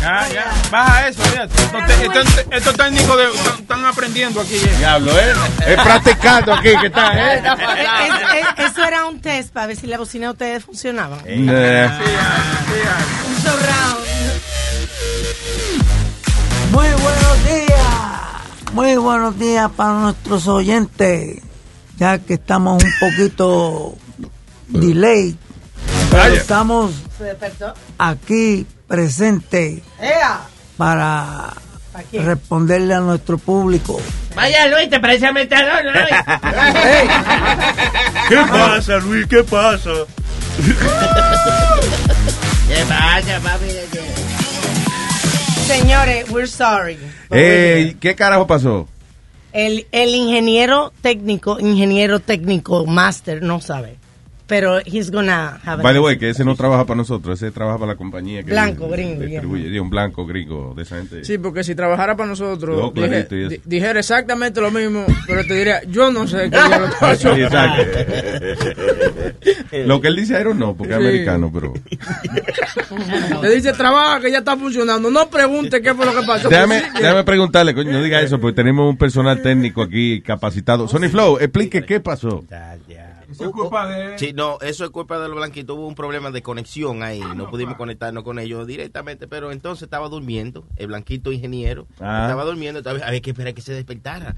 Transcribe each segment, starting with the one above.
Ya, ya. Baja eso, ya. Estos, técnicos de- están, están aprendiendo aquí. ya. Diablo, ¿eh? Es practicando aquí que está, ¿eh? Es- es- eso era un test para ver si la bocina de ustedes funcionaba. Eh, Un surround. Muy buenos días. Muy buenos días para nuestros oyentes. Ya que estamos un poquito delay. Pero estamos aquí presentes para responderle a nuestro público. Vaya Luis, te parece a Metadona, Luis. ¿Qué pasa, Luis? ¿Qué pasa? ¿Qué pasa, papi? Señores, we're sorry. ¿qué carajo pasó? El, el ingeniero técnico, ingeniero técnico master, no sabe. Pero he's gonna have By the way, que ese no trabaja para nosotros, ese trabaja para la compañía que Blanco, gringo, distribuye. Un blanco gringo de esa gente. Sí, porque si trabajara para nosotros, dije- y eso. di- dijera exactamente lo mismo, pero te diría, yo no sé qué diablo Sí, pasó. exacto. Lo que él dice era no, porque es americano, pero... Le dice, trabaja, que ya está funcionando. No pregunte qué fue lo que pasó. Déjame, Pues sí, déjame preguntarle, coño, no diga eso, porque tenemos un personal técnico aquí capacitado. Sony Flow, explique qué pasó. Eso es culpa de... Sí, no, eso es culpa de los blanquitos. Hubo un problema de conexión ahí. No pudimos conectarnos con ellos directamente, pero entonces estaba durmiendo. El blanquito ingeniero Ah. estaba durmiendo. Había había que esperar que se despertara.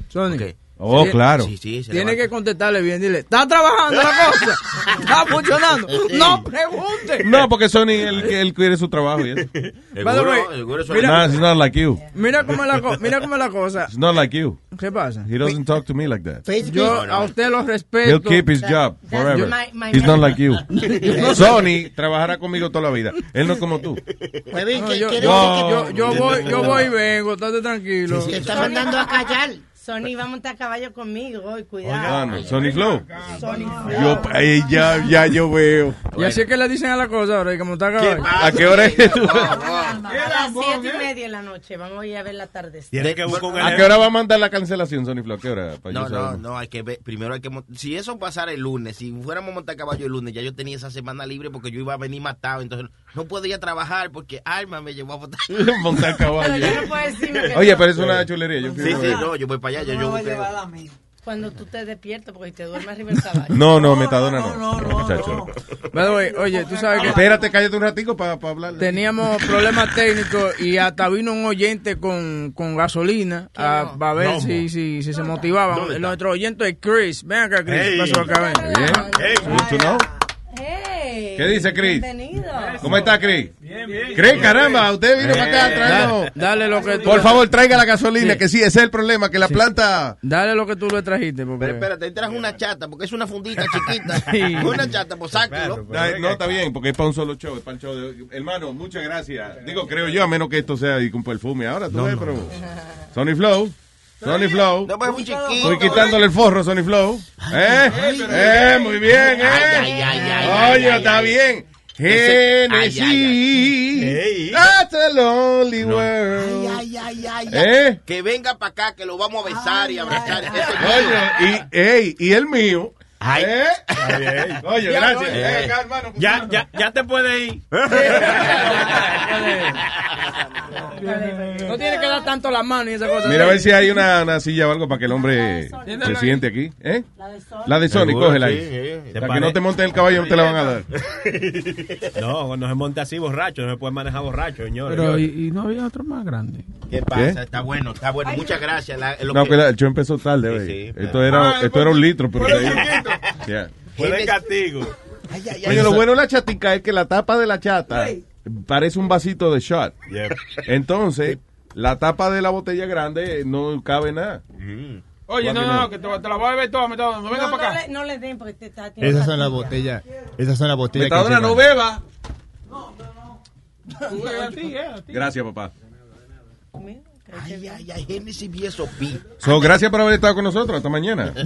Oh, Sí, claro. Sí, sí, Tiene levanta. que contestarle bien, dile, ¿está trabajando la cosa? ¿Está funcionando? No pregunte. No, porque Sony, él, él quiere su trabajo. y eso. By the way, mira, Nah, it's not like you. mira cómo es la mira cómo es la cosa. It's not like you. ¿Qué pasa? He doesn't talk to me like that. Yo a usted lo respeto. He'll keep his job forever. my- my- He's not like you. Sony trabajará conmigo toda la vida. Él no es como tú. Pues No, ¿qué yo, yo- yo- yo voy, yo voy y vengo, estate tranquilo. te está mandando a callar? Sony va a montar a caballo conmigo hoy, Ah, cuidado. Sony Flow. Sony Yo, ay, ya, ya yo veo. Y así es que le dicen a la cosa ahora, y como está caballo. ¿A qué hora es? A las siete y media de la noche vamos a ir a ver la tarde. Que ¿A qué hora va a mandar la cancelación, Sony Flow? ¿A qué hora? Yo No, no, no, hay que ver, primero hay que si eso pasara el lunes, si fuéramos a montar caballo el lunes, ya yo tenía esa semana libre porque yo iba a venir matado, entonces no podía trabajar porque Alma me llevó a votar. Montar caballo. Pero yo no puedo decirme que Oye, no. pero es una chulería. Yo fui Sí, sí, no, yo voy para allá, ya yo busqué. Cuando tú te despiertas, porque te duermes arriba del caballo. No, no, metadona no. No, muchacho. By the way, oye, tú sabes que Espérate, cállate un ratico para hablar. teníamos problemas técnicos y hasta vino un oyente con, con gasolina a, a ver si, si, si se motivaba. ¿Dónde está? Nuestro oyente es Chris. Ven acá, Chris. Hey. ¿Qué pasó acá? Ven. Bien. Good ¿Qué dice Chris? Bienvenido. ¿Cómo está, Chris? Bien, bien. Chris, caramba, usted vino para acá trayendo... Dale, dale lo que tú Por favor, traiga la gasolina, que sí, ese es el problema, que la planta... Dale lo que tú le trajiste. Porque... Pero espérate, ahí trajo una chata, porque es una fundita chiquita. Sí. Una chata, pues sáquelo. Ay, No, está bien, porque es para un solo show, es para el show de... Hermano, muchas gracias. Digo, creo yo, a menos que esto sea y con perfume. Ahora tú ves, pero... Sony Flow, Sony Flow. No, pues es muy chiquito. Estoy quitándole el forro, Sony Flow. ¿Eh? ¿Eh? Muy bien, ¿eh? Ay, ay, ay, ay, Oye, ay, está ay. bien. Genesis. That's a lonely world. Ay, ay, ay, ay. ¿Eh? Que venga para acá, que lo vamos a besar y abrazar. Ese es mío. Oye, y, ey, y el mío. Ay. ¿Eh? Oye, gracias. Eh. Ven acá, hermano. Ya, ya, ya te puedes ir. No tiene que dar tanto la mano y esa cosa. Mira a ver si hay una, una silla o algo para que el hombre se siente aquí. ¿Eh? La de Sony, cógela ahí. sí. Para que no te monte el caballo, no te la van a dar. No, cuando se monta así borracho, no se puede manejar borracho, señores. Pero, ¿y, y no había otro más grande? ¿Qué pasa? Está bueno, está bueno. Muchas gracias. La- lo No, que- que la- el show empezó tarde, Sí, sí, Esto era, esto era un litro, pero. Yeah. Fue de castigo. Ay, ay, ay. Oye, lo bueno de la chatica es que la tapa de la chata parece un vasito de shot. Entonces, la tapa de la botella grande no cabe nada. Oye, no, no, no, que te, te la voy a beber toda, Metadona. No venga No, para no acá. le, no le den porque te está Esas son las botellas. Esas son las botellas que Metadona, no beba. Gracias, papá. Ay, ay, ay, eso, pi. So, gracias por haber estado con nosotros. Hasta mañana.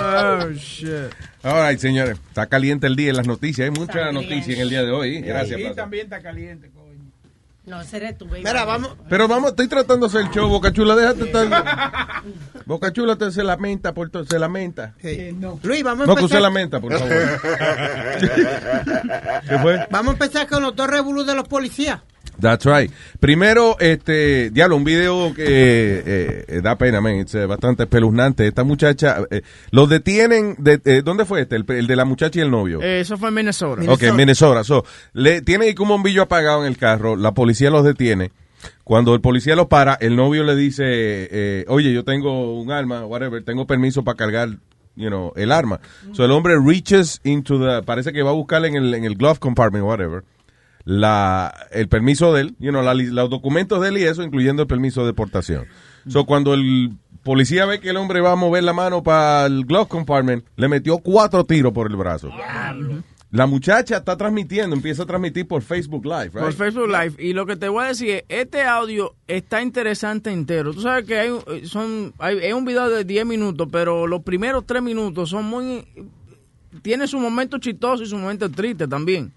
Oh, shit. All right, señores. Está caliente el día en las noticias. Hay mucha noticia en el día de hoy. Gracias, Y también está caliente, No, seré tú, baby. Mira, vamos. Pero vamos, estoy tratando de hacer el show, Boca Chula, déjate estar. Boca Chula te se lamenta por todo, se lamenta. Sí. Luis, vamos a No, que empezar. lamenta, por favor. ¿Qué fue? Vamos a empezar con los dos revolus de los policías. That's right. Primero, este, diablo, un video que eh, eh, da pena, man. Es eh, bastante espeluznante. Esta muchacha, eh, los detienen, de, eh, ¿dónde fue este? El, el de la muchacha y el novio. Eh, Eso fue en Minnesota. Ok, Minnesota. So, le tiene ahí como un bombillo apagado en el carro. La policía los detiene. Cuando el policía los para, el novio le dice, oye, yo tengo un arma, whatever, tengo permiso para cargar, you know, el arma. So, el hombre reaches into the, parece que va a buscar en el, en el glove compartment, whatever, la, el permiso de él, you know, la los documentos de él y eso, incluyendo el permiso de deportación. So, cuando el policía ve que el hombre va a mover la mano para el glove compartment, le metió cuatro tiros por el brazo. La muchacha está transmitiendo, empieza a transmitir por Facebook Live, right? Por Facebook Live. Y lo que te voy a decir es, este audio está interesante entero. Tú sabes que hay, un- son, hay, es un video de 10 minutos, pero los primeros 3 minutos son muy... Tiene su momento chistoso y su momento triste también.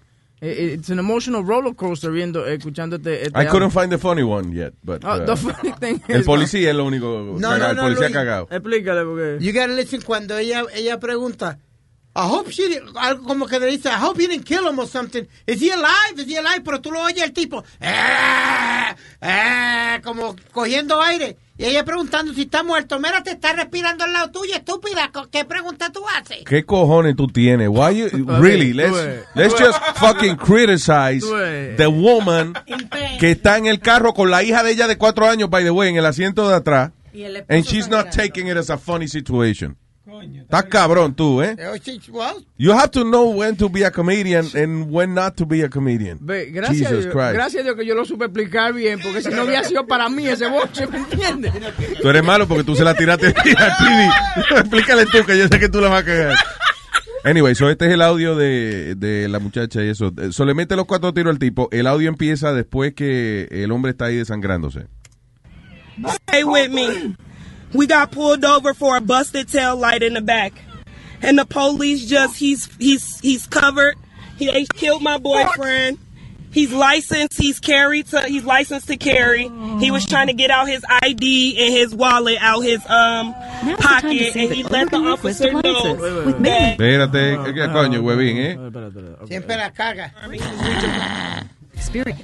Eh, It's an emotional roller coaster viendo, escuchando este, este I couldn't find the funny one yet, but, Ah, uh, the funny thing el is- policía es lo único, No, cagado, no, el no, policía Luis. cagado. Explícale porque... You gotta listen cuando ella, ella pregunta. I hope she didn't- algo como que le dice, I hope you didn't kill him or something. Is he alive? Is he alive? Pero tú lo oyes el tipo, "Eh, eh", como cogiendo aire. Y ella preguntando si está muerto. Mira, te está respirando al lado tuyo, estúpida. ¿Qué pregunta tú haces? ¿Qué cojones tú tienes? Why you, really? Let's, let's just fucking criticize the woman que está en el carro con la hija de ella de cuatro años, by the way, en el asiento de atrás. Y el esposo And she's not taking it as a funny situation. Estás cabrón tú, ¿eh? You have to know when to be a comedian and when not to be a comedian. Ve, gracias, a Jesus Dios, Christ. gracias a Dios que yo lo supe explicar bien, porque si no hubiera sido para mí ese boche, ¿me entiendes? Tú eres malo porque tú se la tiraste a Speedy. Explícale tú que yo sé que tú la vas a cagar. Anyway, so este es el audio de, de la muchacha y eso. Eh, So le mete los cuatro tiros al tipo. El audio empieza después que el hombre está ahí desangrándose. Stay with me. We got pulled over for a busted tail light in the back. And the police just he's he's he's covered. He they killed my boyfriend. He's licensed. He's carried to. He's licensed to carry. He was trying to get out his ID and his wallet out his um pocket, and he let the officer know that Espérate, ¿qué coño, huevín, eh? siempre la caga.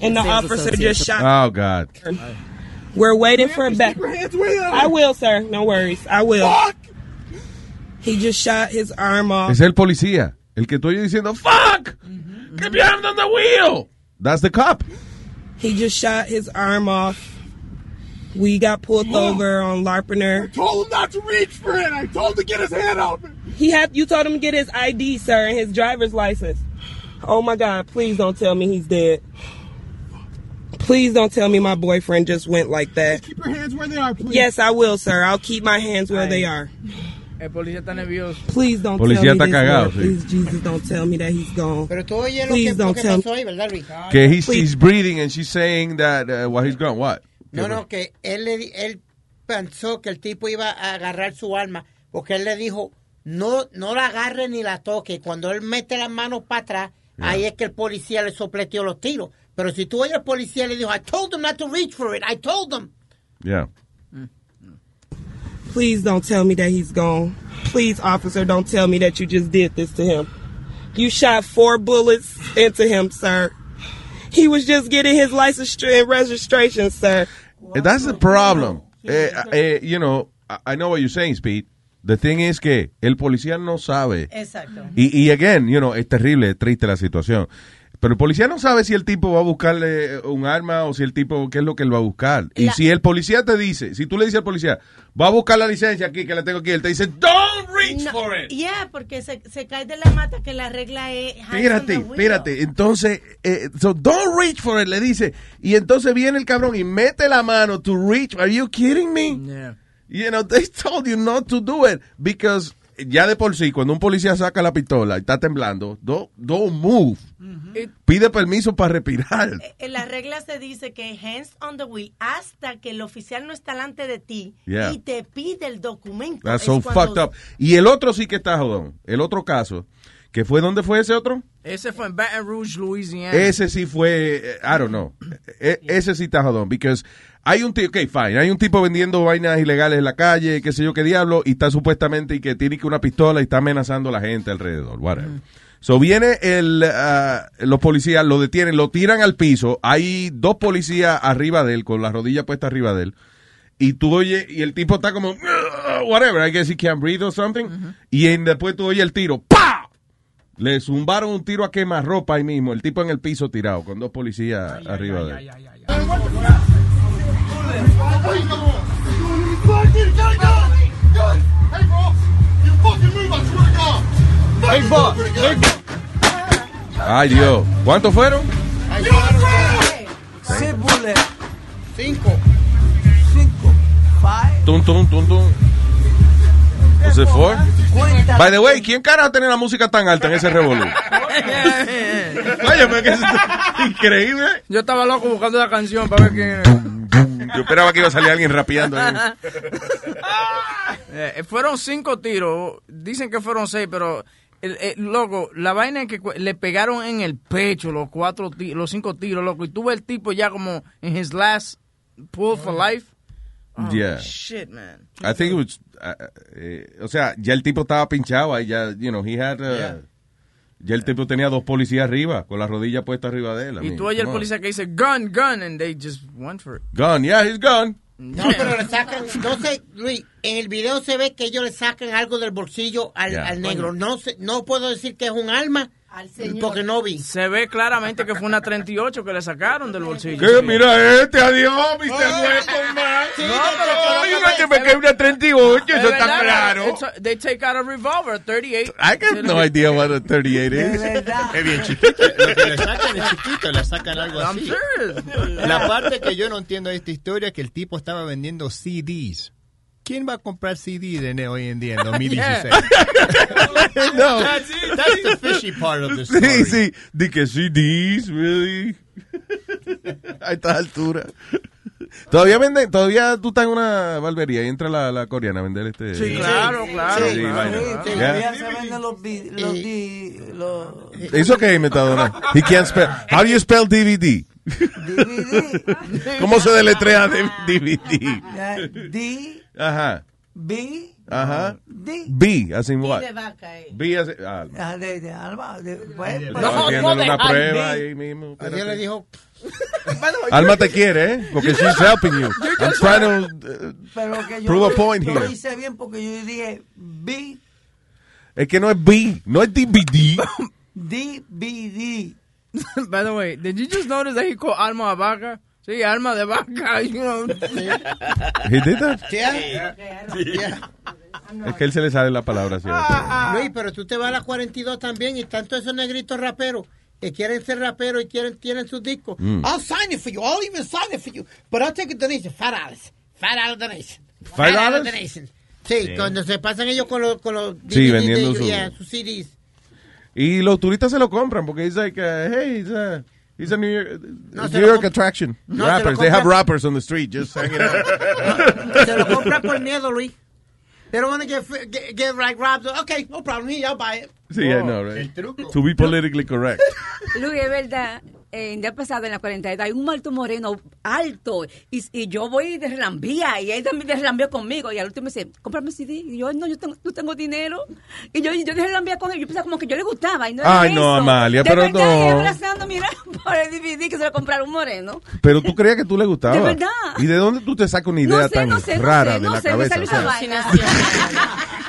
and the officer just shot. Oh, God. We're waiting for a back. I will, sir. No worries. I will. Fuck. He just shot his arm off. Es el policía. El que estoy diciendo, fuck! Get behind on the wheel! That's the cop. He just shot his arm off. We got pulled over on Larpener. I told him not to reach for it. I told him to get his hand out. He had you told him to get his ID, sir, and his driver's license. Oh my God! Please don't tell me he's dead. Please don't tell me my boyfriend just went like that. Keep your hands where they are, please. Yes, I will, sir. I'll keep my hands where they are. El policía está nervioso. Please don't Policía tell me está cagado, sí. Please, Jesus, don't tell me that he's gone. Pero tú oyes lo Please que, lo que tell pasó ahí, ¿verdad, Luis? Que he's, he's breathing and she's saying that uh, while he's gone, what? No, no, que él, le, di- él pensó que el tipo iba a agarrar su arma porque él le dijo, no, no la agarre ni la toque. Cuando él mete las manos para atrás, ahí es que el policía le sopleteó los tiros. Pero si tú oyes al policía le dijo, I told them not to reach for it, I told them. Yeah. Please don't tell me that he's gone. Please, officer, don't tell me that you just did this to him. You shot four bullets into him, sir. He was just getting his license and registration, sir. That's the problem. Eh, eh, you know, I- I know what you're saying, Speed. The thing is que el policía no sabe. Exacto. Y, y again, you know, es terrible, es triste la situación. Pero el policía no sabe si el tipo va a buscarle un arma o si el tipo, qué es lo que él va a buscar. Y si el policía te dice, si tú le dices al policía, va a buscar la licencia aquí, que la tengo aquí, él te dice, don't reach No, for it. Yeah, porque se, se cae de la mata que la regla es... Espérate, espérate. Entonces, eh, so don't reach for it, le dice. Y entonces viene el cabrón y mete la mano to reach. Are you kidding me? Yeah. You know, they told you not to do it because ya de por sí, cuando un policía saca la pistola y está temblando, don't, don't move. Pide permiso para respirar. En la regla se dice que hands on the wheel hasta que el oficial no está delante de ti Yeah. y te pide el documento. That's Es so cuando- fucked up. Y el otro sí que está jodón. El otro caso, que fue, ¿dónde fue ese otro? Ese fue en Baton Rouge, Louisiana. Ese sí fue, eh, I don't know. E- ese sí está jodón, because hay un tipo, ok, fine, hay un tipo vendiendo vainas ilegales en la calle, qué sé yo qué diablo, y está supuestamente y que tiene que una pistola y está amenazando a la gente alrededor, whatever. So viene el, ah, los policías, lo detienen, lo tiran al piso, hay dos policías arriba de él, con la rodilla puesta arriba de él, y tú oyes, y el tipo está como, whatever, I guess he can't breathe or something, y en- después tú oyes el tiro. Le zumbaron un tiro a quemarropa ahí mismo, el tipo en el piso tirado, con dos policías arriba de él. Ay, Dios. ¿Cuántos fueron? Cinco. Cinco. Five. Tum, tum, tum, tum. ¿Was it four? By the way, ¿quién cara tiene la música tan alta en ese revolú? Oye, que está increíble. Yo estaba loco buscando la canción para ver quién era. Yo esperaba que iba a salir alguien rapeando. ahí. Eh, fueron cinco tiros. Dicen que fueron seis, pero el, el- loco, la vaina es que le pegaron en el pecho los cuatro los cinco tiros, loco. Y tuve el tipo ya como en his last pull for life. Oh, Yeah. Shit, man. I think it was, uh, eh, o sea, ya el tipo estaba pinchado ahí, ya, you know, he had, uh, Yeah. ya el tipo tenía dos policías arriba, con la rodilla puesta arriba de él. I Y mean, tú oyes el policía que dice gun, gun, and they just went for it. Gone, yeah, he's gone. No, pero le sacan, no sé, Luis, en el video se ve que ellos le sacan algo del bolsillo al, al negro. No sé, no puedo decir que es un arma porque no vi. Se ve claramente que fue una 38 que le sacaron del bolsillo. ¿Qué? Mira este, adiós, Mr. Weapon Man. No, pero no te me cae una 38, eso Es está claro. they take out a revolver, 38. I got no idea what a 38 is. Es bien chiquito. Lo que le sacan es chiquito, le sacan algo así. La parte que yo no entiendo de esta historia es que el tipo estaba vendiendo CDs. ¿Quién va a comprar CDs en, hoy en día, en 2016? No. That's, it. That's the fishy part of the story. Sí, sí. Di que CDs, really. A esta altura. Todavía venden, todavía tú estás en una barbería y entra la, la coreana a vender este. Sí, claro, claro, Sí, claro. Sí, todavía se venden los, los, di- los It's okay, Metadona. He can't spell. How do you spell DVD? DVD. ¿Cómo se deletrea de DVD? D, Ajá. B, Ajá. D. B, as in what? de vaca, eh. B, as in, ah, de, de Alba. De, pues, estaba haciendo una prueba ahí mismo. Así le dijo, Alma te quiere, ¿eh? Porque she's helping you. I'm trying to... uh, pero que yo Prove a point lo here. hice bien porque yo dije B, es que no es B, no es DVD. D, B, D. By the way, did you just notice that he called Alma a vaca? Sí, alma de vaca, you know. He did that? "Yeah, yeah". Es que él se le sale la palabra así. Luis, pero tú te vas a la 42 también y tanto esos negritos raperos que quieren ser raperos y quieren tienen sus discos. Mm. I'll sign it for you. I'll even sign it for you. But I'll take a donation. Five dollars. Five dollar donation. Five dollars? donation. Sí, Sí. cuando se pasan ellos con los, con los Sí, de vendiendo ellos, su- yeah, sus CDs. Y los turistas se lo compran porque like, uh, hey, it's it's a New York, No, New York attraction. No, rappers, they have rappers on the street just hanging out. Se lo compran por miedo, Luis. They don't want to get, get, get like robbed. Okay, no problem. Here, I'll buy it. Sí, I oh, know, right? To be politically correct. Luis, es verdad, eh, el día pasado en la 42 hay un alto moreno alto y, y yo voy de relambía y él también de relambía conmigo y al último me dice, cómprame CD y yo no, yo tengo, no tengo dinero y yo, yo de relambía con él, yo pensaba como que yo le gustaba y no Ay, no, eso. Amalia, De pero verdad, no. y abrazando, mira, por el DVD que se lo compraron un moreno. Pero tú creías que tú le gustabas. De verdad. ¿Y de dónde tú te sacas una idea No sé, tan no sé, no rara sé, de no la sé, me cabeza? salió O sea, esa vaina.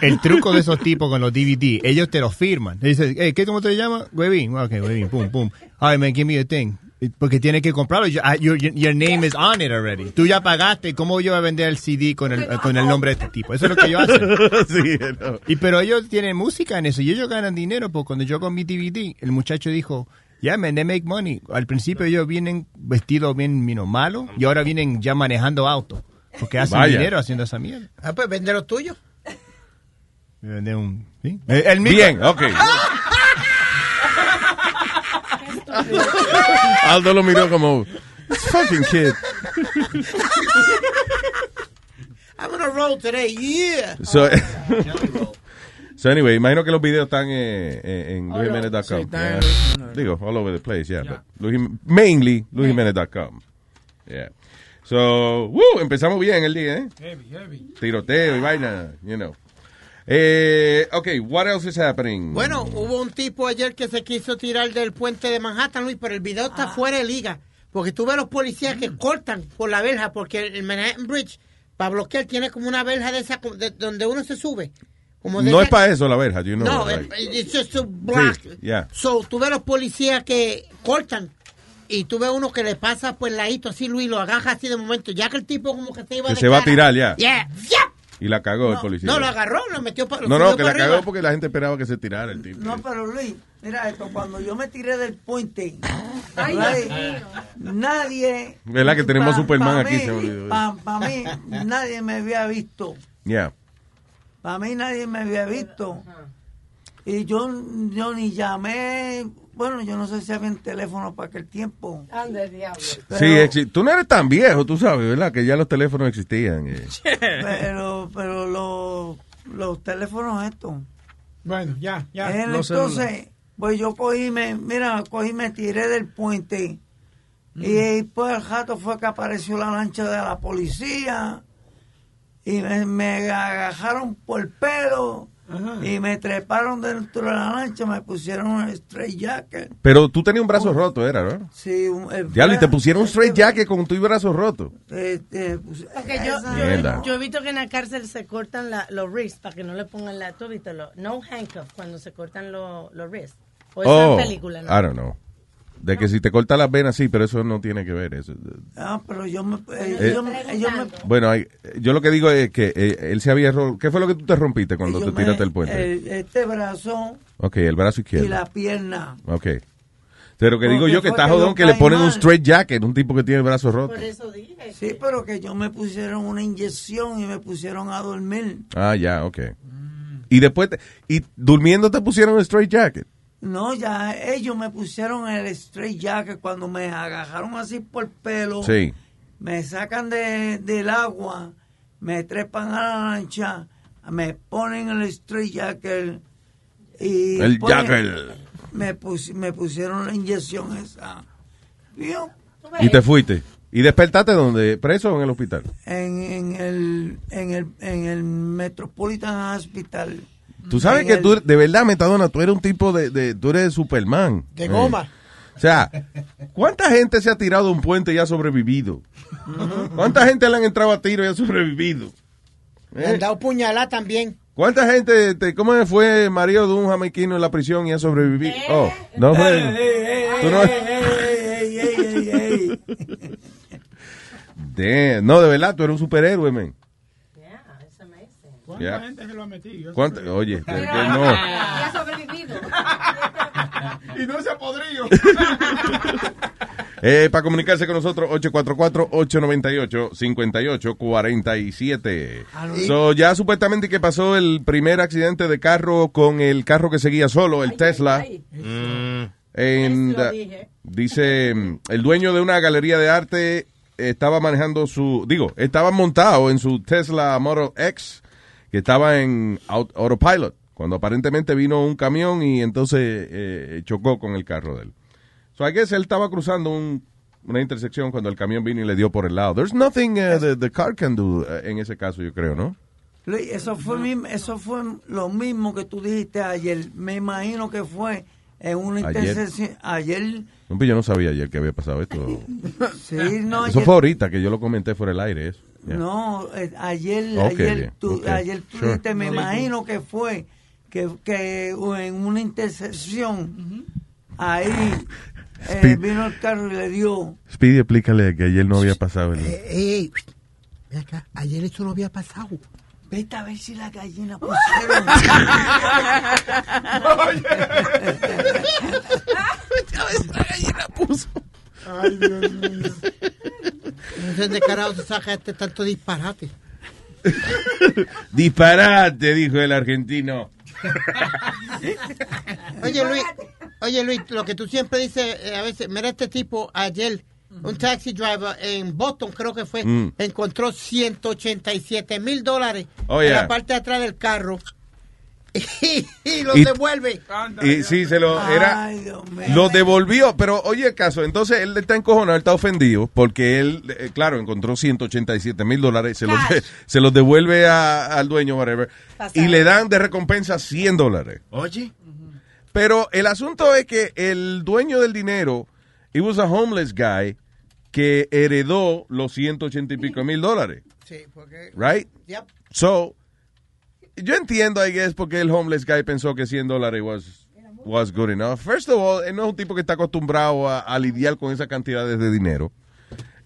El truco de esos tipos con los DVD, ellos te lo firman. Le dices, hey, ¿qué cómo te llamas? Webin. Ok, Webin, pum, pum. All right, man, give me a thing. Porque tienes que comprarlo. Your, ah, your, your name is on it already. Tú ya pagaste. ¿Cómo yo voy a vender el CD con el, con el nombre de este tipo? Eso es lo que ellos hacen. sí, no. Y pero ellos tienen música en eso y ellos ganan dinero. Porque cuando yo con mi DVD, el muchacho dijo, yeah, man, they make money. Al principio ellos vienen vestidos bien, you know, malos y ahora vienen ya manejando auto. Porque hacen Vaya. dinero haciendo esa mierda. Ah, pues vende lo tuyo. De un, ¿sí? Eh, El Bien, ok. Aldo lo miró como, "This fucking kid. I'm gonna roll today, yeah. So, so anyway, imagino que los videos están eh, eh, en en yeah. Digo, all over the place, yeah. but Luis mainly luisjimenez.com. Yeah. So, woo, empezamos bien el día, ¿eh? Heavy, heavy. Tiroteo y vaina, you know. Eh, okay, what else is happening? Bueno, hubo un tipo ayer que se quiso tirar del puente de Manhattan, Luis, pero el video está fuera de liga. Porque tú ves los policías que cortan por la verja, porque el Manhattan Bridge, para bloquear, tiene como una verja de esa de- donde uno se sube. Como de no es para eso la verja, you know. No, right? it- it's just to block. Sí, yeah. So, tú ves los policías que cortan y tú ves uno que le pasa por el ladito así, Luis, lo agaja así de momento, ya que el tipo como que se iba Que de se va a tirar ya. Yeah, yeah. Y la cagó el policía. No, lo agarró, lo metió para No, no, que la cagó porque la gente esperaba que se tirara el tipo. No, pero Luis, mira esto, cuando yo me tiré del puente, Ay, nadie... ¿Verdad que tenemos Superman aquí? Mí, Se me olvidó. Para mí, nadie me había visto. Yeah. Para mí nadie me había visto. Y yo, yo ni llamé, bueno, yo no sé si había un teléfono para aquel tiempo. Ande, diablo. Sí, Pero- exi- tú no eres tan viejo, tú sabes, ¿verdad? Que ya los teléfonos existían. eh. Pero, pero los, los teléfonos estos. Bueno, ya, ya. Él, Los entonces, pues yo cogí, me, mira, cogí, me tiré del puente. Y pues el rato fue que apareció la lancha de la policía. Y me, me agajaron por el pelo. Y me treparon dentro de la lancha, me pusieron un straight jacket. Pero tú tenías un brazo roto, era, ¿no? Sí, un, el- Diablo, y te pusieron un straight jacket con tu brazo roto. eh, eh, Porque yo, he visto que en la cárcel se cortan la- los wrists para que no le pongan la. ¿Tú has visto? Lo- no handcuff cuando se cortan los los wrists. O esa Oh, película, ¿no? I don't know. De que si te corta las venas, sí, pero eso no tiene que ver. Eso. Ah, pero yo me... eh, Eh, ellos me Bueno, hay- yo lo que digo es que eh, él se había... ro- ¿Qué fue lo que tú te rompiste cuando te me- tiraste el puente? eh, este brazo ok, el brazo y izquierdo. la pierna. Ok. Pero que digo yo que está que jodón yo que le ponen un mal. straight jacket, un tipo que tiene el brazo roto. Por eso dije. Sí, pero que yo me pusieron una inyección y me pusieron a dormir. Ah, ya, ok. Y después, te- y durmiendo te pusieron el straight jacket. No, ya ellos me pusieron el straight jacket cuando me agarraron así por el pelo. Sí. Me sacan de, del agua, me trepan a la lancha, me ponen el straight jacket y El ponen- jacket. Me, pus- me pusieron la inyección esa. Yo, Y te fuiste. ¿Y despertaste dónde? ¿Preso o en el hospital? en, en el en el en el Metropolitan Hospital. Tú sabes que el- tú, de verdad, Metadona, tú eres un tipo de, de- tú eres Superman. De Eh. goma. O sea, ¿cuánta gente se ha tirado de un puente y ha sobrevivido? ¿Cuánta gente le han entrado a tiro y ha sobrevivido? Le ¿Eh? han dado puñalada también. ¿Cuánta gente, te- cómo fue marido de un jamaiquino en la prisión y ha sobrevivido? Oh, no fue. Tú no- Ey, ey, ey, ey, ey. Damn, no, de verdad, tú eres un superhéroe, men. ¿Cuánta Ya. gente se lo ha metido? ¿Cuánta- Oye, que- que no. Y ha sobrevivido. Y no se ha podrido. Eh, para comunicarse con nosotros, 844-898-5847. So, ya supuestamente que pasó el primer accidente de carro con el carro que seguía solo, el Tesla. En, Eso dije. dice, mm, el dueño de una galería de arte estaba manejando su, digo, estaba montado en su Tesla Model X, que estaba en aut- autopilot, cuando aparentemente vino un camión y entonces eh, chocó con el carro de él. So I guess él estaba cruzando un- una intersección cuando el camión vino y le dio por el lado. There's nothing uh, the, the car can do uh, en ese caso, yo creo, ¿no? Luis, eso fue, mi- eso fue lo mismo que tú dijiste ayer. Me imagino que fue en una intersección. Ayer, No, pues yo no sabía ayer que había pasado esto. sí, no, Eso ayer, fue ahorita que yo lo comenté fuera del aire, eso. Yeah. no, eh, ayer, Ok, ayer, bien, tú, ok, ayer tú sure. me imagino que fue que, que en una intersección, ahí eh, vino el carro y le dio. Speedy, explícale que ayer no había pasado. el- Eh, ey, ven acá, ayer esto no había pasado. Vete a ver si la gallina pusieron. Ay, Dios mío. No de carajo se saca este tanto disparate. Disparate, dijo el argentino. Oye, Luis, oye, Luis, lo que tú siempre dices, eh, a veces, mira este tipo ayer, un taxi driver en Boston, creo que fue, Mm. encontró 187 mil dólares Oh, en la parte de atrás del carro y, Y- devuelve. Y sí, se lo era. Ay. Lo devolvió, pero oye el caso, entonces él está encojonado, él está ofendido, porque él, eh, claro, encontró 187 mil dólares, se los, se los devuelve a- al dueño, whatever, y le dan de recompensa 100 dólares. Oye. Pero el asunto es que el dueño del dinero, he was a homeless guy que heredó los 180 y pico mil dólares, Sí, porque... right? Yep. So, yo entiendo, I guess, porque el homeless guy pensó que 100 dólares was, was good enough. First of all, él no es un tipo que está acostumbrado a, a lidiar con esas cantidades de dinero.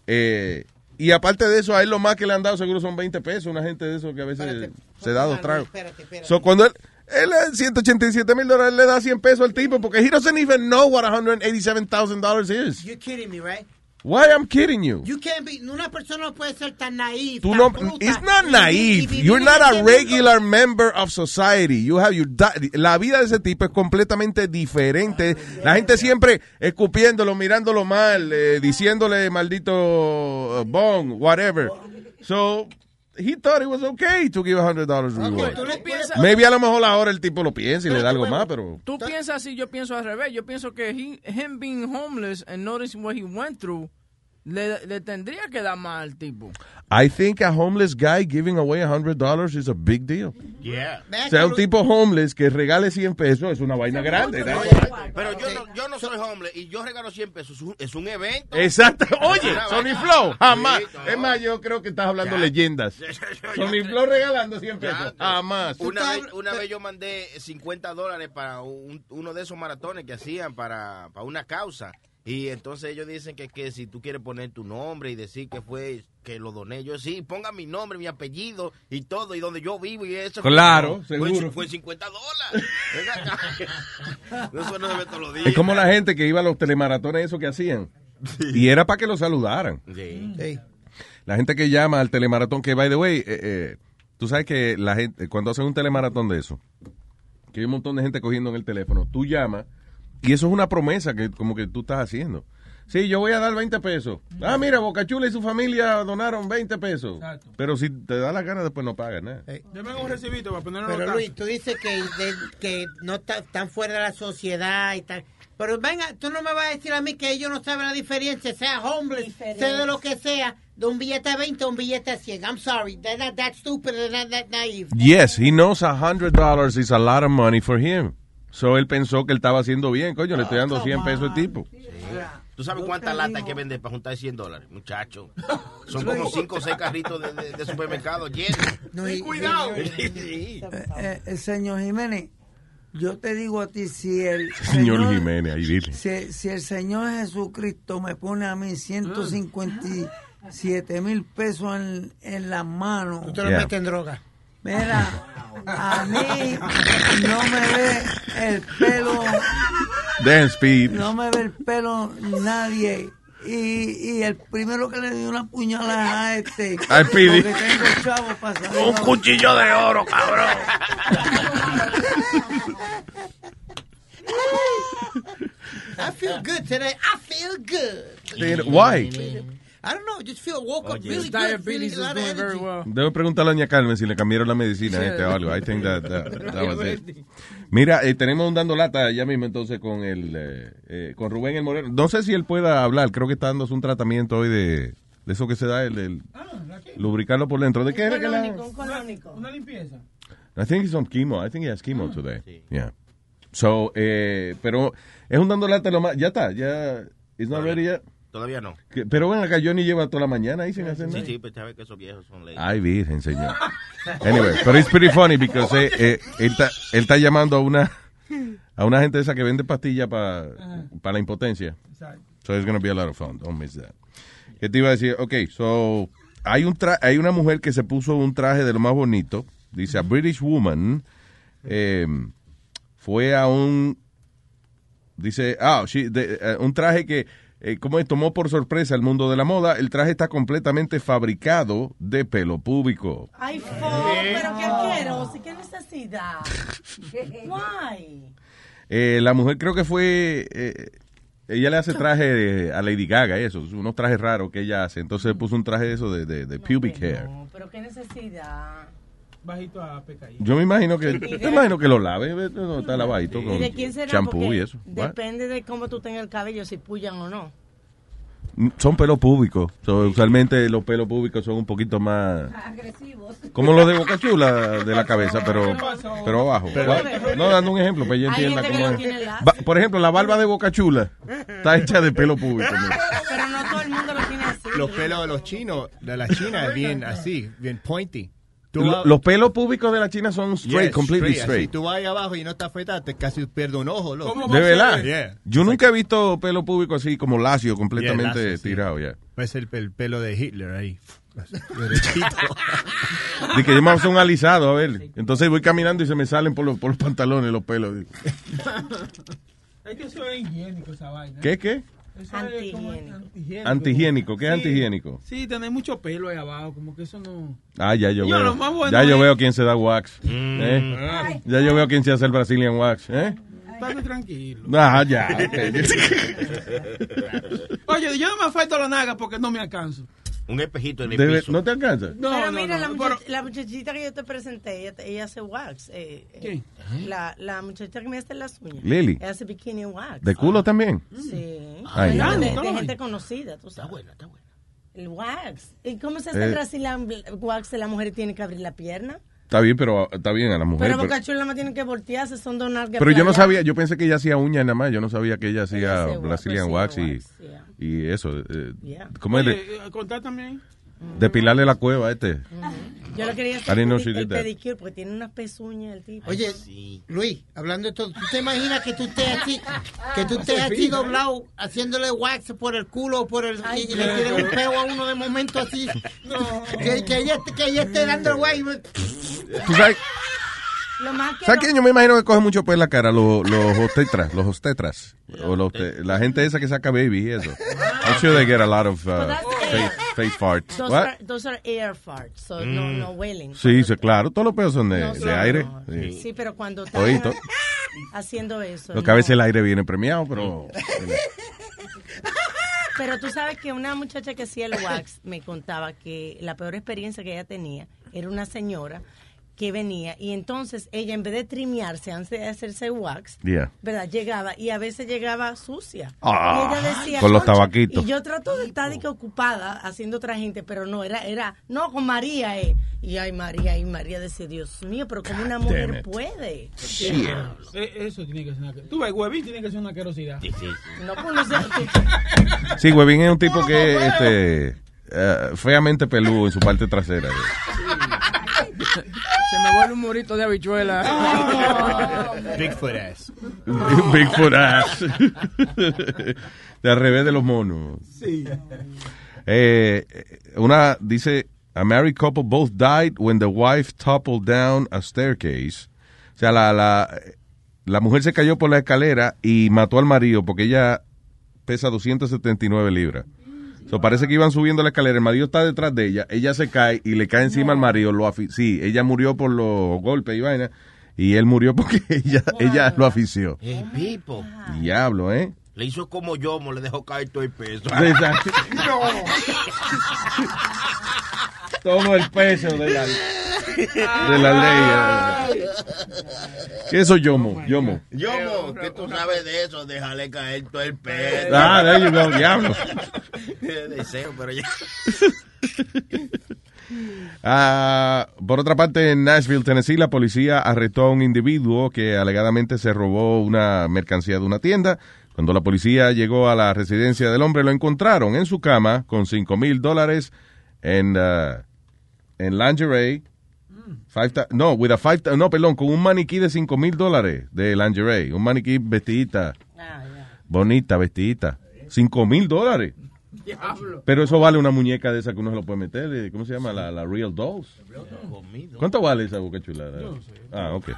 Eh, y aparte de eso, a él lo más que le han dado seguro son 20 pesos. Una gente de eso que a veces se da dos tragos. Espérate, espérate. So, cuando él, él eh, 187 mil dólares le da 100 pesos al tipo porque he doesn't even know what $187,000 is. You're kidding me, right? Why I'm kidding you? You can't be, una persona no puede ser tan naive. Tú no, it's not y- y- naive. y You're not a mundo. regular member of society. You have your la vida de ese tipo es completamente diferente. La gente siempre escupiéndolo, mirándolo mal, eh, diciéndole maldito uh, bong, whatever. So he thought it was okay to give a hundred dollars reward. ¿Tú no piensas- Maybe a lo mejor ahora el tipo lo piensa y le da algo más, pero Tú piensas así, yo pienso al revés. Yo pienso que he, him being homeless and noticing what he went through, le, le tendría que dar más al tipo. I think a homeless guy giving away a hundred dollars is a big deal. Yeah. O sea, un tipo homeless que regale 100 pesos es una vaina grande. ¿no? Pero yo no, yo no soy hombre y yo regalo 100 pesos. Es un, evento. Exacto. Oye, Sony. Flow, jamás. Es más, yo creo que estás hablando Ya. leyendas. Sony Flow regalando 100 pesos. Jamás. Una vez, una vez yo mandé 50 dólares para un- uno de esos maratones que hacían para, para una causa. Y entonces ellos dicen que, que si tú quieres poner tu nombre y decir que fue que lo doné, yo sí, ponga mi nombre, mi apellido y todo, y donde yo vivo y eso. Claro, Fue- seguro. Fue 50 dólares. Eso no se ve todos los días. Es como la gente que iba a los telemaratones, eso que hacían. Y era para que lo saludaran. Sí. La gente que llama al telemaratón, que by the way, eh, eh, tú sabes que la gente, cuando hacen un telemaratón de eso, que hay un montón de gente cogiendo en el teléfono, tú llamas y eso es una promesa que como que tú estás haciendo. Sí, yo voy a dar 20 pesos. Ah, mira, Bocachula y su familia donaron 20 pesos. Exacto. Pero si te da la gana, después no pagas nada. Deme un recibito para ponerlo en Pero los Luis, tú dices que, de- que no está- están fuera de la sociedad y tal. Pero venga, tú no me vas a decir a mí que ellos no saben la diferencia, sea homeless, sea de lo que sea, de un billete de 20 a un billete de 100. I'm sorry, they're not that stupid, they're not that naive. Yes, he knows a hundred dollars is a lot of money for him. So él pensó que él estaba haciendo bien, coño, le estoy dando 100 pesos al tipo. ¿Tú sabes cuántas latas hay que vender para juntar 100 dólares, muchacho? Son como 5 o 6 carritos de, de- de supermercado llenos. No, y- cuidado. Sí. Eh, eh, señor Jiménez, yo te digo a ti, si el Señor Jiménez, ahí dile. si, si el Señor Jesucristo me pone a mí 157 mil pesos en, en las manos, te lo Yeah. metes en droga. mira, a mí no me ve el pelo, Dance speed. no me ve el pelo nadie. Y, y el primero que le dio una puñalada a este, Pidi. Un cuchillo de oro, cabrón. I feel good today. I feel good. Why? I don't know, just feel woke up really his good, diabetes feeling is a lot of doing very energy. well. Debo preguntarle a doña Carmen si le cambiaron la medicina a este o algo. I think that, that, that was it. Mira, eh, tenemos un dando lata ya mismo entonces con el eh, eh, con Rubén el Moreno. No sé si él pueda hablar. Creo que está dándose un tratamiento hoy de, de eso que se da, el, el lubricarlo por dentro. ¿De qué era que la? Colónico, un colónico. Una limpieza. I think he's on chemo. I think he has chemo today. Yeah. So, eh, pero es un dando lata nomás. Ya está, ya. It's not ready yet. Todavía no. Que- Pero ven acá, Johnny lleva toda la mañana ahí sin hacer Sí, nada. sí, pues sabes que esos viejos son leyes. Ay, virgen, señor. Anyway, but it's pretty funny because eh, eh, él, está, él está llamando a una a una gente esa que vende pastillas para la impotencia. Exacto. So it's going to be a lot of fun. Don't miss that. ¿Qué te iba a decir? Ok, so hay un tra hay una mujer que se puso un traje de lo más bonito. Dice, a British woman eh, fue a un dice, ah, de- eh, un traje que eh, como es, tomó por sorpresa el mundo de la moda. El traje está completamente fabricado de pelo púbico. Ay, fo, pero qué asqueroso. ¿Qué necesidad? Why? Eh, la mujer creo que fue... eh, ella le hace traje a Lady Gaga, eso, unos trajes raros que ella hace. Entonces puso un traje de eso de, de, de pubic hair. No, pero qué necesidad. Bajito a PKI. Yo me imagino que, yo me imagino que lo lave, no, está lavadito ¿Y con de quién será? champú Porque y eso. Depende de cómo tú tengas el cabello, si pullan o no. Son pelos públicos. So, usualmente los pelos públicos son un poquito más Agresivos. como los de Boca Chula de la cabeza, pero pero abajo. Pero- no dando un ejemplo para Hay entienda cómo es. Por ejemplo, la barba de Boca Chula está hecha de pelo público. mira. Pero no todo el mundo lo tiene así. Los pelos de los chinos, de la China, es bien así, bien pointy. Tú Lo- vas- Los pelos públicos de la China son straight, Yeah, completely straight. Tú vas ahí abajo y no estás afeitado, te casi pierdes un ojo, loco. De verdad. Yeah. Yo nunca he visto pelo público así como lacio, completamente Yeah, lacio, sí. tirado ya. Es el, el pelo de Hitler ahí. Derechito. De que yo me hago un alisado, a ver. Entonces voy caminando y se me salen por los, por los pantalones los pelos. Es que eso es higiénico esa vaina. ¿Qué, qué? Eso es como antihigiénico. Antihigiénico. ¿Qué es Sí. antihigiénico? Sí, tener mucho pelo ahí abajo, como que eso no... Ah, ya yo Yo, veo. bueno ya yo es- veo quién se da wax. ¿eh? Ay. Ya yo veo quién se hace el Brazilian wax. ¿eh? Estate tranquilo. Ah, ya. Oye, yo no me afecto la naga porque no me alcanzo. Un espejito en el Debe- piso. ¿No te alcanza? No, pero no, mira, no, la, no, muchach- la muchachita que yo te presenté, ella, ella hace wax. Eh, eh, ¿Quién? La, la muchachita que me hace las uñas. Lily. Ella hace bikini wax. ¿De culo también? Sí. Ay, de, no. de- gente conocida, tú sabes. Está buena, está buena. El wax. ¿Y cómo se hace Eh. el wax de la mujer tiene que abrir la pierna? Está bien, pero está bien a la mujer. Pero Pero, Boca Chula más tiene que voltearse, son dos nalgas pero yo no sabía, yo pensé que ella hacía uñas nada más. Yo no sabía que ella hacía Brazilian wax y, y eso. eh, Yeah. ¿Cómo es? de- eh, contar también. Depilarle la cueva a este. Yo lo quería I hacer didn't know el, pedicure porque tiene unas pezuñas el tipo. Oye, Luis, hablando de todo, ¿tú te imaginas que tú estés así, que tú estés así doblado, haciéndole wax por el culo o por el y, y le tires un peo a uno de momento así? Que, que, ella, que ella esté dando el wax. ¿Tú sabes? Lo más que ¿Sabes no- quién? Yo me imagino que coge mucho pelo en la cara, los, los obstetras, los obstetras. O los la gente esa que saca baby y eso. I'm sure they get a lot of uh, that's face, farts. Those What? are, those are air farts, so no, no huelen. Sí, sí, claro. Todos los pelos son de, No, de aire. no. Sí. Sí, pero cuando Oído. haciendo eso. Lo que a veces el aire viene premiado, pero... Pero tú sabes que una muchacha que hacía el wax me contaba que la peor experiencia que ella tenía era una señora que venía y entonces ella en vez de trimearse antes de hacerse wax, Yeah. ¿verdad? Llegaba y a veces llegaba sucia. Ah, y ella decía, con los tabaquitos. Y yo trato de estar de que ocupada haciendo otra gente, pero no, era, era, no, con María, eh. Y ay, María, y María decía, Dios mío, pero como una mujer it. puede. Eh, Eso tiene que ser una... Tú ves, huevín tiene que ser una querosidad. No, pues no sé. Sí, Webin es un tipo que este, eh, feamente peludo en su parte trasera. Se me vuelve un murito de habichuela. Bigfoot ass. Bigfoot ass. de al revés de los monos. Sí. Eh, una dice, a married couple both died when the wife toppled down a staircase. O sea, la, la, la mujer se cayó por la escalera y mató al marido porque ella pesa 279 libras. So, parece que iban subiendo la escalera, el marido está detrás de ella, ella se cae y le cae encima al marido. Lo afi- sí, ella murió por los golpes y vaina, y él murió porque ella, ella lo afició. El Pipo. Diablo, ¿eh? Le hizo como yo, mo, le dejó caer todo el peso. Exacto. Todo el peso de la, de la ley. ¿Qué eso yomo? Yomo. Yo, mo, que tú sabes de eso, déjale caer todo el peso. Ah, there you go, diablo. Deseo, pero ya. Ah, por otra parte, en Nashville, Tennessee, la policía arrestó a un individuo que alegadamente se robó una mercancía de una tienda. Cuando la policía llegó a la residencia del hombre, lo encontraron en su cama con cinco mil dólares en, ah, en lingerie. Five no, with a five no, perdón, con un maniquí de cinco mil dólares de lingerie. Un maniquí vestidita. Bonita, vestidita. Cinco mil dólares. Pero eso vale una muñeca de esa que uno se lo puede meter. ¿Cómo se llama? La, la Real Dolls. ¿Cuánto vale esa boca chulada? Ah, ok.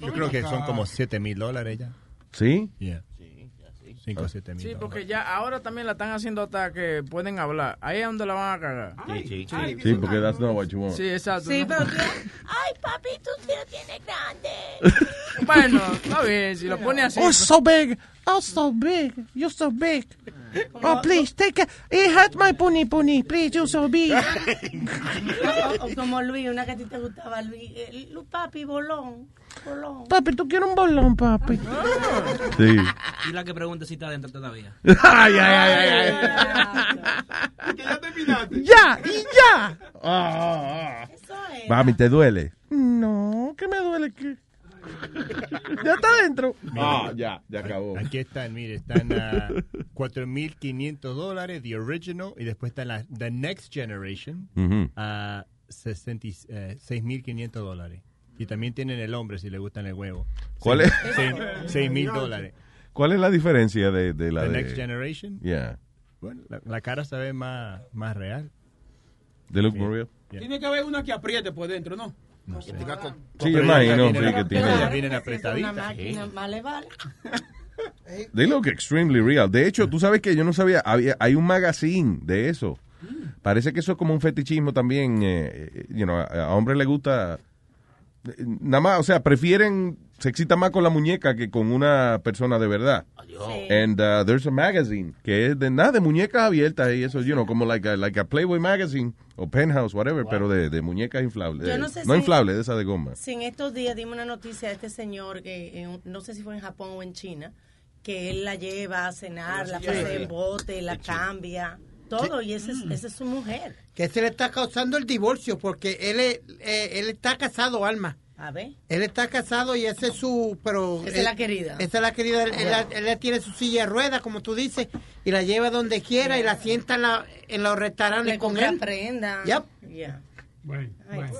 Yo creo que son como 7 mil dólares ya. ¿Sí? Yeah. 5 o 7 mil. Sí, porque ya ahora también la están haciendo hasta que pueden hablar. Ahí es donde la van a cagar. Sí, sí, porque that's not what you want. Sí, exacto. Sí, pero tú- Ay, papi, tú sí lo tienes grande. Bueno, está bien, si lo pone así. Oh, so big. Oh, so big. You're so big. Oh, please, take it. It hurts my pony pony. Please, you're so big. o, o como Luis, una que a ti te gustaba, Luis. eh, Lu- papi, bolón. Bolón. Papi, ¿tú quieres un bolón, papi? Sí. Y la que pregunta si está adentro todavía. ay, ay, ay, ay. Ya, y ya. Mami, ¿te duele? No, que me duele que... Ya está adentro. Ah, ya, ya acabó. Aquí están, mire, están a 4.500 dólares, the original, y después está la the next generation Ujú. a 60 eh, 6.500 dólares. Y también tienen el hombre si le gustan el huevo. ¿Cuál Seis- es? seis- seis mil dólares. ¿Cuál es la diferencia de, de la The de... next generation. Yeah. Bueno, la, la cara se ve más, más real. ¿De look more real? Tiene que haber una que apriete por dentro, ¿no? No sé. Sí, yo imagino, sí, que tiene... ya vienen apretaditas. máquina, más le vale. They look extremely real. De hecho, tú sabes que yo no sabía, había, hay un magazine de eso. Parece que eso es como un fetichismo también. Eh, eh, you know, a, a hombres les gusta. eh, Nada más, o sea, prefieren, se excitan más con la muñeca que con una persona de verdad. And uh, there's a magazine que es de nada, de muñecas abiertas y eso, you know, como like a, like a Playboy magazine o Penthouse, whatever, pero de, de muñecas inflables. Yo no sé si- inflables, de esa de goma. Si en estos días dimos una noticia de este señor, que en- no sé si fue en Japón o en China, que él la lleva a cenar, la pasa en bote, la cambia, todo, y esa es, esa es su mujer. Que se le está causando el divorcio porque él, es- eh, él está casado, Alma. A ver. Él está casado y ese es su, pero... Esa es él- la querida. Esa es la querida. Él, él él la tiene su silla de ruedas, como tú dices, y la lleva donde quiera y la sienta en, la- en los restaurantes Le con él. prenda. Yep. Yeah.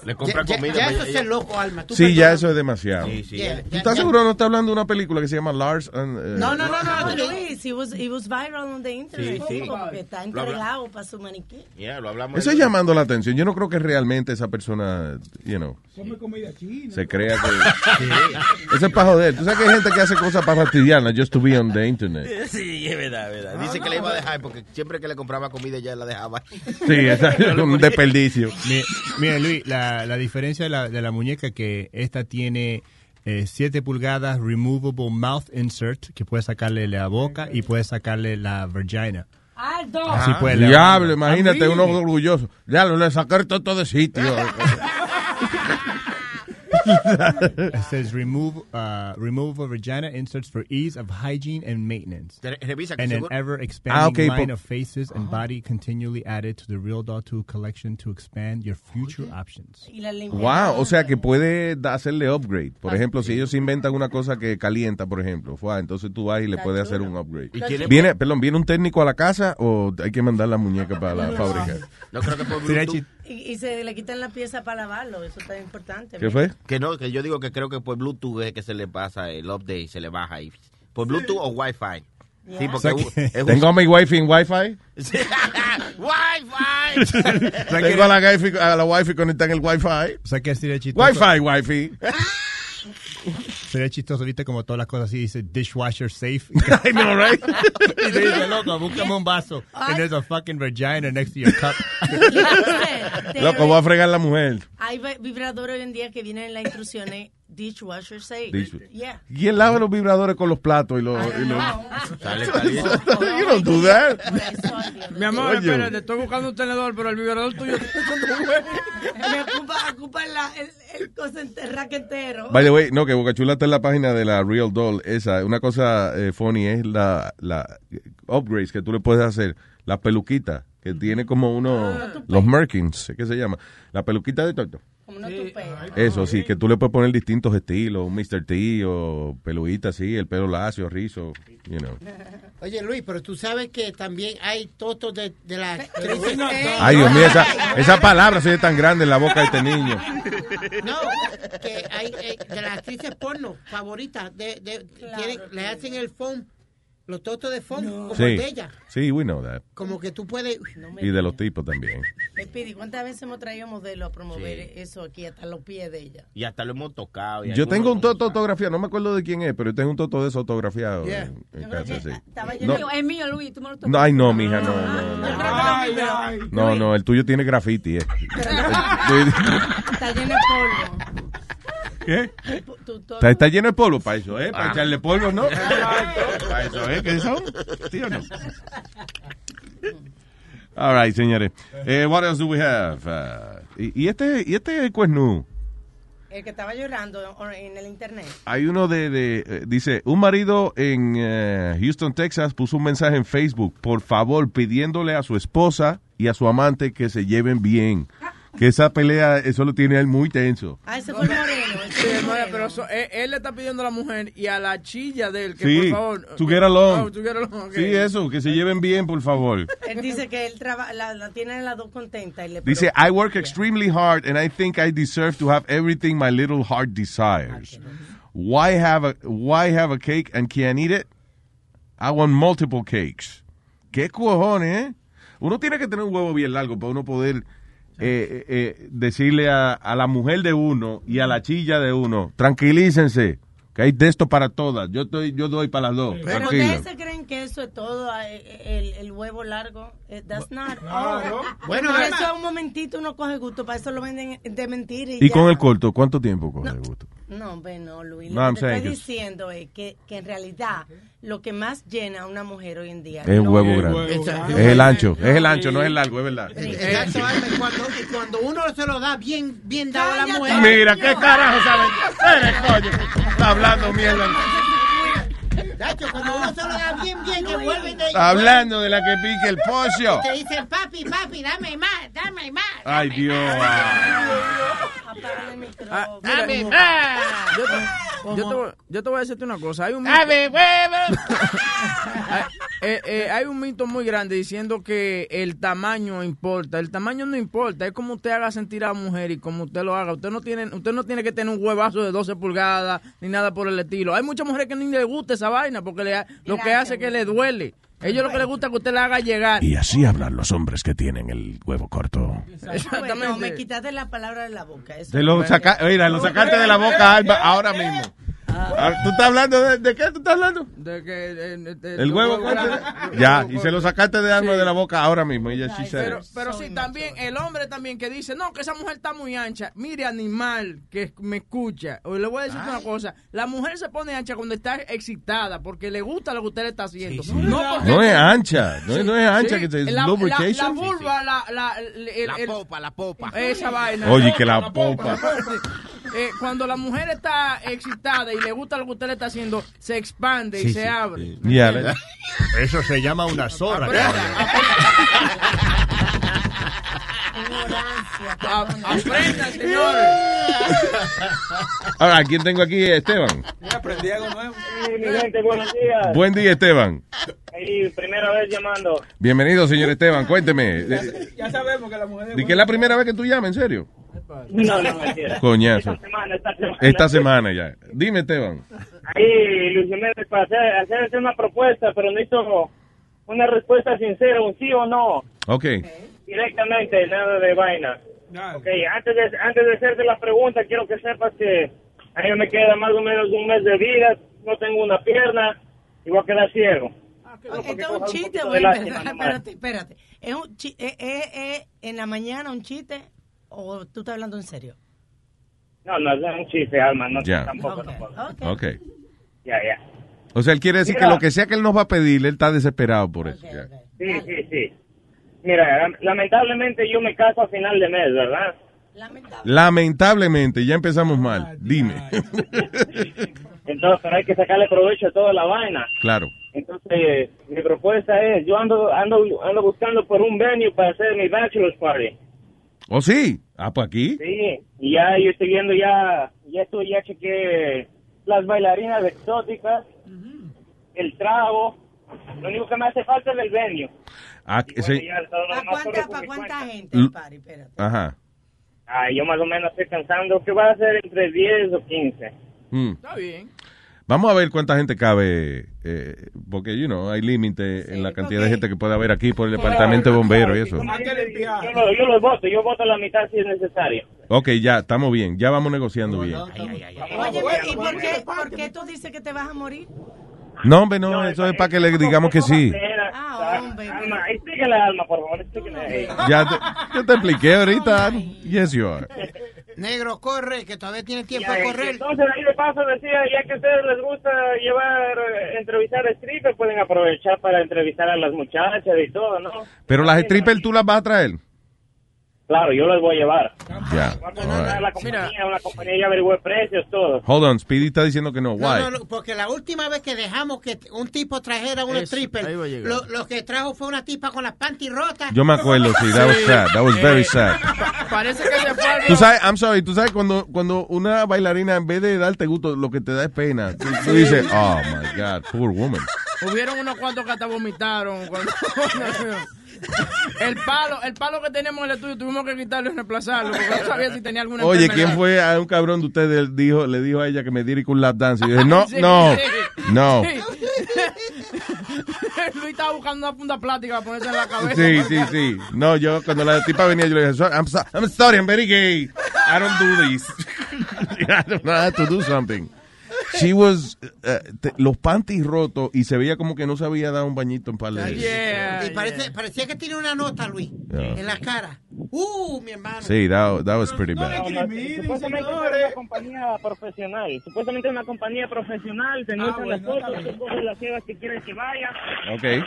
Le compra Ya- ya- comida. ya para eso ella- es ser loco, Alma. Tú Sí, ya eso es demasiado. Sí, sí. Yeah, ¿Tú ya- estás ya- seguro no está hablando de una película que se llama Lars? and, eh, No, no, no, no. No, Luis, it was, it was viral on the internet. Sí, sí. Porque está entregado para su maniquí. Yeah, lo hablamos. Eso es llamando la atención. Yo no creo que realmente esa persona, you know, Come comida china. se crea que... Eso es para joder. Tú sabes que hay gente que hace cosas para fastidiarla just to be on the internet. Sí, es verdad, es verdad. Dice que le iba a dejar porque siempre que le compraba comida ya la dejaba. Sí, es un desperdicio. Mire, mire, La, la diferencia de la, de la muñeca que esta tiene 7 pulgadas removable mouth insert que puede sacarle la boca y puede sacarle la vagina. Aldo. Así puede le- Diablo, imagínate Ah, uno orgulloso. Ya lo le sacar todo de sitio. It says remove uh, removable vagina inserts for ease of hygiene and maintenance. Re- Revisa que And an seguro- ever expanding Ah, ok, line of faces and body continually added to the Real Doll Tool collection to expand your future options. Y la limpia. Wow, o sea que puede da- hacerle upgrade. Por ejemplo, si ellos inventan una cosa que calienta, por ejemplo, fue, entonces tú vas y le puedes hacer un upgrade. ¿Y ¿Viene, perdón, ¿viene un técnico a la casa o hay que mandar la muñeca para la fábrica? No creo que por Sería Bluetooth. Y, y se le quitan la pieza para lavarlo. Eso está importante. ¿Qué fue? Que no, que yo digo que creo que por Bluetooth es que se le pasa el update y se le baja ahí. Por Bluetooth o Wi-Fi. Sí, porque O sea es es ¿Tengo a mi wifi en wifi? Sí. Wi-Fi. Tengo a la, wifi, a la wifi conectada en el wifi. O sea que chistoso. Wi-Fi, wifi. Sería chistoso, viste, como todas las cosas así, dice dishwasher safe. I know, right? y te dice, loco, búscame un vaso. And there's a fucking vagina next to your cup. Loco, voy a fregar la mujer. Hay vi- vibradores hoy en día que vienen en las instrucciones dishwasher safe. Dish- Yeah. ¿Quién lava los vibradores con los platos y los... y los- Sale caliente. you don't do that. Mi amor, Oye. espérate, estoy buscando un tenedor, pero el vibrador tuyo está echando. Me ocupa, ocupa la- el, el, cosa entero. By the way, no, que Boca Chula está en la página de la Real Doll. Esa, una cosa eh, funny es la, la upgrades que tú le puedes hacer. La peluquita, que tiene como uno, los Merkins, ¿qué se llama? La peluquita de Toto. Como una tupea. Eso sí, que tú le puedes poner distintos estilos, un Mr. T o peluita así, el pelo lacio, rizo, you know. Oye, Luis, pero tú sabes que también hay totos de, de las actrices. Ay, Dios mío, esa, esa palabra se ve tan grande en la boca de este niño. No, que hay eh, de las actrices porno favoritas, de, de, tienen- le hacen el phone Los totos de fondo, como Sí, el de ella. sí, we know that. Como que tú puedes... Y de los tipos también. Pidi, ¿cuántas veces hemos traído modelos a promover eso aquí hasta los pies de ella? Y hasta lo hemos tocado. y Yo tengo un no- toto autografiado, no me acuerdo de quién es, pero yo tengo un toto de eso autografiado Yeah. en, en casa, sí. Es No, mío, es mío, Luis, tú me lo tocas. no, ay, no, mija, no, no, no. Ay, ay. No, no, el tuyo tiene graffiti, eh. Está lleno de polvo. ¿Qué? Está, está lleno de polvo para eso, ¿eh? Para Ah. echarle polvo, ¿no? Para eso, ¿eh? ¿Qué son? ¿Sí o no? All right, señores. Eh, what else do we have? Uh, y, y este, y este cuernú. El que estaba llorando en el internet. Hay uno de, de, eh, dice, un marido en eh, Houston, Texas, puso un mensaje en Facebook, por favor, pidiéndole a su esposa y a su amante que se lleven bien. Que esa pelea, eso lo tiene a él muy tenso. Ah, ese fue el moreno. Sí, no, moreno. pero eso- él, él le está pidiendo a la mujer y a la chilla de él que Sí, por favor. to get along. Oh, to get along. Sí, eso, que se lleven bien, por favor. Él dice que él traba, la, la tiene las dos contentas. Dice, I work extremely hard and I think I deserve to have everything my little heart desires. Why have a, why have a cake and can't eat it? I want multiple cakes. ¿Qué cojones, eh? Uno tiene que tener un huevo bien largo para uno poder eh, eh, decirle a, a la mujer de uno y a la chilla de uno, tranquilícense, que hay de esto para todas. Yo estoy, yo doy para las dos. Pero ustedes se creen que eso es todo, eh, el, el huevo largo. Eh, That's not Claro. all. Bueno, Por eso un momentito uno coge gusto, para eso lo venden de mentira. Y, con el corto, ¿cuánto tiempo coge gusto? No, hombre, no, Luis. No, Lo I'm que te estoy diciendo es que, que en realidad lo que más llena a una mujer hoy en día Es un huevo grande. Es el ancho, es el ancho, no es el largo, es verdad. Exacto, y cuando, y cuando uno se lo da bien, bien dado a la mujer. Mira, ¿qué carajo sabes? Eres, coño. Está hablando mierda. Cuando uno se lo da bien, bien, que vuelve y te Está hablando de la que pique el pollo. Te dicen, papi, papi, dame más, dame más. Ay, Dios. Apaga el micrófono. Ah, mira, yo, te, yo, te, voy- yo te voy a decirte una cosa. Hay un mito, Dame huevo. hay, eh, eh, hay un mito muy grande diciendo que el tamaño importa. El tamaño no importa. Es como usted haga sentir a la mujer y como usted lo haga. Usted no tiene, usted no tiene que tener un huevazo de 12 pulgadas ni nada por el estilo. Hay muchas mujeres que ni les gusta esa vaina porque le, lo que hace es que le duele. Ellos lo que les gusta es que usted le haga llegar. Y así hablan los hombres que tienen el huevo corto. Bueno, no, me quitaste la palabra de la boca. Eso Te lo saca, mira, lo sacaste de la boca, Alba, ahora mismo. Ah, ¿Tú estás hablando de, de qué tú estás hablando? De que, El huevo. Ya, y se lo sacaste de alma de la boca ahora mismo. Ella sí se. Pero, pero sí, también el hombre también que dice, no, que esa mujer está muy ancha. Mire, animal, que me escucha. O le voy a decir una cosa. La mujer se pone ancha cuando está excitada porque le gusta lo que usted le está haciendo. No, porque- No es ancha, no, es- no es ancha, Sí, que se la, la, lubrication. la vulva, la, la, el- el- La el- popa, la popa. esa vaina. Oye, que la popa. Eh, cuando la mujer está excitada y le gusta lo que usted le está haciendo, se expande y Sí, se sí, abre. Eso se llama una zorra. Aprendan, señores. Ahora, ¿quién tengo aquí? Esteban. aprendí algo nuevo. mi gente, buenos días. Buen día, Esteban. Primera vez llamando. Bienvenido, señor Esteban. Cuénteme. ¿De, Ya sabemos que la mujer de qué es la primera vez que tú llamas, en serio? No, no, mentira. Coñazo. Esta semana, esta semana. Esta semana ya. Dime, Esteban. Ahí, Luis Jiménez, para hacer, hacer una propuesta, pero necesito una respuesta sincera, un sí o no, Ok. directamente, nada de vaina. Ok, antes de, antes de hacerte la pregunta, quiero que sepas que a mí me queda más o menos un mes de vida, no tengo una pierna y voy a quedar ciego. Esto es un chiste, güey. ¿verdad? Espérate, espérate. ¿Es, un chi- eh, eh, eh, en la mañana un chiste o tú estás hablando en serio? No, no, es un chiste, Alma, no, Ya. tampoco, Ok. Ya, ya. O sea, él quiere decir que lo que sea que él nos va a pedir, él está desesperado por eso. Sí, sí, sí. Mira, lamentablemente yo me caso a final de mes, ¿verdad? Lamentablemente, ya empezamos mal. Dime. Entonces, pero hay que sacarle provecho a toda la vaina. claro. Entonces, mi propuesta es, yo ando ando ando buscando por un venue para hacer mi bachelor's party. ¿O sí? Ah, pues aquí. Sí, y ya yo estoy viendo ya, ya estoy, ya chequé las bailarinas exóticas, el trago. Lo único que me hace falta es el venue. Ah, bueno, sí. ¿Para cuánta, pa' cuánta gente L- el party? Espérate. Ajá. Ah, yo más o menos estoy pensando que va a ser entre 10 o 15. Mm. Está bien. Vamos a ver cuánta gente cabe, eh, porque, you know, hay límite en la cantidad de gente que puede haber aquí por el departamento de bomberos y eso. Yo lo, yo lo voto, yo voto la mitad si es necesario. Ok, ya, estamos bien, ya vamos negociando bien. Oye, ¿y por qué, por qué tú dices que te vas a morir? No, hombre, no, eso es para que le digamos que sí. Ah, hombre. Alma, a Alma, por favor, a ella. Ya te, yo te expliqué ahorita. Yes, you are. Negro, corre, que todavía tiene tiempo Ya, de correr. Entonces, ahí de paso decía, ya que a ustedes les gusta llevar, eh, entrevistar a strippers, pueden aprovechar para entrevistar a las muchachas y todo, ¿no? Pero las strippers tú las vas a traer. Claro, yo las voy a llevar. Ya. A right. la compañía, una compañía ya averigüe precios, todo. Hold on, Speedy está diciendo que no. Why? no, no, porque la última vez que dejamos que un tipo trajera un Eso, stripper, lo, lo que trajo fue una tipa con las panties rotas. Yo me acuerdo, sí, that was sad. That was very Eh, sad. pa- parece que se fue Tú sabes, I'm sorry, tú sabes cuando, cuando una bailarina en vez de darte gusto, lo que te da es pena. Tú, tú dices, oh my God, poor woman. Hubieron unos cuantos que hasta vomitaron. cuando- el palo, el palo que teníamos en el estudio tuvimos que quitarlo y reemplazarlo porque no sabía si tenía alguna Oye, enfermedad. ¿quién fue a un cabrón de ustedes dijo, le dijo a ella que me diera un lap dance? Y yo dije, no, Sí, no, sí. no. Luis estaba buscando una funda plástica para ponerse en la cabeza. Sí, sí, sí. No, yo cuando la tipa venía, yo le dije, "So- I'm, so- I'm sorry, I'm very gay. I don't do this. I don't know how to do something. She was, eh, te- los panties rotos y se veía como que no se había dado un bañito en par de y parece, parecía que tiene una nota, Luis, Yeah. en la cara. Uh, mi hermano. Sí, that, that was pretty bad. Supuestamente es una compañía profesional. Supuestamente es una compañía profesional. Te muestran las fotos, coges las ciegas que quieres que vayan. Ok.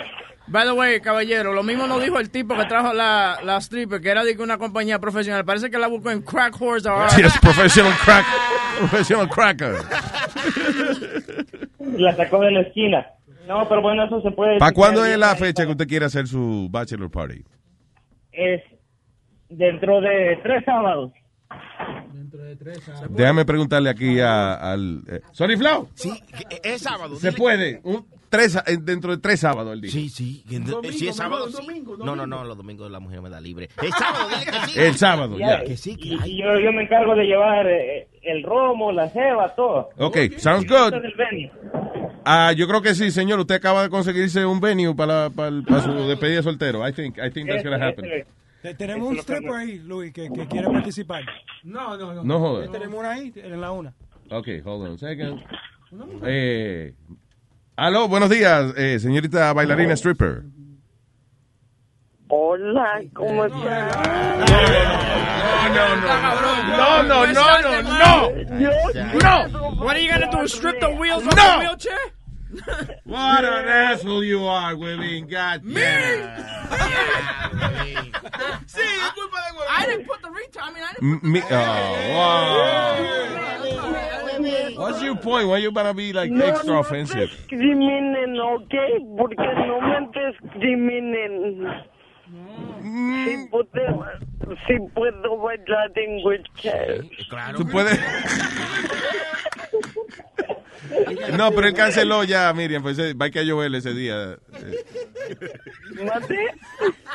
By the way, caballero, lo mismo nos dijo el tipo que trajo la, la stripper, que era de que una compañía profesional. Parece que la buscó en Crack Horse. ahora. Sí, es professional crack, professional cracker. La sacó de la esquina. No, pero bueno, eso se puede... ¿Para cuándo es la fecha que usted quiere hacer su bachelor party? Es dentro de tres sábados. Déjame preguntarle aquí a- al... Eh, Sorry, Flow. Sí, es sábado. Se puede. Un, tres, eh, dentro de tres sábados el día. Sí, sí. Domingo, si es sábado, sí. domingo, No, no, no, los domingos la mujer me da libre. Es sábado, dile que sí. El sábado, ya. Que sí, que Y, yo, yo me encargo de llevar eh, el romo, la ceba, todo. Ok, sounds Y good. Ah, yo creo que sí, señor. Usted acaba de conseguirse un venue para, para, el- para su despedida de soltero. I think, I think that's going to happen. Te- Tenemos un stripper ahí, Luis, que, que quiere participar. No, no, no. No jodas. Tenemos una ahí, en la una. Ok, hold on a second. Eh, aló, buenos días, eh, señorita bailarina stripper. Hola, ¿cómo estás? No, no, no, no, no. No. What are you gonna do? Strip the wheels off No. the wheelchair? What an asshole you are, Webin. God Me? Sí, es culpa de. I didn't put the retard. I mean, I didn't M- me- oh, wow. What's your point? Why you gonna be like No, extra no offensive? discriminen, ¿ok? Porque no me discriminen. Si mm. puedo, si puedo bailar en wheelchair. Tú puedes. No, pero él canceló ya, Miriam. Pues eh, va a que a llover ese día. ¿Mate?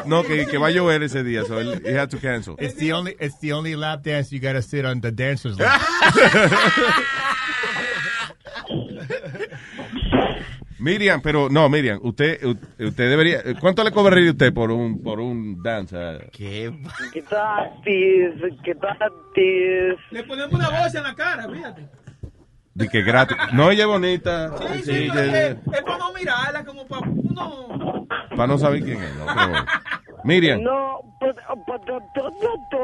No, que, que va a llover ese día. So él, he had to cancel. It's the only it's the only lap dance you gotta sit on the dancer's lap. Miriam, pero no, Miriam, usted, usted debería. ¿Cuánto le cobraría usted por un por un dance? ¿Qué? Gratis, gratis. Le ponemos una voz en la cara, fíjate. De que gratis. No, ella es bonita. Sí, Sí, sí, ella- pero es, es para no mirarla, como para uno... para no saber quién es. ¿no? Pero- Miriam. No, para, para toda tu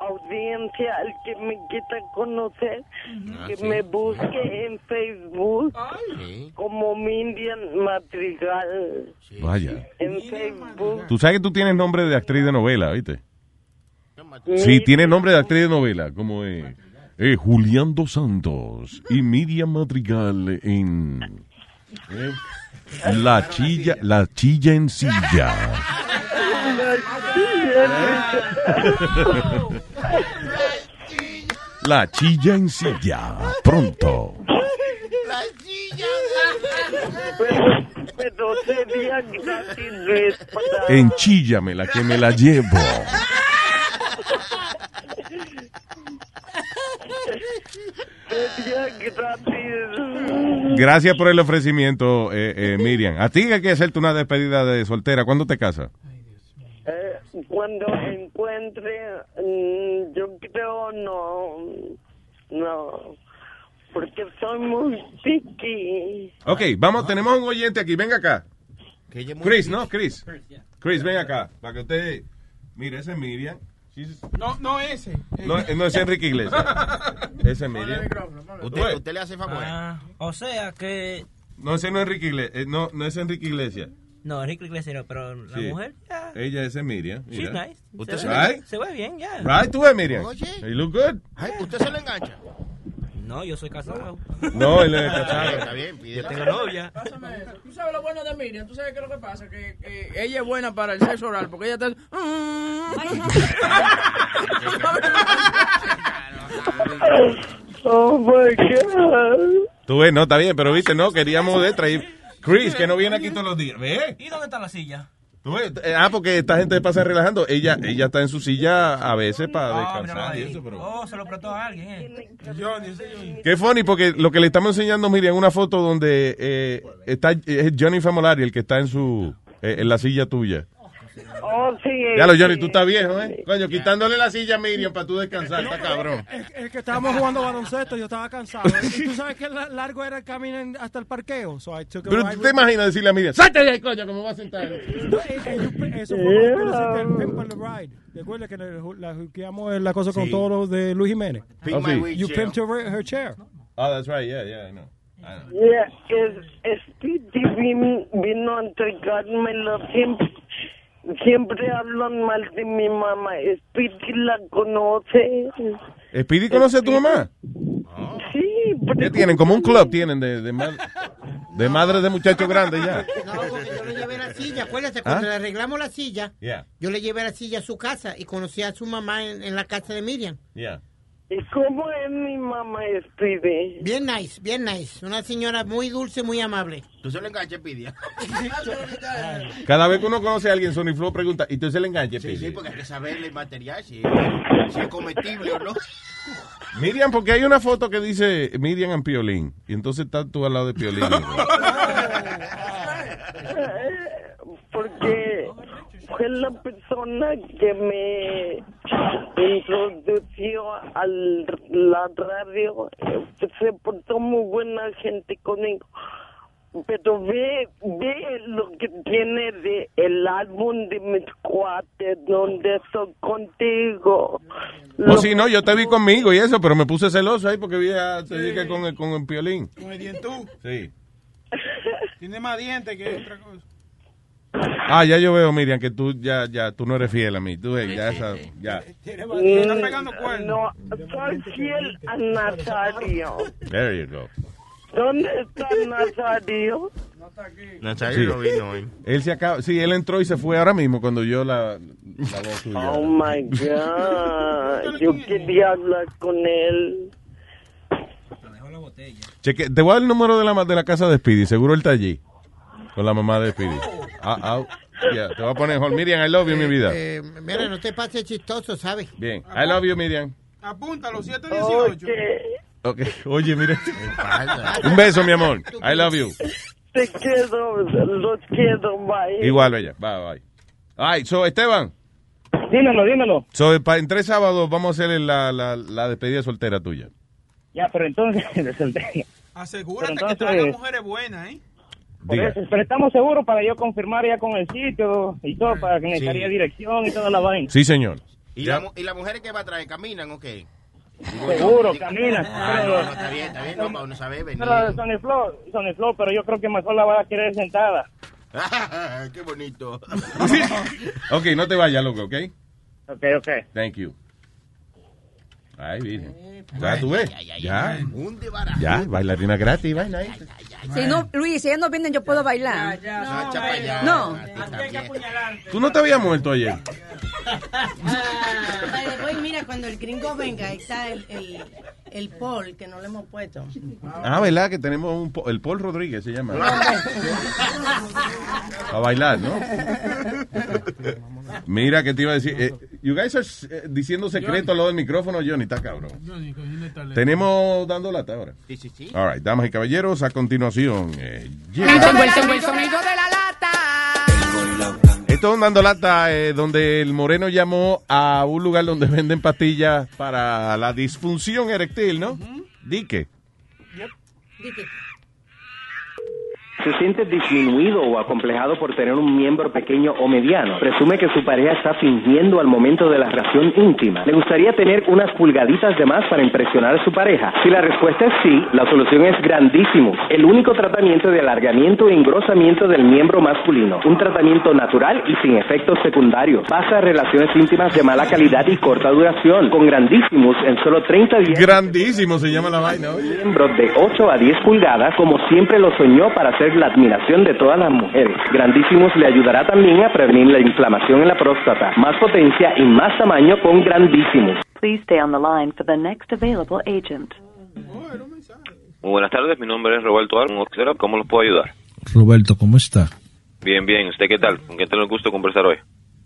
audiencia, el que me quiera conocer, Ah, que sí. me busque en Facebook como Mindian Madrigal. Vaya. En Facebook. Tú sabes que tú tienes nombre de actriz de novela, ¿viste? Sí, tiene nombre de actriz de novela, como eh, eh, Julián Dos Santos y Miriam Madrigal en eh, La Chilla, La Chilla en Silla. La Chilla en Silla, pronto. Pero, pero sería gratis, Luis, para... Enchíllame la que me la llevo. Sería gratis. Gracias por el ofrecimiento, eh, eh, Miriam. A ti hay que hacerte una despedida de soltera. ¿Cuándo te casas? Eh, cuando encuentre, mm, yo creo no, no, porque soy muy picky. Ok, vamos, tenemos un oyente aquí. Venga acá. Chris, ¿no? Chris. Chris, ven acá. Para que usted... Mire, ese es Miriam. She's- No, no ese. No, no es Enrique Iglesias. Ese es Miriam. ¿Usted, usted le hace favor. Ah, o sea que. No, ese no es Enrique Iglesias. eh, No, no es Enrique Iglesias. No, Enrique Iglesias no, pero la Sí. mujer, ya. Ella es Miriam. She's nice. ¿Usted se, se ve, right? se ve bien, ya. Right, tú ves, Miriam. Oye. You look good. Ay, ¿Usted se le engancha? No, yo soy casado. No, él es casado. Está bien, pide Yo tengo novia. Pásame eso. Tú sabes lo bueno de Miriam. Tú sabes qué es lo que pasa. Que eh, ella es buena para el sexo oral. Porque ella está. Oh my God. Tú ves, no, está bien, pero viste, no, queríamos de traer. Chris, que no viene aquí todos los días. ¿Ves? ¿Y dónde está la silla? Eh, Ah, porque esta gente pasa relajando. Ella, ella está en su silla a veces para míralo descansar y ahí. eso, pero... Oh, se lo prestó a alguien, eh. Qué funny, porque lo que le estamos enseñando, Miriam, una foto donde eh, está es Johnny Famolari, el que está en su eh, en la silla tuya. Oh, sí. Ya lo, sí. Johnny, tú estás viejo, ¿eh? Coño, quitándole la silla a Miriam para tú descansar, está cabrón. Es, es que estábamos jugando baloncesto, yo estaba cansado. y tú sabes que la- largo era el camino hasta el parqueo. So I took a Pero tú te imaginas decirle a Miriam, ¡salte de ahí, coño, como va a sentar! No, eh, eh, Eso fue cuando el Pimp on the Ride. ¿Recuerdas que le- la juqueamos la cosa con todos los de Luis Jiménez? Pimp Oh, my sí. You pimped her, her chair. Oh, that's right, yeah, yeah, I know. I know. Yeah, es, vin- vino a entregármelo siempre. Siempre hablan mal de mi mamá. Speedy la conoce. ¿Speedy conoce a tu mamá? Sí, ¿Qué tienen? Como un club tienen de, de, ma- de madres de muchachos grandes ya. No, porque yo le llevé la silla, acuérdate, ¿Ah? cuando le arreglamos la silla, Yeah, yo le llevé la silla a su casa y conocí a su mamá en, en la casa de Miriam. yeah. ¿Y cómo es mi mamá, Speedy? Bien nice, bien nice. Una señora muy dulce, muy amable. Tú se le enganchas, Pidia. Cada vez que uno conoce a alguien, Sony Flow pregunta, ¿y tú se le enganche, Sí, Speedy? sí, porque hay que saberle el material, si, si es comestible o no. Miriam, porque hay una foto que dice Miriam en Piolín. Y entonces estás tú al lado de Piolín. Porque fue la persona que me introdució a la radio. Se portó muy buena gente conmigo. Pero ve, ve lo que tiene de el álbum de mis cuates, donde estoy contigo. O si no, yo te vi conmigo y eso, pero me puse celoso ahí porque vi a, te dije con el, con el Piolín. Con el dientú. Sí. Tiene más dientes que otra cosa. Ah, ya yo veo, Miriam, que tú ya, ya, tú no eres fiel a mí. Tú ves, ya, esa- ya. Mm, No, soy fiel a Nazario. There you go. ¿Dónde está Nazario? Nazario no vino hoy. Él se acaba, sí, él entró y se fue ahora mismo cuando yo la, la voz suya. Oh my God. Yo quería hablar con él. Cheque, te voy a dar el número de la, ma- de la casa de Speedy. Seguro él está allí. Con la mamá de Speedy. Ah, ah, yeah, Te voy a poner, hold, Miriam, I love you, mi vida. Eh, mira, no te pases chistoso, ¿sabes? Bien. I love you, Miriam. Apúntalo, 718. Ok. Oye, mira. Un beso, mi amor. I love you. Te quiero, los quiero, bye. Igual, bella. Bye, bye. Ay, so, Esteban. Dímelo, dímelo. So, en tres sábados vamos a hacer la, la, la despedida soltera tuya. Ya, pero entonces, de soltería. Asegúrate Pero que entonces- traiga mujeres buenas, ¿eh? Por Diga. eso, pero estamos seguros para yo confirmar ya con el sitio y todo, para que necesitaría dirección y toda la vaina. Sí, señor. ¿Y, la, ¿Y las mujeres que va a traer caminan o qué? Seguro, camina. Ah, no, no, está bien, está bien, no, para uno saber venir. pero Flow, Sony Flow, pero yo creo que mejor la va a querer sentada. Qué bonito. Ok, no te vayas, loco, ¿ok? Ok, ok. Thank you. Ay, virgen. Ya tú ves. Ya. Un desbarajo. Ya, bailarina gratis, vaina ahí. Si no, Luis, si ellos no vienen, yo puedo bailar. Para allá. No. Tú no te habías muerto ayer. The way, mira, cuando el gringo venga, está el, el, el Paul que no le hemos puesto. Ah, ¿verdad? Que tenemos un, po- el Paul Rodríguez, se llama. A bailar, ¿no? Mira, que te iba a decir? Eh, you guys are eh, diciendo secreto a lo del micrófono, Johnny, está cabrón. Tenemos dando lata ahora. Sí, sí, sí. All right, damas y caballeros, a continuación. eh, sonido de la lata. Esto es un dando lata eh, donde el moreno llamó a un lugar donde venden pastillas para la disfunción eréctil, ¿no? Dique. Se siente disminuido o acomplejado por tener un miembro pequeño o mediano. Presume que su pareja está fingiendo al momento de la relación íntima. ¿Le gustaría tener unas pulgaditas de más para impresionar a su pareja? Si la respuesta es sí, la solución es grandísimo. El único tratamiento de alargamiento e engrosamiento del miembro masculino. Un tratamiento natural y sin efectos secundarios. Pasa a relaciones íntimas de mala calidad y corta duración. Con grandísimos en solo 30 días. Grandísimo se llama la vaina. Miembros de 8 a 10 pulgadas, como siempre lo soñó para hacer la admiración de todas las mujeres. Grandísimos le ayudará también a prevenir la inflamación en la próstata. Más potencia y más tamaño con grandísimos. Please stay on the line for the next available agent. Muy buenas tardes, mi nombre es Roberto Armo. ¿Cómo los puedo ayudar? Roberto, ¿cómo está? Bien, bien. ¿Usted qué tal? ¿Con quién tengo el gusto de conversar hoy?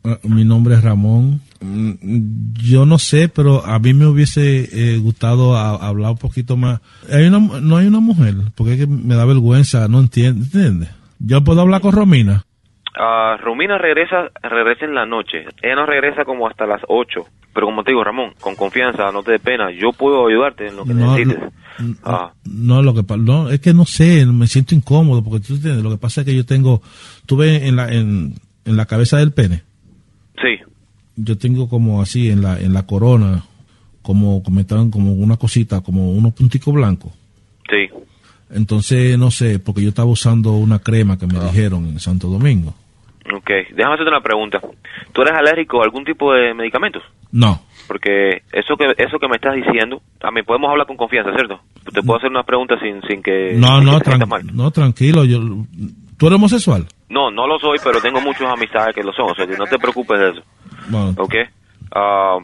Ah, Mi nombre es Ramón. Mm, Yo no sé, pero a mí me hubiese eh, gustado a- hablar un poquito más. Hay una, no hay una mujer, porque es que me da vergüenza, no entiende, ¿entiende? Yo puedo hablar con Romina. Ah, Romina regresa, regresa en la noche. Ella no regresa como hasta las 8. Pero como te digo, Ramón, con confianza, no te dé pena. Yo puedo ayudarte en lo que No, necesites. Ah, No, lo que no, es que no sé, me siento incómodo, porque tú entiendes, lo que pasa es que yo tengo, tuve en la, en, en la cabeza del pene, sí. yo tengo como así en la, en la corona, como, estaban como una cosita, como unos punticos blancos. Sí. Entonces, no sé, porque yo estaba usando una crema que me dijeron en Santo Domingo. Ok. Déjame hacerte una pregunta. ¿Tú eres alérgico a algún tipo de medicamentos? No. Porque eso que eso que me estás diciendo, a mí podemos hablar con confianza, ¿cierto? Te puedo hacer unas preguntas sin, sin que... No, sin no, que te sientas tran- mal. no, tranquilo. Yo, ¿Tú eres homosexual? No, no lo soy, pero tengo muchas amistades que lo son, o sea que no te preocupes de eso. Bueno, ¿Ok? Ah,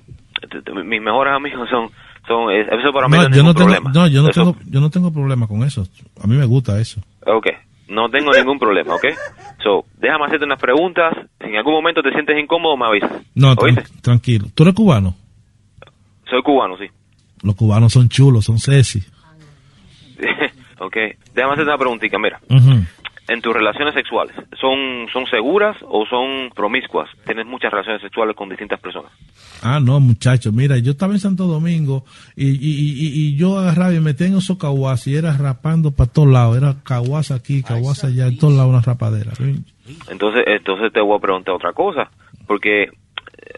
mis mejores amigos son... son eh, eso para mí no, no, es yo no tengo, problema. no, yo no Eso- tengo, yo no tengo problema con eso. A mí me gusta eso. Ok, no tengo ningún problema, ¿ok? So, déjame hacerte unas preguntas. Si en algún momento te sientes incómodo, me avisas. No, tranquilo. ¿Tú eres cubano? Soy cubano, sí. Los cubanos son chulos, son sexy. ok, déjame hacerte una preguntita. Mira, Ujú. En tus relaciones sexuales, ¿son, ¿son seguras o son promiscuas? ¿Tienes muchas relaciones sexuales con distintas personas? Ah, no, muchachos, mira, yo estaba en Santo Domingo y, y, y, y yo agarraba y me metía en esos caguas y era rapando para todos lados. Era caguas aquí, caguas allá, en todos lados una rapadera. Entonces, entonces te voy a preguntar otra cosa, porque eh,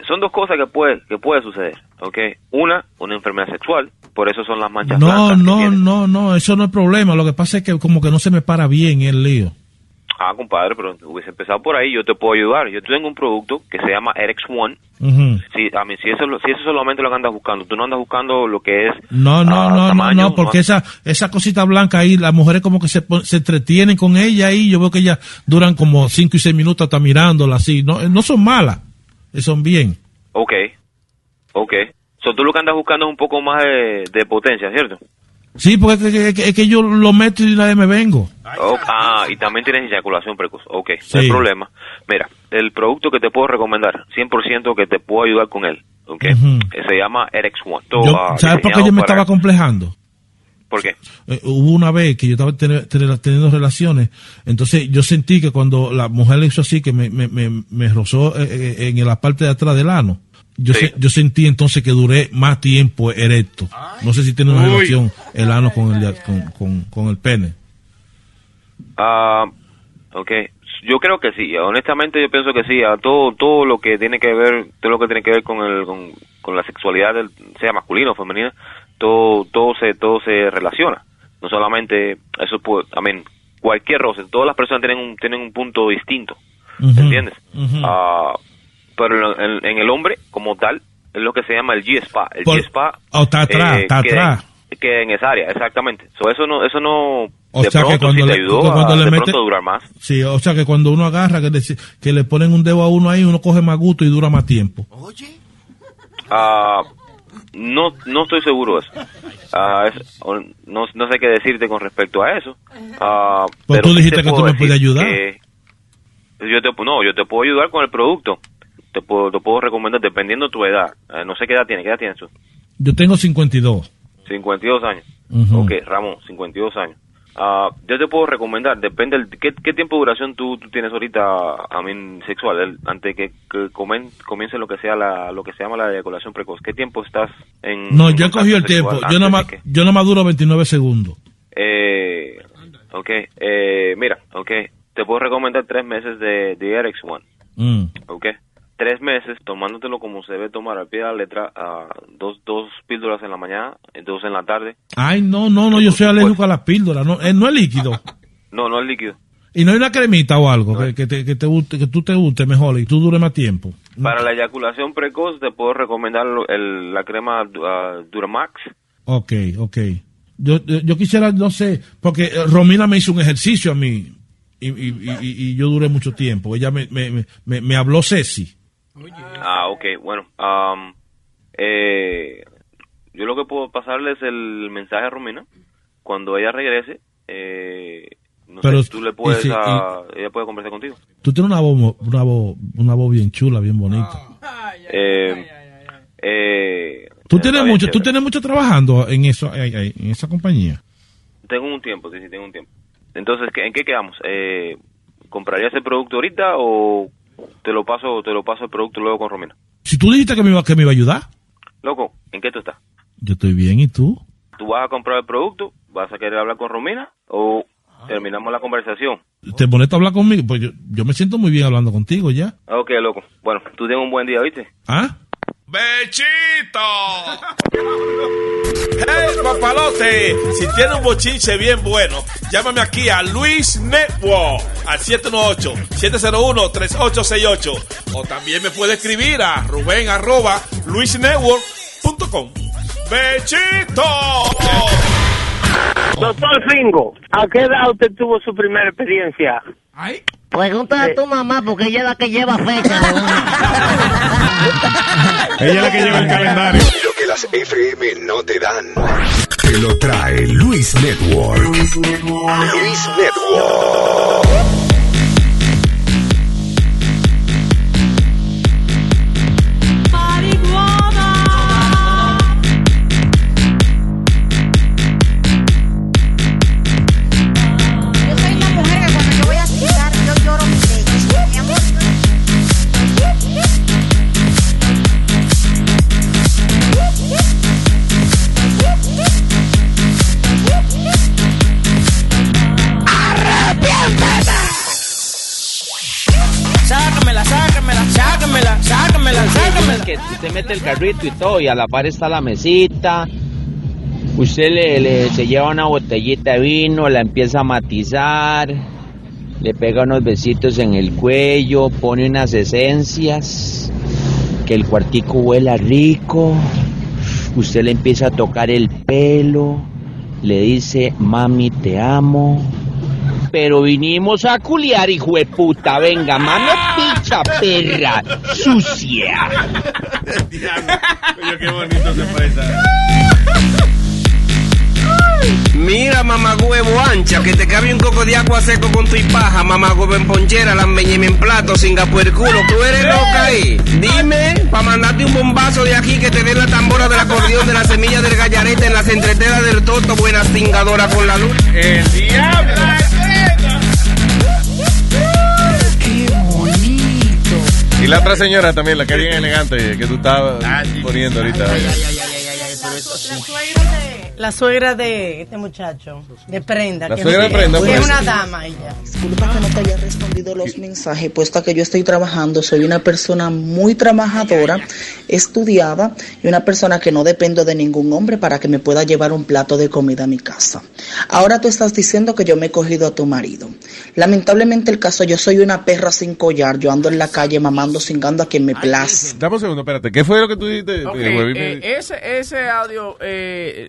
son dos cosas que puede que puede suceder, ¿ok? Una, una enfermedad sexual, por eso son las manchas No, no, no, no, eso no es problema. Lo que pasa es que como que no se me para bien el lío. Ah, compadre, pero hubiese empezado por ahí, yo te puedo ayudar. Yo tengo un producto que se llama Erex One. Ujú. Si, a mí, si eso, si eso solamente lo que andas buscando, tú no andas buscando lo que es No, no, ah, no, no, tamaño, no, porque esa, esa cosita blanca ahí, las mujeres como que se, se entretienen con ella ahí. Yo veo que ellas duran como cinco y seis minutos hasta mirándola así. No, no son malas, eh, son bien. Ok, ok. So, tú lo que andas buscando es un poco más de, de potencia, ¿cierto? Sí, porque es que, es que- es que yo lo meto y nadie me vengo. Ok, Ah, y también tienes eyaculación precoz. Ok, no hay problema. Mira, el producto que te puedo recomendar, 100% que te puedo ayudar con él, ¿ok? Ujú. Eh, Se llama Erex One. Todo, Yo- ¿Sabes por qué yo me para- estaba complejando? ¿Por qué? Eh, hubo una vez que yo estaba ten- ten- teniendo relaciones, entonces yo sentí que cuando la mujer le hizo así, que me, me, me, me rozó eh, eh, en la parte de atrás del ano, yo, se- yo sentí entonces que duré más tiempo erecto. No sé si tiene una Uy. relación el ano con el, con, con, con el pene. Ah, ok. Yo creo que sí. Honestamente, yo pienso que sí. A todo, todo lo que tiene que ver, todo lo que tiene que ver con el, con, con la sexualidad, del, sea masculino o femenina, todo, todo se, todo se relaciona. No solamente eso, puede, I mean, cualquier roce. Todas las personas tienen un, tienen un punto distinto. Ujú. ¿Entiendes? Ah, pero en, en el hombre, como tal, es lo que se llama el G-Spa. El G-Spa. Oh, está atrás, está queda- atrás. queda en esa área, exactamente. So, eso no, eso no, O de sea que cuando le- ayudó cuando a le mete- durar más. Sí, o sea que cuando uno agarra, que le, que le ponen un dedo a uno ahí, uno coge más gusto y dura más tiempo. Ah, no, no estoy seguro de eso. Ah, es- o- no, no sé qué decirte con respecto a eso. Ah, Pues pero tú dijiste te que tú me podías decir ayudar. que- Yo te, no, yo te puedo ayudar con el producto. Te puedo, te puedo recomendar dependiendo de tu edad. Eh, no sé qué edad tiene. ¿Qué edad tienes tú? Yo tengo 52. 52 años. Ujú. Ok, Ramón, 52 años. Ah, yo te puedo recomendar, depende del, ¿qué, qué tiempo de duración tú, tú tienes ahorita a mí sexual, el- antes que, que comen- comience lo que sea la, lo que se llama la eyaculación precoz. ¿Qué tiempo estás en No, yo he cogido el tiempo. Yo de que- yo nada más duro 29 segundos. Eh, ok, eh, mira, ok, te puedo recomendar tres meses de, de Erex One, Mm. ok. Tres meses tomándotelo como se debe tomar al pie de la letra, dos, dos píldoras en la mañana, dos en la tarde. Ay, no, no, no, yo soy alérgico a las píldoras. No, eh, no es líquido. No, no es líquido. Y no hay una cremita o algo que, que, te, que, te guste, que tú te guste mejor y tú dure más tiempo. Para la eyaculación precoz te puedo recomendar el- la crema ah, Duramax. Ok, ok. Yo, yo, quisiera, no sé, porque eh, Romina me hizo un ejercicio a mí y, y, y- yo duré mucho tiempo. Ella me, me, me- me, me habló Ceci. Ah, ok, bueno. am, eh, yo lo que puedo pasarle es el mensaje a Romina. Cuando ella regrese, eh, no Pero, sé, tú le puedes, si- ah, ella puede conversar contigo. Tú tienes una voz, una voz, una voz bien chula, bien bonita. Eh, eh, Tú tienes mucho, tú chévere. tienes mucho trabajando en eso, en esa compañía. Tengo un tiempo, sí, sí, tengo un tiempo. Entonces, ¿qué- ¿en qué quedamos? Eh, ¿Comprarías el producto ahorita o te lo paso te lo paso el producto luego con Romina? Si tú dijiste que me iba, que me iba a ayudar, Loco, ¿en qué tú estás? yo estoy bien, ¿y tú? ¿Tú vas a comprar el producto? ¿Vas a querer hablar con Romina? ¿O terminamos la conversación? ¿Te molesta hablar conmigo? Pues yo, yo me siento muy bien hablando contigo ya. Ok, loco. Bueno, tú tengas un buen día, ¿viste? ¿Ah? ¡Bechito! ¡Hey, papalote! Si tiene un bochinche bien bueno, llámame aquí a Luis Network al 718-701-3868. O también me puede escribir a Rubén arroba luisnetwork.com. ¡Bechito! Doctor Ringo, ¿a qué edad usted tuvo su primera experiencia? Pregúntale a tu mamá porque ella es la que lleva fecha. Ella es la que lleva el calendario. Lo que las FM no te dan. Te lo trae Luis Network. Luis Network. Yo que usted mete el carrito y todo y a la par está la mesita. Usted le, le- se lleva una botellita de vino, la empieza a matizar, le pega unos besitos en el cuello, pone unas esencias, que el cuartico huela rico. Usted le empieza a tocar el pelo, le dice, mami, te amo. Pero vinimos a culiar, hijo de puta. Venga, mano picha, perra, sucia. Oye, qué bonito se. Mira, mamá huevo ancha, que te cabe un coco de agua seco con tu y paja. Mamá huevo en ponchera, la meñeme en plato, sin el culo. Tú eres loca ahí. Dime, pa' mandarte un bombazo de aquí que te dé la tambora del acordeón de la semilla del gallarete en las entreteras del toto, buena cingadora con la luz. ¡El diablo! Y la otra señora también, la que es bien elegante, que tú estabas Ah, poniendo ahorita. La suegra de este muchacho, de Prenda. La que suegra es- de Prenda, que pues. es una dama ella. Disculpa que no te haya respondido los mensajes, puesto que yo estoy trabajando, soy una persona muy trabajadora, estudiada y una persona que no dependo de ningún hombre para que me pueda llevar un plato de comida a mi casa. Ahora tú estás diciendo que yo me he cogido a tu marido. Lamentablemente el caso, yo soy una perra sin collar, yo ando en la calle mamando, cingando a quien me place. Dame un segundo, espérate. ¿Qué fue lo que tú dijiste? Eh, ese, ese audio eh,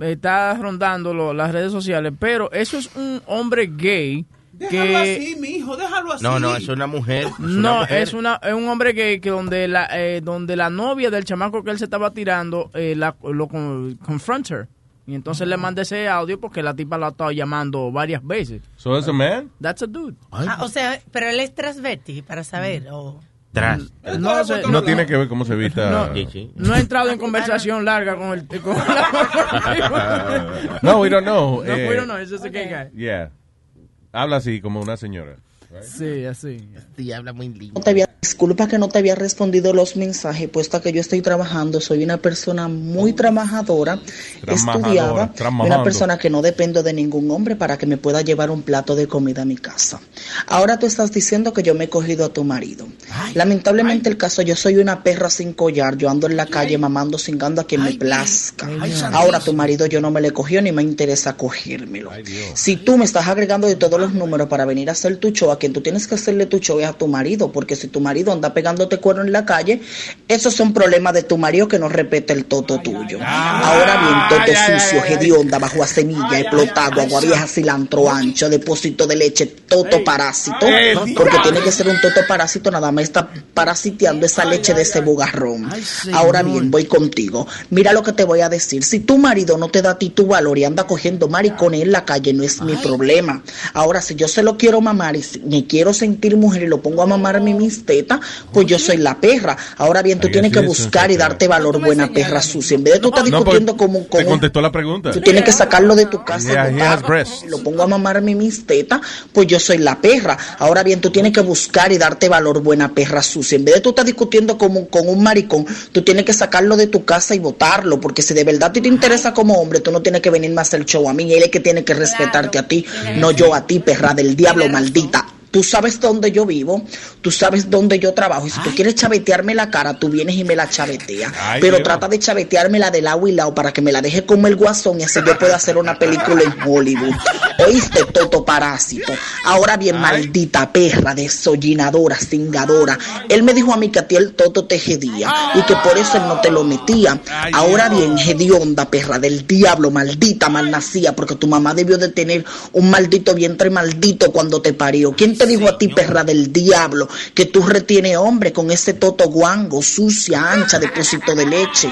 está rondando lo- las redes sociales, pero eso es un hombre gay Déjalo que... así, mi hijo, déjalo así. No, no, es una mujer. es una No, mujer. es, una, es un hombre gay que donde la, eh, donde la novia del chamaco que él se estaba tirando eh, la, lo con, confront her. Y entonces le mandé ese audio porque la tipa lo ha estado llamando varias veces. So it's a man? That's a dude. Ah, o sea, pero él es transvesti, para saber. o- Tras. No, sé, No tiene que ver cómo se vista. No, no he entrado en conversación larga con el... Con No, we don't know. No, Eh, we don't know. It's just a gay guy. Yeah. Habla así, como una señora. Sí, así. Sí, habla muy lindo. No te había, disculpa que no te había respondido los mensajes, puesto que yo estoy trabajando, soy una persona muy trabajadora, Trabajadora, estudiada, trabajando. una persona que no dependo de ningún hombre para que me pueda llevar un plato de comida a mi casa. Ahora tú estás diciendo que yo me he cogido a tu marido. Lamentablemente el caso, yo soy una perra sin collar, yo ando en la calle mamando, cingando a quien me plazca. Ahora tu marido yo no me le cogió ni me interesa cogérmelo. Si tú me estás agregando de todos los números para venir a hacer tu show, a quien tú tienes que hacerle tu show es a tu marido, porque si tu marido anda pegándote cuerno en la calle, esos son problemas de tu marido que no respeta el toto tuyo. Ahora bien, toto sucio, hedionda, bajo a semilla, explotado, agua vieja, cilantro ancho, depósito de leche, toto parásito, porque tiene que ser un toto parásito, nada más está parasiteando esa leche de ese bugarrón. Ahora bien, voy contigo. Mira lo que te voy a decir. Si tu marido no te da a ti tu valor y anda cogiendo maricones en la calle, no es mi problema. Ahora, si yo se lo quiero mamar y si me quiero sentir mujer y lo pongo a mamar a mí mis tetas, pues yo soy la perra. Ahora bien, tú tienes que buscar y darte valor, buena perra sucia. En vez de tú estar No, discutiendo pues, como, Te como contestó la pregunta. Tú tienes que sacarlo de tu casa, Yeah, botarlo, lo pongo a mamarme mis tetas, pues yo soy la perra. Ahora bien, tú tienes que buscar y darte valor, buena perra sucia. En vez de tú estar discutiendo como, con un maricón, tú tienes que sacarlo de tu casa y botarlo, porque si de verdad a ti te interesa como hombre, tú no tienes que venirme a hacer show a mí, él es que tiene que respetarte a ti, no yo a ti, perra del diablo, maldita. Tú sabes dónde yo vivo, tú sabes dónde yo trabajo. Y si tú quieres chavetearme la cara, tú vienes y me la chaveteas. Ay, Pero Dios. trata de chavetearme la de lado y lado para que me la deje como el guasón y así yo pueda hacer una película en Hollywood. ¿Oíste, Toto Parásito? Ahora bien, maldita perra, desollinadora, cingadora. Él me dijo a mí que a ti el Toto te jedía y que por eso él no te lo metía. Ahora bien, hedionda, perra del diablo, maldita, malnacía, porque tu mamá debió de tener un maldito vientre maldito cuando te parió. ¿Quién te dijo a ti, perra del diablo, que tú retienes hombre con ese toto guango, sucia, ancha, depósito de leche?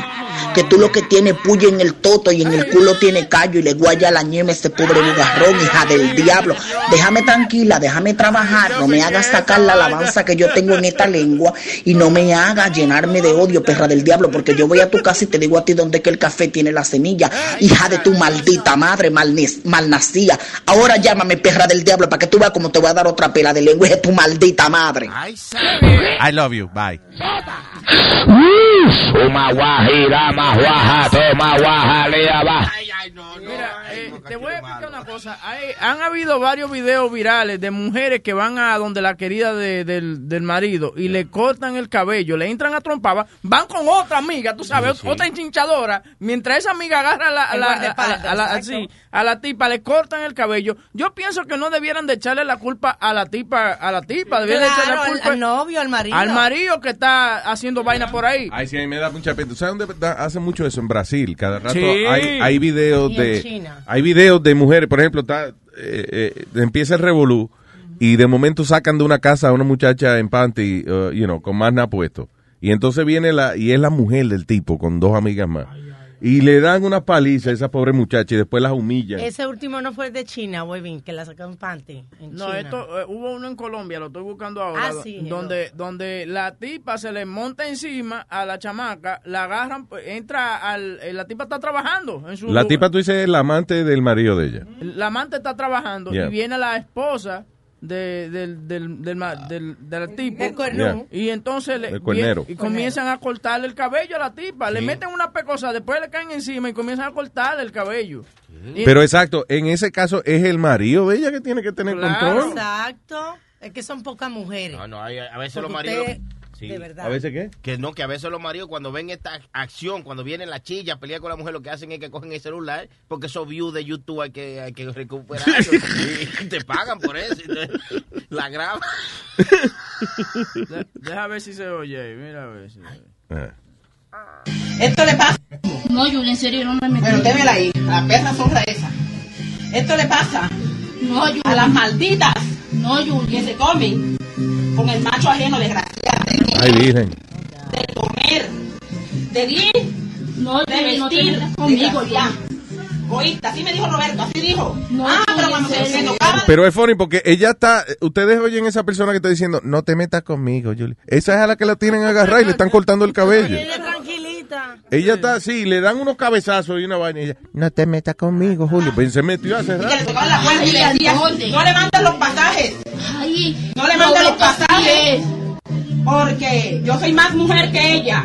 Que tú lo que tienes puya en el toto y en el culo tiene callo y le guaya la ñema a ese pobre bugarrón, hija del diablo. Déjame tranquila, déjame trabajar, no me hagas sacar la alabanza que yo tengo en esta lengua y no me hagas llenarme de odio, perra del diablo, porque yo voy a tu casa y te digo a ti dónde que el café tiene la semilla, hija de tu maldita madre, malnacía. Ahora llámame, perra del diablo, para que tú veas cómo te voy a dar otra pela de lengua, es tu maldita madre. I love you. Bye. Uma guajira, majuaja, toma guajalea, va. Mira, eh, te voy a explicar una cosa. Hay- han habido varios videos virales de mujeres que van a donde la querida de- del, del marido y le cortan el cabello, le entran a trompaba, van con otra amiga, tú sabes, otra enchinchadora, mientras esa amiga agarra a la, a la- guardaespaldas, a la- a la- exacto. sí, a la tipa, le cortan el cabello. Yo pienso que no debieran de echarle la culpa a la tipa, a la tipa, debieran de echarle Claro, la al, culpa al novio, al marido. al marido que está haciendo vaina por ahí. Ay, sí, a mí me da mucha pena. ¿Tú sabes dónde da- hacen mucho eso? En Brasil. Cada rato Sí. hay, hay videos Y de... China. Hay videos de mujeres, por ejemplo, está, eh, eh, empieza el revolú y de momento sacan de una casa a una muchacha en panty, uh, you know, con más nada puesto. Y entonces viene la... Y es la mujer del tipo con dos amigas más. Y le dan una paliza a esa pobre muchacha y después las humillan. Ese último no fue de China, Webin, que la sacaron panty. En No, China. esto eh, hubo uno en Colombia, lo estoy buscando ahora, Ah, sí, donde donde la tipa se le monta encima a la chamaca, la agarran, pues, entra al eh, la tipa está trabajando en su La tipa, tú dices, la amante del marido de ella. la amante está trabajando Yeah. y viene la esposa de, del, del, del, ma- del, del tipo Del cuerno. Yeah. y entonces le, y comienzan a cortarle el cabello a la tipa, le meten una pecosa, después le caen encima y comienzan a cortarle el cabello. Pero exacto, en ese caso es el marido de ella que tiene que tener control. Exacto. Es que son pocas mujeres. No, no, hay- a veces los maridos. usted- Sí. de verdad. ¿A veces qué? Que no, que a veces los maridos cuando ven esta acción, cuando viene la chilla a pelear con la mujer, lo que hacen es que cogen el celular, porque esos views de YouTube hay que, hay que recuperarlos. y te pagan por eso. la graban. De- deja ver si se oye, mira a ver si Eh. Esto le pasa. No, Julia, en serio, no me metí. Bueno, usted vela ahí, la perra zorra esa. Esto le pasa. No, Julia. A las malditas. No, Julia. Que se comen con el macho ajeno, desgraciado. Ay, virgen. De comer. De ir. No, de vestir. conmigo ya. Oíste, así me dijo Roberto, así dijo. ah, pero cuando se, se tocaba Pero es funny porque ella está, ustedes oyen esa persona que está diciendo, no te metas conmigo, Julia. Esa es a la que la tienen agarrada y le están cortando el cabello. Ella tranquilita. Ella está así, le dan unos cabezazos y una vaina y ella, no te metas conmigo, Julio. Pues se metió hace y que le rato. tocaba la puerta y le decía, no le mandes los pasajes. Ay, No le mandes los pasajes. es. Porque yo soy más mujer que ella.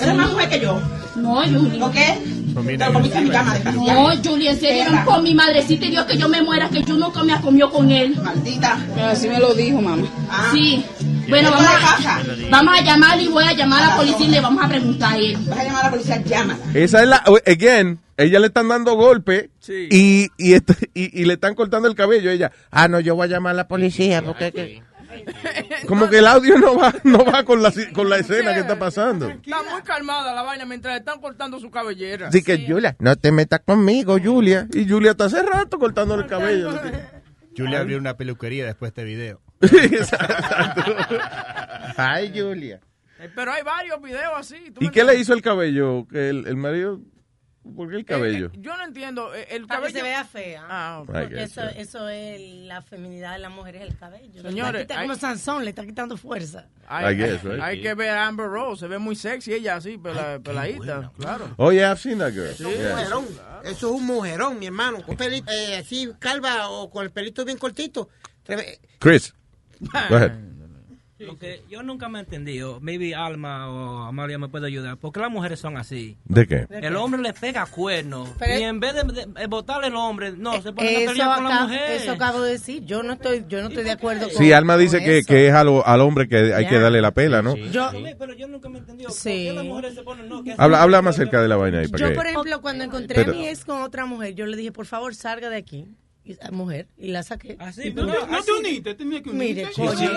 Eres más mujer que yo. No, Julie. ¿Por qué? Te lo comiste en mi cama, desgraciada. No, Julie, en serio, con mi madrecita y Dios que yo me muera, que yo nunca me ha comido con él. Maldita. Así me lo dijo, mamá. Sí. Bueno, ¿Qué vamos a, vamos a llamar y voy a llamar a la policía y le vamos a preguntar a él. Vas a llamar a la policía, llámala. Esa es la, again, ella le están dando golpe y, y, este- y, y le están cortando el cabello. Ella, ah, no, yo voy a llamar a la policía porque... que-". Como que el audio no va, no va con la, con la escena que está pasando. Está muy calmada la vaina mientras le están cortando su cabellera. Así que, Julia, no te metas conmigo, Julia. Y Julia está hace rato cortándole el cabello. Julia abrió una peluquería después de este video. Ay, Julia. Eh, Pero hay varios videos así. ¿tú ¿Y qué le hizo el cabello? Que el, el marido... ¿Por qué el cabello? Yo no entiendo. eh, El Para que cabello. se vea fea. Ah, ok. I guess, Eso, eso es la feminidad de la mujer, es el cabello. Señores, Le está hay- como Sansón, le está quitando fuerza. Hay, I guess, hay- right? hay que ver a Amber Rose. Se ve muy sexy ella así, pela- peladita. Claro. Oh, yeah, I've seen that girl. Sí. Yeah. mujerón. Eso es un mujerón, mi hermano. Un pelito eh, así, calva o con el pelito bien cortito. Chris, go ahead. Lo que yo nunca me he entendido, maybe Alma o Amalia me puede ayudar, porque las mujeres son así. ¿De qué? El hombre le pega cuernos Pero- y en vez de, de- de botarle el hombre, no, se pone a Eso, pelear con la mujer. eso acabo de decir. Yo no estoy, yo no estoy de acuerdo con Sí, Alma dice que, eso. que es a lo- al hombre que hay que darle la pela, ¿no? Yo, Pero yo nunca me he entendido por Sí. qué las mujeres se ponen, no, que Habla, habla más cerca de la vaina ahí. Para yo, que... por ejemplo, cuando encontré Pero- a mi ex con otra mujer, yo le dije, por favor, salga de aquí. Mujer, y la saqué. Así, pero no, no te uniste, tenía que unirte. Mire, coño.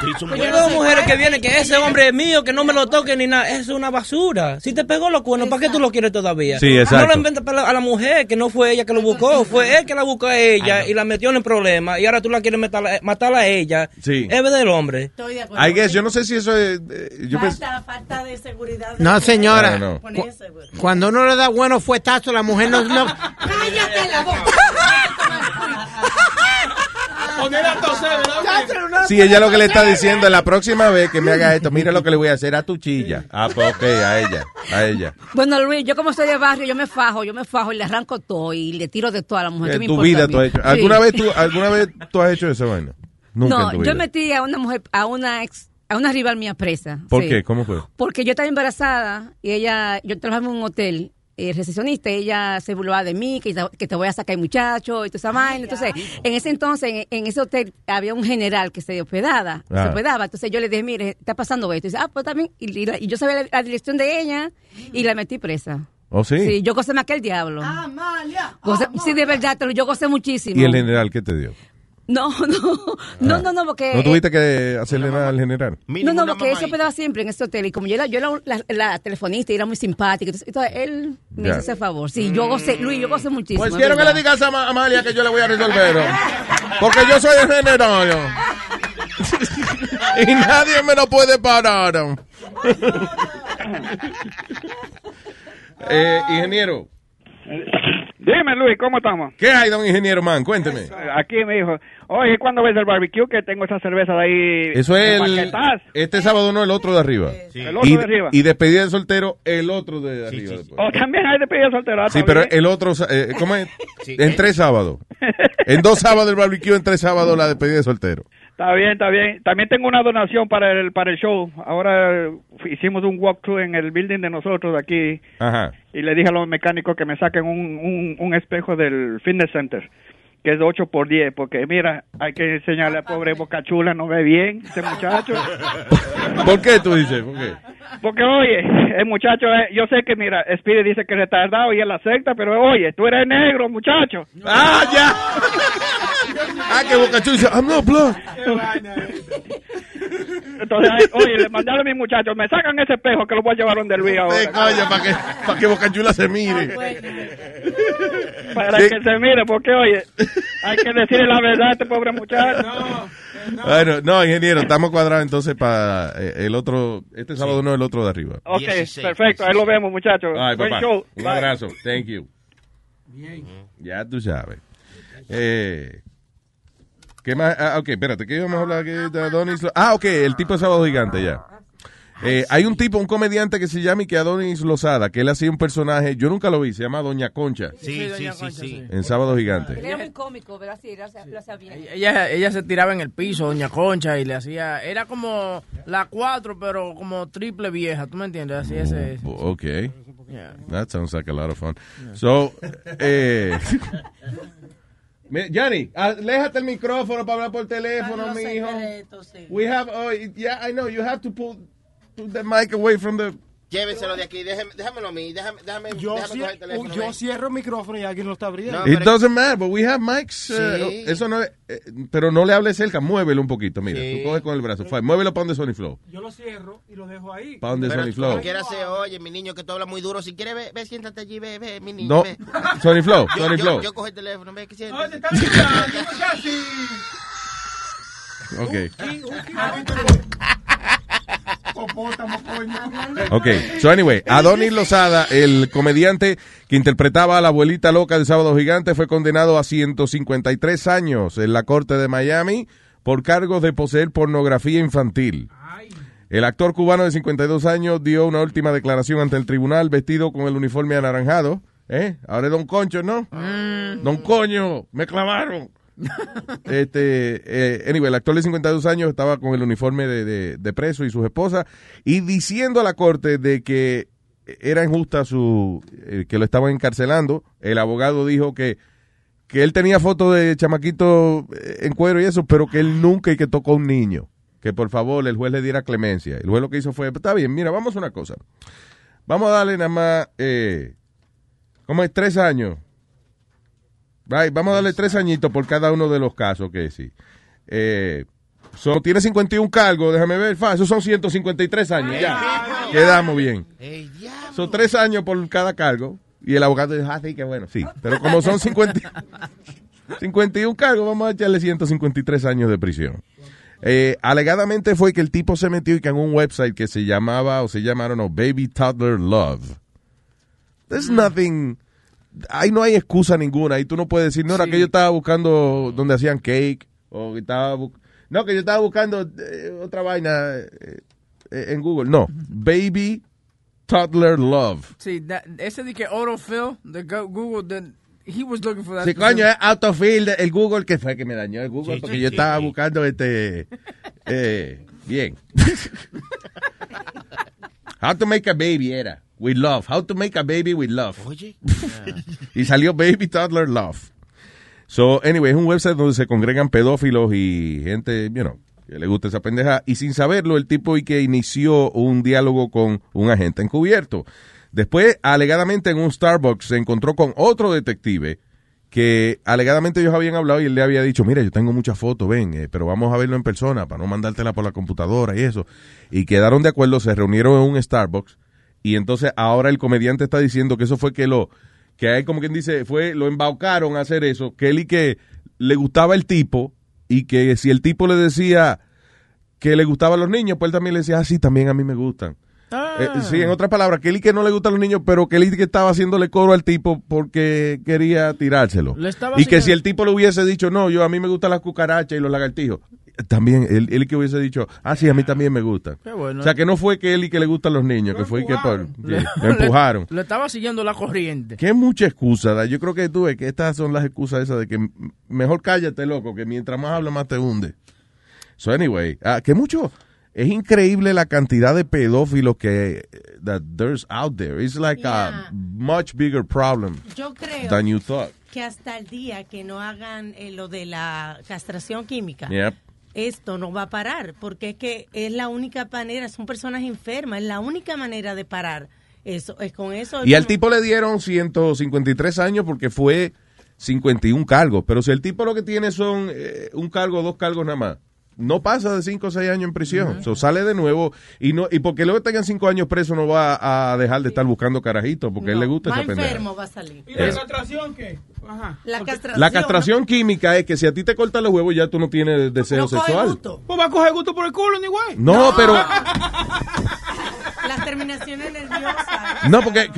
Trizo. Yo veo mujeres que vienen, que ese hombre es mío, que no me lo toque ni nada. Es una basura. Si te pegó los cuernos, ¿para qué tú lo quieres todavía? Sí, No exacto. lo inventes para la- a la mujer, que no fue ella que lo buscó, fue él que la buscó a ella y la metió en el problema. Y ahora tú la quieres matar, matar a ella. Sí. Es del hombre. Estoy de acuerdo. I guess, yo no sé si eso es... eh, Yo falta, falta de seguridad. No, señora. No, no. Cuando uno le da buenos fuetazos, la mujer no... no ¡Cállate la boca! Poner a toser, ¿verdad? Sí, ella lo que le está diciendo es la próxima vez que me haga esto, mira lo que le voy a hacer a tu chilla. Ah, pues ok, a ella, a ella. Bueno, Luis, yo como soy de barrio, yo me fajo, yo me fajo y le arranco todo y le tiro de todo a la mujer. ¿Qué En tu vida tú has hecho. Sí. ¿Alguna vez tú, alguna vez tú has hecho esa vaina? Nunca en No, yo metí a una mujer, a una ex, a una rival mía presa. ¿Por sí. qué? ¿Cómo fue? Porque yo estaba embarazada y ella, yo trabajaba en un hotel eh, recepcionista, y ella se burlaba de mí, que, que te voy a sacar muchacho y toda esa vaina. Entonces, en ese entonces, en, en ese hotel había un general que se hospedaba, se hospedaba. Entonces yo le dije, mire, está pasando esto. Y dice, ah, pues también. Y, y la- y yo sabía la, la dirección de ella y la metí presa. ¿Oh, sí? Sí, yo gocé más que el diablo. Amalia. Gocé- sí, de verdad, te lo- yo gocé muchísimo. ¿Y el general qué te dio? No, no, no, no, no, porque... ¿No tuviste que hacerle nada al general? No, no, porque él se hospedaba siempre en este hotel y como yo era, yo era la, la telefonista y era muy simpática, entonces, entonces él me Ya. hizo ese favor. Sí, yo gocé, Luis, yo gocé muchísimo. Pues es quiero que le digas a Ma- Amalia que yo le voy a resolver. Porque yo soy el general. y nadie me lo puede parar. eh, ingeniero. Dime, Luis, ¿cómo estamos? ¿Qué hay, don ingeniero man? Cuénteme. Aquí me dijo, oye, ¿cuándo ves el barbecue? Que tengo esa cerveza de ahí. Eso es el, este sábado no, el otro de arriba. El otro y, de arriba. Y despedida de soltero, el otro de arriba. después. O también hay de pedir soltero. Sí, pero el otro, eh, ¿cómo es? En tres sábados. En dos sábados el barbecue, en tres sábados la despedida de soltero. Está bien, está bien. También tengo una donación para el para el show. Ahora eh, hicimos un walkthrough en el building de nosotros aquí Ajá. y le dije a los mecánicos que me saquen un, un, un espejo del fitness center que es de 8 por 10 porque mira, hay que enseñarle a pobre Boca Chula, no ve bien ese muchacho. ¿Por qué tú dices? ¿Por qué? Porque oye, el muchacho, eh, yo sé que mira, Speedy dice que es retardado y él acepta, pero oye, tú eres negro, muchacho. ¡Ah, ya! Ah, que Boca Chula dice, I'm not black. Entonces, oye, le mandaron a mis muchachos, me sacan ese espejo que lo voy a llevar donde Luis ahora. Sí, para que, para que Boca Chula se mire. Para Sí. que se mire, porque oye, hay que decirle la verdad a este pobre muchacho. Bueno, no, ingeniero, estamos cuadrados entonces para eh, el otro, este sábado no, el otro de arriba. Ok, perfecto, ahí lo vemos, muchachos. Ay, Buen papá. show. Un Bye. abrazo. Thank you. Ya tú sabes. Eh, ¿Qué más? Ah, ok, espérate, ¿qué íbamos a hablar aquí de Adonis? Ah, ok, el tipo de sábado gigante, ya. Eh, hay un tipo, un comediante que se llama Ike Adonis Lozada, que él hacía un personaje, yo nunca lo vi, se llama Doña Concha. Sí, sí, sí, sí. En Sábado Gigante. Él era muy cómico, ¿verdad? Sí, lo hacía- lo hacía bien. Ella, ella se tiraba en el piso, doña Concha, y le hacía, era como la cuatro, pero como triple vieja, ¿tú me entiendes? Así ese. ese- Ok. Yeah. That sounds like a lot of fun. So, eh, Johnny, aléjate el micrófono para hablar por teléfono, mijo. We have, oh, yeah, I know, you have to pull the mic away from the... Llévenselo de aquí, déjeme, déjamelo a mí, déjame, déjame, Yo, déjame coger el teléfono. yo cierro el micrófono y alguien lo está abriendo. It doesn't matter, but we have mics. eh, eso no, es- eh, pero no le hables cerca, muévelo un poquito, mira. Sí. Tú coges con el brazo, fine, muévelo para donde Sony Flow. Yo lo cierro y lo dejo ahí. ¿Pa' dónde Pero Sony Flow? como quiera se oye, mi niño, que tú hablas muy duro. Si quieres, ve, ve, siéntate allí, ve, ve, mi niño. No, ve. Sony Flow, Yo, Sony yo- Flow. Yo cojo el teléfono, ve, que siéntate. Ok. Popótamo, coño. Ok, so anyway, Adonis Lozada, el comediante que interpretaba a la abuelita loca de Sábado Gigante, fue condenado a 153 años en la corte de Miami por cargos de poseer pornografía infantil. El actor cubano de 52 años dio una última declaración ante el tribunal vestido con el uniforme anaranjado. ¿Eh? Ahora es Don Concho, ¿no? Don Coño, me clavaron. este, eh, anyway, el actor de 52 años estaba con el uniforme de, de- preso y sus esposas y diciendo a la corte de que era injusta su eh, que lo estaban encarcelando. El abogado dijo que que él tenía fotos de chamaquito eh, en cuero y eso, pero que él nunca y que tocó a un niño. Que por favor el juez le diera clemencia. El juez lo que hizo fue, está bien, mira, vamos a una cosa. Vamos a darle nada más, eh, ¿cómo es? Tres años. Right, vamos a darle tres añitos por cada uno de los casos que sí. Eh, so, tiene 51 cargos, déjame ver, fa, esos son 153 años, ya. Quedamos bien. Son tres años por cada cargo. Y el abogado dijo, ah, sí, que bueno, sí. Pero como son 50, 51 cargos, vamos a echarle 153 años de prisión. Eh, alegadamente fue que el tipo se metió y que en un website que se llamaba, o se llamaron, no, Baby Toddler Love. There's nothing, ahí no hay excusa ninguna. Ahí tú no puedes decir, no, era que yo estaba buscando donde hacían cake, o que estaba, bu- no, que yo estaba buscando eh, otra vaina eh, eh, en Google. No, Baby Toddler Love. Sí, that- ese de que autofill, de Go- Google, the- he was looking for that. Sí, coño, es autofill, de- el Google, que fue que me dañó el Google, Sí, porque sí, yo sí, estaba sí. buscando este, eh, bien. How to make a baby era, with love. How to make a baby with love. Oye. y salió Baby Toddler Love. So, anyway, es un website donde se congregan pedófilos y gente, you know, que le gusta esa pendeja. Y sin saberlo, el tipo y que inició un diálogo con un agente encubierto. Después, alegadamente en un Starbucks, se encontró con otro detective que alegadamente ellos habían hablado y él le había dicho, mira, yo tengo muchas fotos, ven, eh, pero vamos a verlo en persona para no mandártela por la computadora y eso. Y quedaron de acuerdo, se reunieron en un Starbucks y entonces ahora el comediante está diciendo que eso fue que lo, que hay como quien dice, fue, lo embaucaron a hacer eso, que él y que le gustaba el tipo y que si el tipo le decía que le gustaban los niños, pues él también le decía, ah, sí, también a mí me gustan. Eh, sí, en otras palabras, que él y que no le gustan los niños, pero que él que estaba haciéndole coro al tipo porque quería tirárselo. Le Y que si el tipo le hubiese dicho, no, yo a mí me gustan las cucarachas y los lagartijos, también él, él que hubiese dicho, ah, sí, a mí también me gustan. Qué bueno. O sea, que no fue que él y que le gustan los niños, que fue que por, sí, empujaron. Le, le estaba siguiendo la corriente. Que mucha excusa, da. yo creo que tú ves que estas son las excusas esas de que mejor cállate, loco, que mientras más hablas más te hunde. So anyway, ah, que mucho, es increíble la cantidad de pedófilos que that there's out there. It's like a much bigger problem Yo creo than you thought. que hasta el día que no hagan eh, lo de la castración química, Yep. esto no va a parar, porque es que es la única manera, son personas enfermas, es la única manera de parar eso, es con eso. Y al tipo le dieron 153 años porque fue 51 cargos. Pero si el tipo lo que tiene son eh, un cargo dos cargos nada más, no pasa de 5 o 6 años en prisión. So, sale de nuevo y no y porque luego tengan 5 años preso no va a dejar de estar buscando carajitos porque a él le gusta esa pendeja. enfermo va a salir. ¿Y la Eh. castración qué? Ajá. La castración. La castración química es que si a ti te cortan los huevos ya tú no tienes deseo sexual. Pues va a coger gusto por el culo, ni güey. No, pero Las terminaciones nerviosas. no porque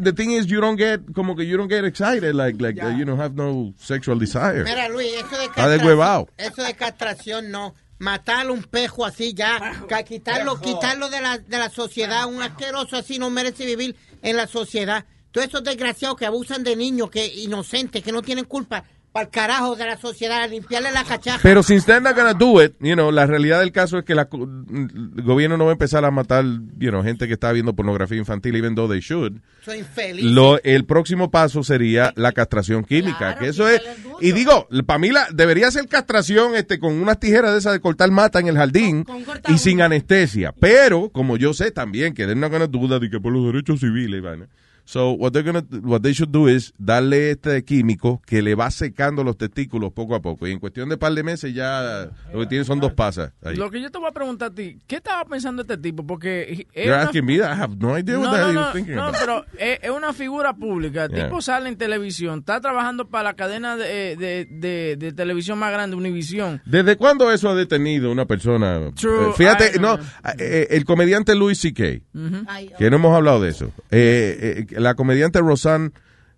the thing is you don't get como que you don't get excited like like uh, you know have no sexual desire. Mira, Luis, eso de deshuevado. Eso de castración no. Matar un pejo así ya, quitarlo, quitarlo de la, de la sociedad, un asqueroso así no merece vivir en la sociedad. Todos esos desgraciados que abusan de niños, que inocentes, que no tienen culpa, para el carajo de la sociedad, a limpiarle la cachaja. Pero since they're not gonna do it, you know, la realidad del caso es que la, el gobierno no va a empezar a matar, you know, gente que está viendo pornografía infantil, even though they should. Soy infeliz. Lo, el próximo paso sería la castración química, que eso es, y digo, para mí la, debería ser castración este con unas tijeras de esas de cortar mata en el jardín y sin anestesia. Pero, como yo sé también que they're not gonna that y que por los derechos civiles, vaina. So, what they're gonna, what they should do is darle este químico que le va secando los testículos poco a poco. Y en cuestión de par de meses ya lo que tiene son dos pasas. Ahí. Lo que yo te voy a preguntar a ti, ¿qué estaba pensando este tipo? Porque es You're una- asking me that? I have no idea what no, no, he was no, thinking no, about. pero es, es una figura pública. El Yeah. tipo sale en televisión, está trabajando para la cadena de, de, de- de televisión más grande, Univision. ¿Desde cuándo eso ha detenido una persona? True, Eh, fíjate, no, eh, el comediante Louis C.K., Ujú. que no hemos hablado de eso. Eh, eh, la comediante Roseanne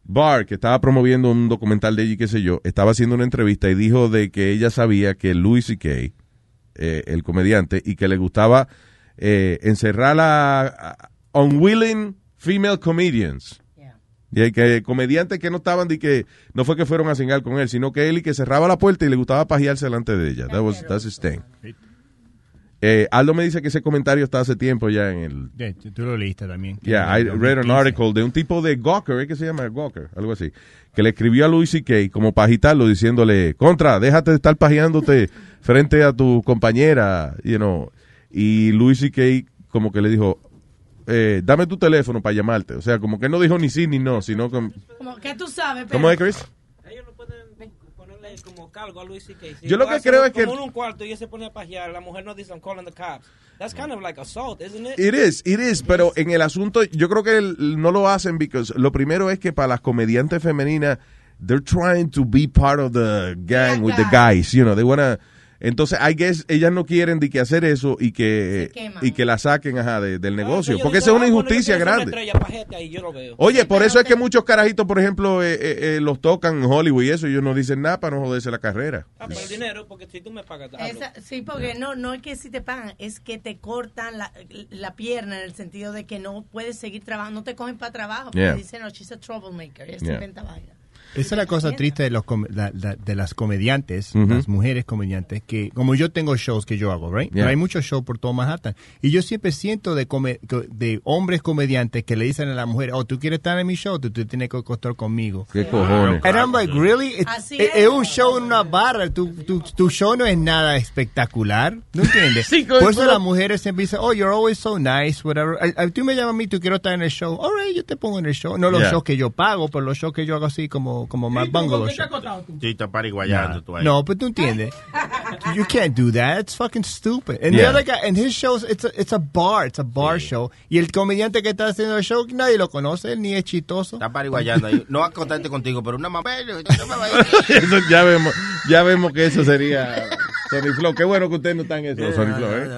Barr, que estaba promoviendo un documental de ella y qué sé yo, estaba haciendo una entrevista y dijo de que ella sabía que Louis C.K., eh, el comediante, y que le gustaba eh, encerrar a, a unwilling female comedians. Y que comediantes que no estaban de que no fue que fueron a cingar con él, sino que él y que cerraba la puerta y le gustaba pajearse delante de ella. That was, that's his thing. Eh, Aldo me dice que ese comentario está hace tiempo ya en el Yeah, tú lo leíste también. Yeah, I read an article de un tipo de Gawker, ¿eh? que se llama Gawker, algo así, que le escribió a Louis C.K. como para agitarlo, diciéndole, contra, déjate de estar pajeándote frente a tu compañera, you know. Y Louis C.K. como que le dijo, eh, dame tu teléfono para llamarte. O sea, como que no dijo ni sí ni no, sino como... Como que tú sabes, pero... ¿Cómo es, Chris? Como cargo a Luis C.K. Si Yo lo que creo es que- Como en un cuarto y él se pone a pajear, la mujer no dice, I'm calling the cops. That's kind of like assault, isn't it? It is, it is, pero en el asunto, yo creo que el- no lo hacen because lo primero es que para las comediantes femeninas, they're trying to be part of the gang with the guys, you know, they wanna, entonces, I guess, ellas no quieren de que hacer eso y que, y que la saquen, ajá, de- del negocio, porque esa es una ah, injusticia grande. estrella, pajete ahí, yo lo veo. Oye, por eso es que muchos carajitos, por ejemplo, eh, eh, eh, los tocan en Hollywood y eso, y ellos no dicen nada para no joderse la carrera. Ah, por el dinero, porque si tú me pagas. Esa- sí, porque no, no es que si te pagan, es que te cortan la, la pierna en el sentido de que no puedes seguir trabajando, no te cogen para trabajo, porque Yeah. dicen, no, she's a troublemaker, ella se Yeah. inventa vaina. Esa es la cosa triste de, los com- la- la- de las comediantes, las mujeres comediantes, que como yo tengo shows que yo hago, right? Yeah. Pero hay muchos shows por todo Manhattan. Y yo siempre siento de, come- de hombres comediantes que le dicen a la mujer, oh, tú quieres estar en mi show, tú, tú tienes que costar conmigo. ¿Qué cojones? And I'm like, really? Así es, es. es un show en una barra. Tu, tu, tu show no es nada espectacular. ¿No entiendes? Sí, Por eso las mujeres siempre dicen, oh, you're always so nice, whatever. A- a- tú me llamas a mí, tú quiero estar en el show. All right, yo te pongo en el show. No los Yeah. shows que yo pago, pero los shows que yo hago así como, como más bungalow show. Sí, está pariguayando tú ahí. No, pero tú entiendes. you can't do that. It's fucking stupid. And the Yeah. other guy, and his shows, it's a, it's a bar, it's a bar show. Y el comediante que está haciendo el show, nadie lo conoce, ni es chistoso. Está pariguayando ahí. No a contarte contigo, pero una mamá. Eso ya vemos, ya vemos que eso sería Sony Flow. Qué bueno que usted no está en eso, Sony Flow, ¿eh?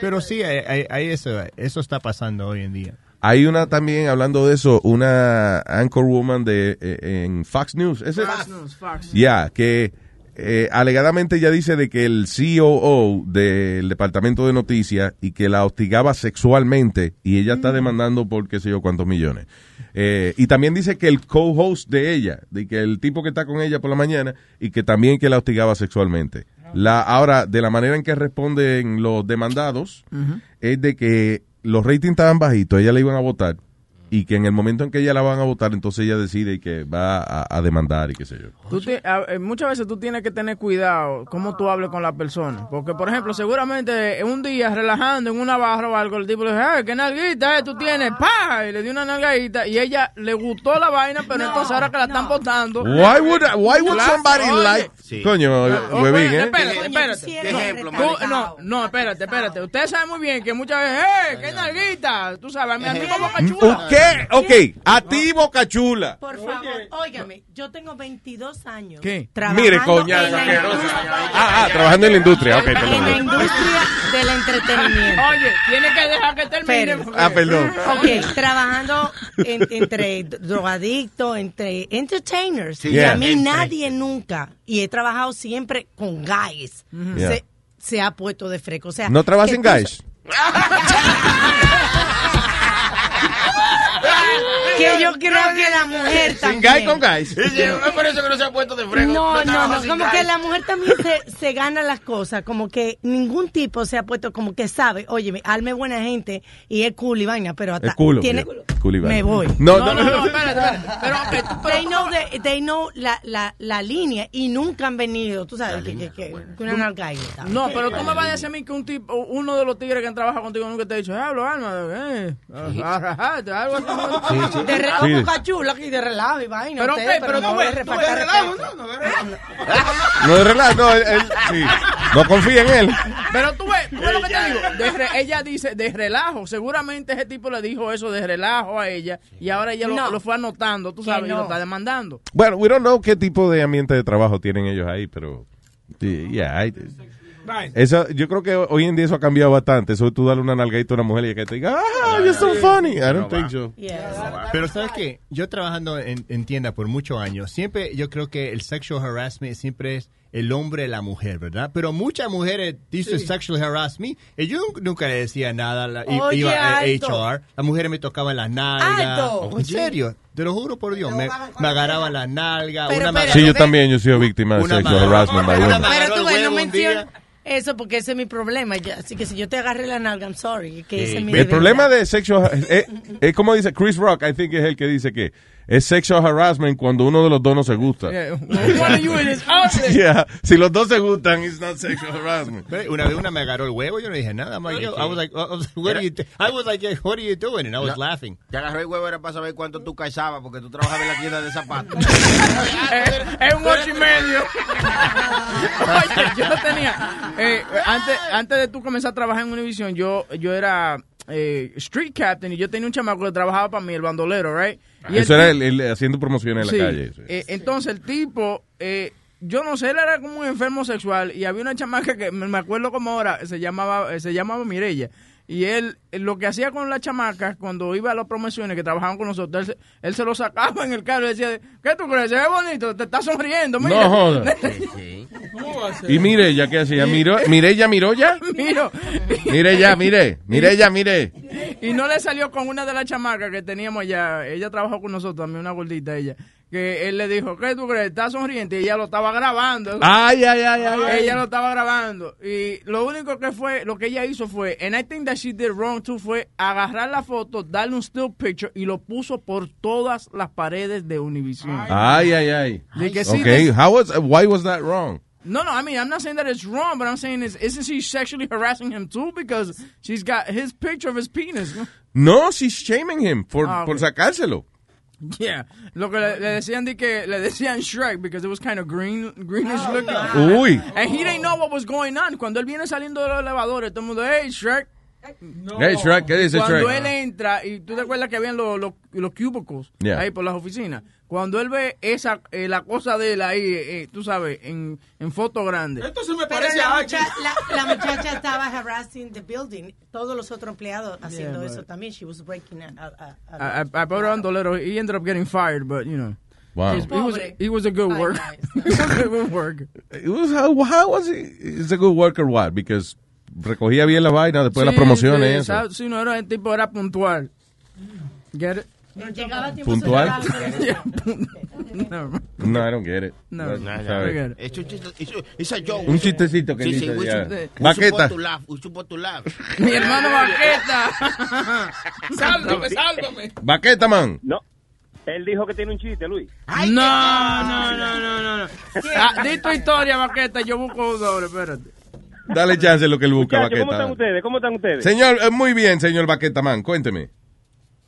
Pero sí, hay, hay- hay eso, eso está pasando hoy en día. Hay una también, hablando de eso, una anchor woman de, eh, en Fox News. Fox News, Fox. Ya, que eh, alegadamente ella dice de que el COO del departamento de noticias y que la hostigaba sexualmente y ella está demandando por qué sé yo cuántos millones. Eh, y también dice que el co-host de ella, de que el tipo que está con ella por la mañana y que también que la hostigaba sexualmente. La, ahora, de la manera en que responden los demandados, es de que los ratings estaban bajitos, ella le iban a votar y que en el momento en que ella la van a votar, entonces ella decide y que va a, a demandar y qué sé yo. Tú ti- a- eh, muchas veces tú tienes que tener cuidado cómo tú hables con la persona. Porque, por ejemplo, seguramente un día relajando en una barra o algo, el tipo le dice, "Ay, ¿qué nalguita eh, tú tienes? ¡Pa! Y le dio una nalgadita y ella le gustó la vaina, pero entonces ahora que la están votando. Why would, why would somebody oye. like... Sí. Coño, Oh, huevín, bueno, ¿eh? Espérate, espérate. ¿Qué ejemplo, Tú- marica? no, no, espérate, espérate. Ustedes saben muy bien que muchas veces, ¡eh, qué nalguita! Tú sabes, a mí, a mí como cachula. ¿Qué? Ok, a ti, Boca Chula. Por favor, óigame, yo tengo 22 años. ¿Qué? trabajando Mire, coña, en la industria- Ah, ah, trabajando en la industria. Ok, En la industria del entretenimiento. Oye, tiene que dejar que termine. Pero- porque- Ah, perdón. Ok, trabajando en- entre drogadictos, entre entertainers. Sí. Y a mí nadie nunca, y he trabajado siempre con guys, Yeah. se, se ha puesto de fresco. O sea, ¿No trabajas en tú- guys? Que yo creo que la mujer Sin también. guy con guys. Es por eso que no se ha puesto de frego. No, no, no, sin como que la mujer también se, se gana las cosas, como que ningún tipo se ha puesto como que sabe, oye, Alme buena gente y es cool y vaina, pero hasta Es culo. tiene. Cool y vaina. me voy. No, no, no. no, espérate. Pero, They know, the- they know la, la, la línea y nunca han venido, tú sabes, que, que, que, que una nalgadita. No, pero tú me vas a decir a mí que un tipo, uno de los tigres que han trabajado contigo nunca te ha dicho, hablo, alma, eh, algo así. ¿no? De relajo, Sí. boca chula aquí, de relajo y vaina. Pero, ustedes, ok, pero no tú de ves, tú faltar ves respeto. No, de relajo, no, él, él- sí. No confía en él. Pero tú ves, tú ves lo que te digo. De re- ella dice de relajo. Seguramente ese tipo le dijo eso de relajo a ella y ahora ella lo, No. lo fue anotando, tú sabes, y no. lo está demandando. Bueno, we don't know qué tipo de ambiente de trabajo tienen ellos ahí, pero... yeah, I- eso, yo creo que hoy en día eso ha cambiado bastante. Eso tú darle una nalgadita a una mujer y que te diga, ah, you're so funny. I don't think so. Pero sabes qué, yo trabajando en, en tienda por muchos años, siempre yo creo que el sexual harassment siempre es el hombre y la mujer, ¿verdad? Pero muchas mujeres dicen sexual harass me y yo nunca le decía nada, la- Oye, iba a. HR, las mujeres me tocaban las nalgas. En serio, te lo juro por Dios, me, me agarraban las nalgas. Pero, una pero, Sí, yo también, yo he sido víctima de sexual harassment. Pero tú no mencionas eso porque ese es mi problema. ya. Así que si yo te agarré la nalga, I'm sorry. Que ese es mi El debilidad. problema de sexual es, es como dice Chris Rock, I think es el que dice que es sexual harassment cuando uno de los dos no se gusta. Yeah. Yeah, Si los dos se gustan, it's not sexual harassment. Una vez una me agarró el huevo, yo no dije nada. Like, yo- I was like, I was what are you, I was like, what are you doing? And I was No. laughing. Te agarró el huevo era para saber cuánto tú calzabas porque tú trabajabas en la tienda de zapatos. es, es un ocho y medio. Oye, yo tenía. eh, antes, antes de tú comenzar a trabajar en Univision, yo, yo era eh, street captain y yo tenía un chamaco que trabajaba para mí, el bandolero, right? Y Eso el era el, el haciendo promociones en Sí. la calle. sí. Eh, entonces el tipo, eh, yo no sé, él era como un enfermo sexual y había una chamaca que me me acuerdo como ahora, se llamaba, eh, se llamaba Mirella. Y él, lo que hacía con la chamaca, cuando iba a las promociones que trabajaban con nosotros, él, se- él se lo sacaba en el carro y decía, ¿qué tú crees? Se ve bonito, te está sonriendo, mira. No joda. ¿Cómo va a ser? Y mire ella, ¿qué hacía? Miró, mire ella, miró ya. Miro. Mire ya, mire, mire ella, mire. Y no le salió con una de las chamacas que teníamos allá. Ella trabajó con nosotros, también una gordita ella. Que él le dijo, ¿qué tú crees? Está sonriente y ella lo estaba grabando. Ay, ay, ay, ay, ay. Ella lo estaba grabando. Y lo único que fue, lo que ella hizo fue, and I think that she did wrong too, fue agarrar la foto, darle un still picture y lo puso por todas las paredes de Univision. Ay, ay, ay. De que sí, Okay, how was, why was that wrong? No, no, I mean, I'm not saying that it's wrong, but I'm saying is, isn't she sexually harassing him too? Because she's got his picture of his penis. No, she's shaming him por, Ah, por sacárselo. Yeah, lo que le, le decían de que le decían Shrek because it was kind of green, greenish looking. Uy. And he didn't know what was going on. Cuando él viene saliendo de los elevadores, todo el mundo, hey Shrek. Hey, Shrek, ¿qué dice Cuando Shrek? él entra, y tú te acuerdas que habían los, los, los cubicles Yeah. ahí por las oficinas. Cuando él ve esa eh, la cosa de él ahí, eh, tú sabes, en, en foto grande. Esto se me Pero parece la, a mucha- la, la muchacha estaba harassing the building. Todos los otros empleados haciendo but- eso también. She was breaking a, a- a- I, I, I pobre bandolero, he ended up getting fired, but you know. Wow. He, he was, he was a good Ay, worker. nice. he was a good worker. It was, how, how was he? Is a good worker what? Because recogía bien la vaina después de las Sí, promociones. sí, eso. Sí, no, era, el tipo era puntual. Get it? Llegaba tiempo Puntual. No. No, I don't get it. No, No, no, un- it's a joke. Un chistecito que Sí, dice sí, Baqueta. support to laugh, we support to laugh. Mi hermano Baqueta. Sálvame, sálvame. Baqueta, man. No. Él dijo que tiene un chiste, Luis. No, no, no, no, no. no. Ah, di tu historia, Baqueta, yo busco un doble, espérate. Dale chance a lo que él busca, Muchachos, ¿cómo están Baqueta. ustedes? ¿Cómo están ustedes? Señor, eh, muy bien, señor Baqueta, man. Cuénteme.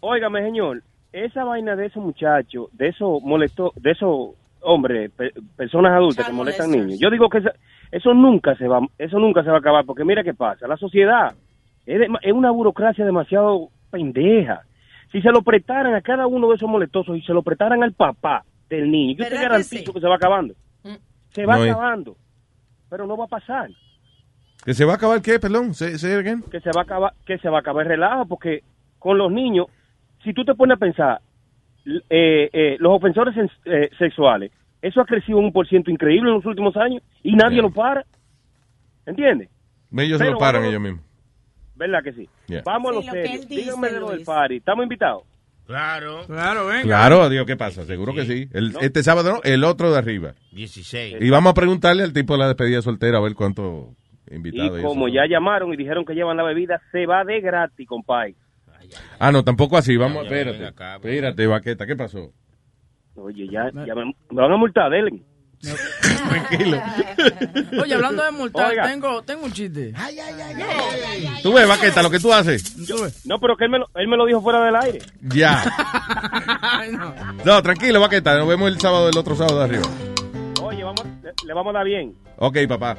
Óigame, señor, esa vaina de esos muchachos, de esos molestó, de esos hombres, pe- personas adultas que molestan niños. Yo digo que esa- eso nunca se va, eso nunca se va a acabar, porque mira qué pasa, la sociedad es, de- es una burocracia demasiado pendeja. Si se lo prestaran a cada uno de esos molestosos y se lo prestaran al papá del niño, yo te ¿Verdad que garantizo que se va acabando. Se va No es- acabando, pero no va a pasar. ¿Que se va a acabar qué, perdón? ¿Say, say again? que se va a acabar que se va a acabar el relajo porque con los niños si tú te pones a pensar eh, eh, los ofensores sen- eh, sexuales eso ha crecido un por ciento increíble en los últimos años y nadie lo para ¿entiendes? Ellos se Pero lo paran ellos mismos. ¿verdad que sí? Yeah. vamos a Sí, lo díganme de lo del party ¿estamos invitados? Claro. Claro, venga. Claro, adiós, ¿qué pasa? Seguro que sí. El- Este sábado no, el otro de arriba. 16. Y vamos a preguntarle al tipo de la despedida soltera a ver cuánto y invitados. y como eso. ya llamaron y dijeron que llevan la bebida se va de gratis compadre Ah, no, tampoco así. Vamos, Ya, ya, espérate. acá, espérate, Baqueta, ¿qué pasó? oye ya, ya me, me van a multar Delen Tranquilo. Oye, hablando de multar, Oiga. tengo, tengo un chiste. Tú ves, Baqueta, lo que tú haces. no pero que él me, lo, él me lo dijo fuera del aire Ya. Ay, no. No, tranquilo, Baqueta. Nos vemos el sábado, el otro sábado de arriba. oye vamos le, le vamos a dar bien Ok, papá.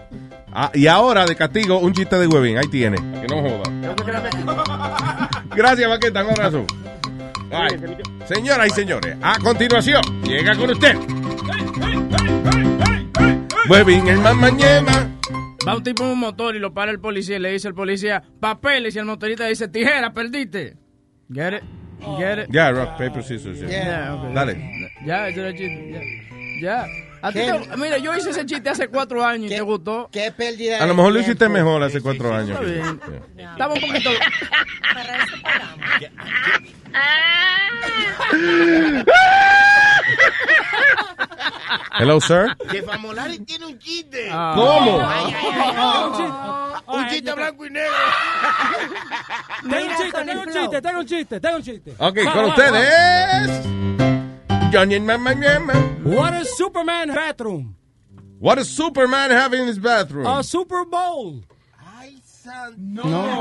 Ah, y ahora, de castigo, un chiste de huevín. Ahí tiene. Que no joda. Gracias, Baqueta. Un abrazo. Ay. Señoras y señores, a continuación, llega con usted. Huevín, el mamañema. Va un tipo en un motor y lo para el policía y le dice al policía, papeles, y el motorista dice, tijera, perdiste. Get it? Get it? Ya, rock, paper, scissors. ya. Yeah, ok. Dale. Ya, ese era el chiste. Ya. ya. A ti ¿Qué? te- mira, yo hice ese chiste hace cuatro años y te gustó. Qué pérdida A lo mejor lo hiciste mejor hace cuatro años. Está bien. Estaba un poquito... Hello, sir. Que Famolari tiene un chiste. Ah. ¿Cómo? Ay, ay, ay. Un chiste blanco y negro. Tengo un chiste, tengo un chiste, tengo un chiste, tengo un chiste. Ok, con ustedes. Johnny and va. What is Superman bathroom? What does Superman have in his bathroom? A Super Bowl. No.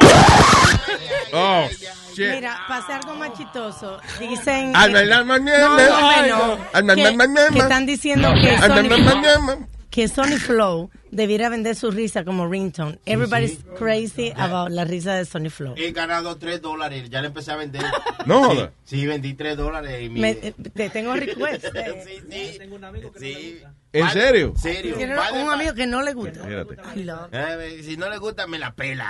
Oh, shit. Mira, hacer algo más chistoso, dicen... Al que-. No, no, no. Al Que, están diciendo Sony, que Sony Flow debiera vender su risa como ringtone. Everybody's crazy about la risa de Sony Flow. He ganado 3 dólares. Ya le empecé a vender. No Sí. Sí, vendí 3 dólares. Y mi... Me- eh, te tengo request. sí, sí. Tengo un amigo que sí. ¿En serio? serio. Tiene Vale, un amigo que no le gusta. Eh, si no le gusta, me la pela.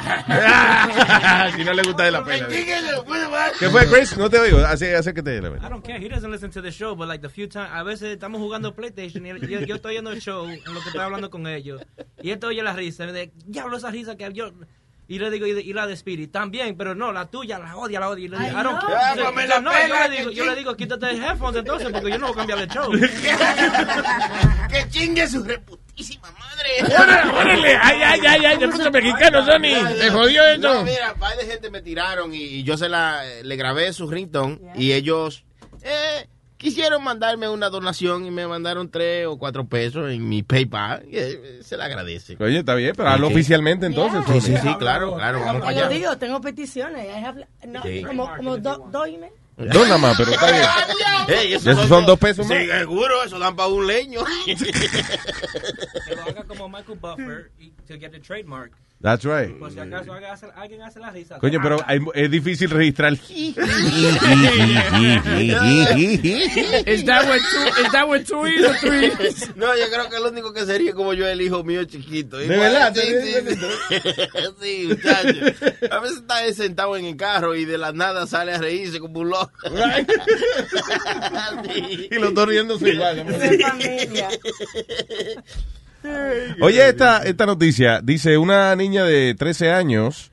si no le gusta de la pela. ¿Qué fue, Chris? No te oigo. Así, acércate. la I don't care. He doesn't listen to the show, but like the few times, a veces estamos jugando PlayStation y yo, yo estoy oyendo el show en lo que estoy hablando con ellos. Y él te oye la risa. Y me dice, diablo esa risa que yo. Y le digo, y, y la de Spirit también, pero no, la tuya, la odia, la odia. Y le digo, I don't care. No, yo le digo, yo le digo, quítate el headphones entonces, porque yo no voy a cambiar el show. que chingue su reputísima madre. ¡Órale! ¡Ay, ay, ay! ay ¡Se puso mexicano, Sony! ¡Se jodió No, esto! mira, un par de gente me tiraron y, y yo se la le grabé su ringtone y ellos eh, quisieron mandarme una donación y me mandaron tres o cuatro pesos en mi PayPal. Eh, se le agradece. Oye, está bien, pero hazlo Sí. oficialmente entonces. Sí, sí, claro, claro, vamos para allá. digo, tengo peticiones. I have- no, Sí. Como, como do- dos emails. Dos nada más, pero está bien. Ey, Esos son dos pesos más. Sí, seguro, eso dan para un leño. Que lo haga como Michael Buffer y to get the trademark. That's right. Por si acaso alguien hace la risa. Coño, pero hay- es difícil registrar. Is that with two, is that two E's or three? No, yo creo que el único que sería como yo, el hijo mío chiquito. ¿De verdad? Sí, sí, sí. Sí, muchacho. A veces está sentado en el carro y de la nada sale a reírse como un loco. Sí. Y los dos riéndose igual. De familia. Oye, esta, esta noticia dice una niña de 13 años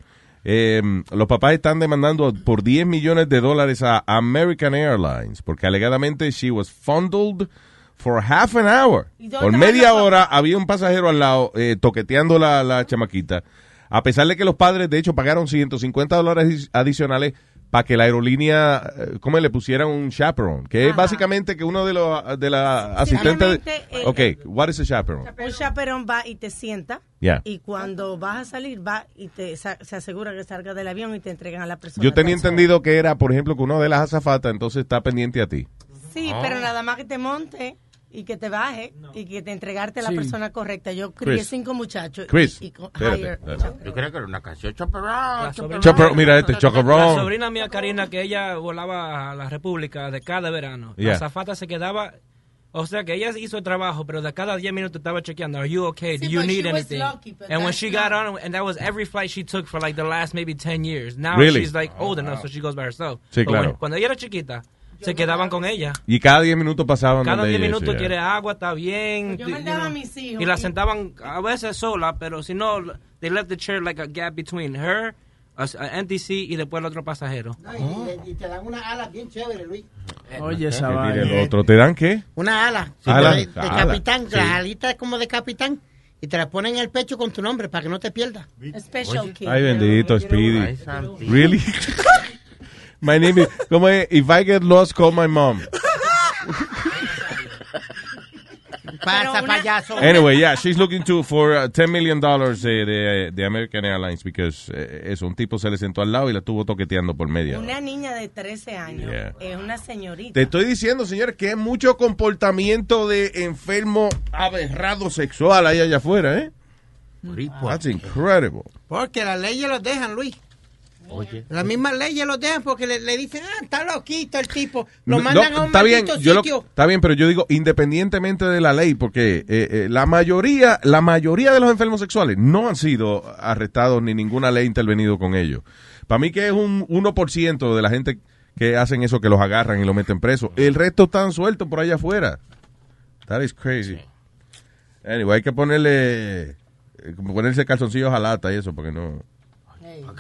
Eh, los papás están demandando por 10 millones de dólares a American Airlines porque alegadamente she was fondled for half an hour. ¿Y dónde Por media hora había un pasajero al lado eh, toqueteando la, la chamaquita. A pesar de que los padres, de hecho, pagaron 150 dólares adi- adicionales para que la aerolínea, eh, ¿cómo le pusieran un chaperone? Que es básicamente que uno de los de la asistentes... Simplemente, eh, ok, what is a chaperone? Un chaperón va y te sienta. Yeah. Y cuando vas a salir, va y te se asegura que salga del avión y te entregan a la persona. Yo tenía entendido que era, por ejemplo, que uno de las azafatas entonces está pendiente a ti. Sí, Ah. pero nada más que te monte y que te baje y que te entregarte a la Sí. persona correcta. Yo crié Chris. cinco muchachos. Chris, y, y espérate. Yo creo que era una canción. Chaperón. Chaperón, mira este, Chocorrón. La sobrina mía, Karina, que ella volaba a la República de cada verano. Yeah. La zafata se quedaba... O sea, que ella hizo el trabajo, pero de cada 10 minutos estaba chequeando, are you okay? Sí, Do you but need anything? lucky, and when she got on, and that was every flight she took for like the last maybe 10 years. Now Really? she's like old enough, so she goes by herself. Sí, But claro. when- cuando ella era chiquita, se quedaban con ella. Y cada 10 minutos pasaban Cada donde 10 ella, minutos sí, quiere agua, está bien. Yo you mandaba know. a mis hijos Y la sentaban a veces sola, pero si no, they left the chair like a gap between her, a, seat y después el otro pasajero. Y, y te dan una ala bien chévere, Luis. Oye, esa Que tire vaina. el otro. ¿Te dan qué? Una ala. Ala, de, de ala, capitán, sí. las alitas como de capitán. Y te la ponen en el pecho con tu nombre para que no te pierdas. Special kid. Ay, bendito, Speedy. Really? My name is, ¿cómo es? If I get lost, call my mom. Pasa, payaso. Anyway, yeah, she's looking to for uh, 10 million dollars eh, de, de American Airlines because eh, eso, un tipo se le sentó al lado y la estuvo toqueteando por media hora. Una niña de 13 años Yeah. es una señorita. Te estoy diciendo, señores, que es mucho comportamiento de enfermo aberrado sexual ahí allá afuera, ¿eh? That's incredible. Porque las leyes los dejan, Luis. Oye. Las mismas leyes los dejan porque le, le dicen, ah, está loquito el tipo. Lo No, mandan a un está bien, maldito yo lo- sitio. está bien, pero yo digo independientemente de la ley, porque eh, eh, la mayoría, la mayoría de los enfermos sexuales no han sido arrestados ni ninguna ley ha intervenido con ellos. Para mí que es un 1% de la gente que hacen eso, que los agarran y los meten presos. El resto están sueltos por allá afuera. That is crazy. Anyway, hay que ponerle, eh, ponerse calzoncillos a lata y eso, porque no,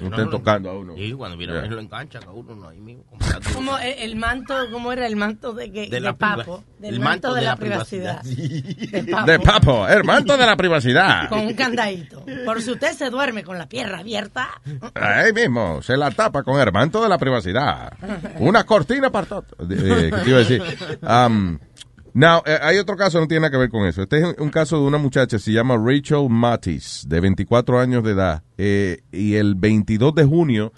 no estén tocando a uno. Y cuando viene Yeah. lo enganchan a uno no, ahí mismo. Como el, el manto, ¿cómo era el manto de, que, De de, la papo? Del el manto, de, la, privacidad. De papo. De papo, el manto de la privacidad. Con un candadito. Por si usted se duerme con la pierna abierta. Ahí mismo, se la tapa con el manto de la privacidad. Una cortina para todo. Eh, ¿Qué te iba a decir? Um, now, eh, hay otro caso, no tiene nada que ver con eso. Este es un caso de una muchacha, se llama Rachel Matis, de 24 años de edad. Eh, y el 22 de junio,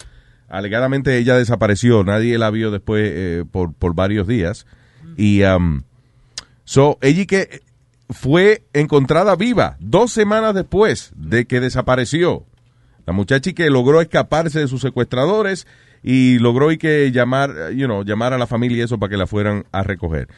alegadamente ella desapareció. Nadie la vio después eh, por, por varios días. Y, um, so, ella que fue encontrada viva dos semanas después de que desapareció. La muchacha y que logró escaparse de sus secuestradores y logró y que llamar, you know, llamar a la familia y eso para que la fueran a recoger.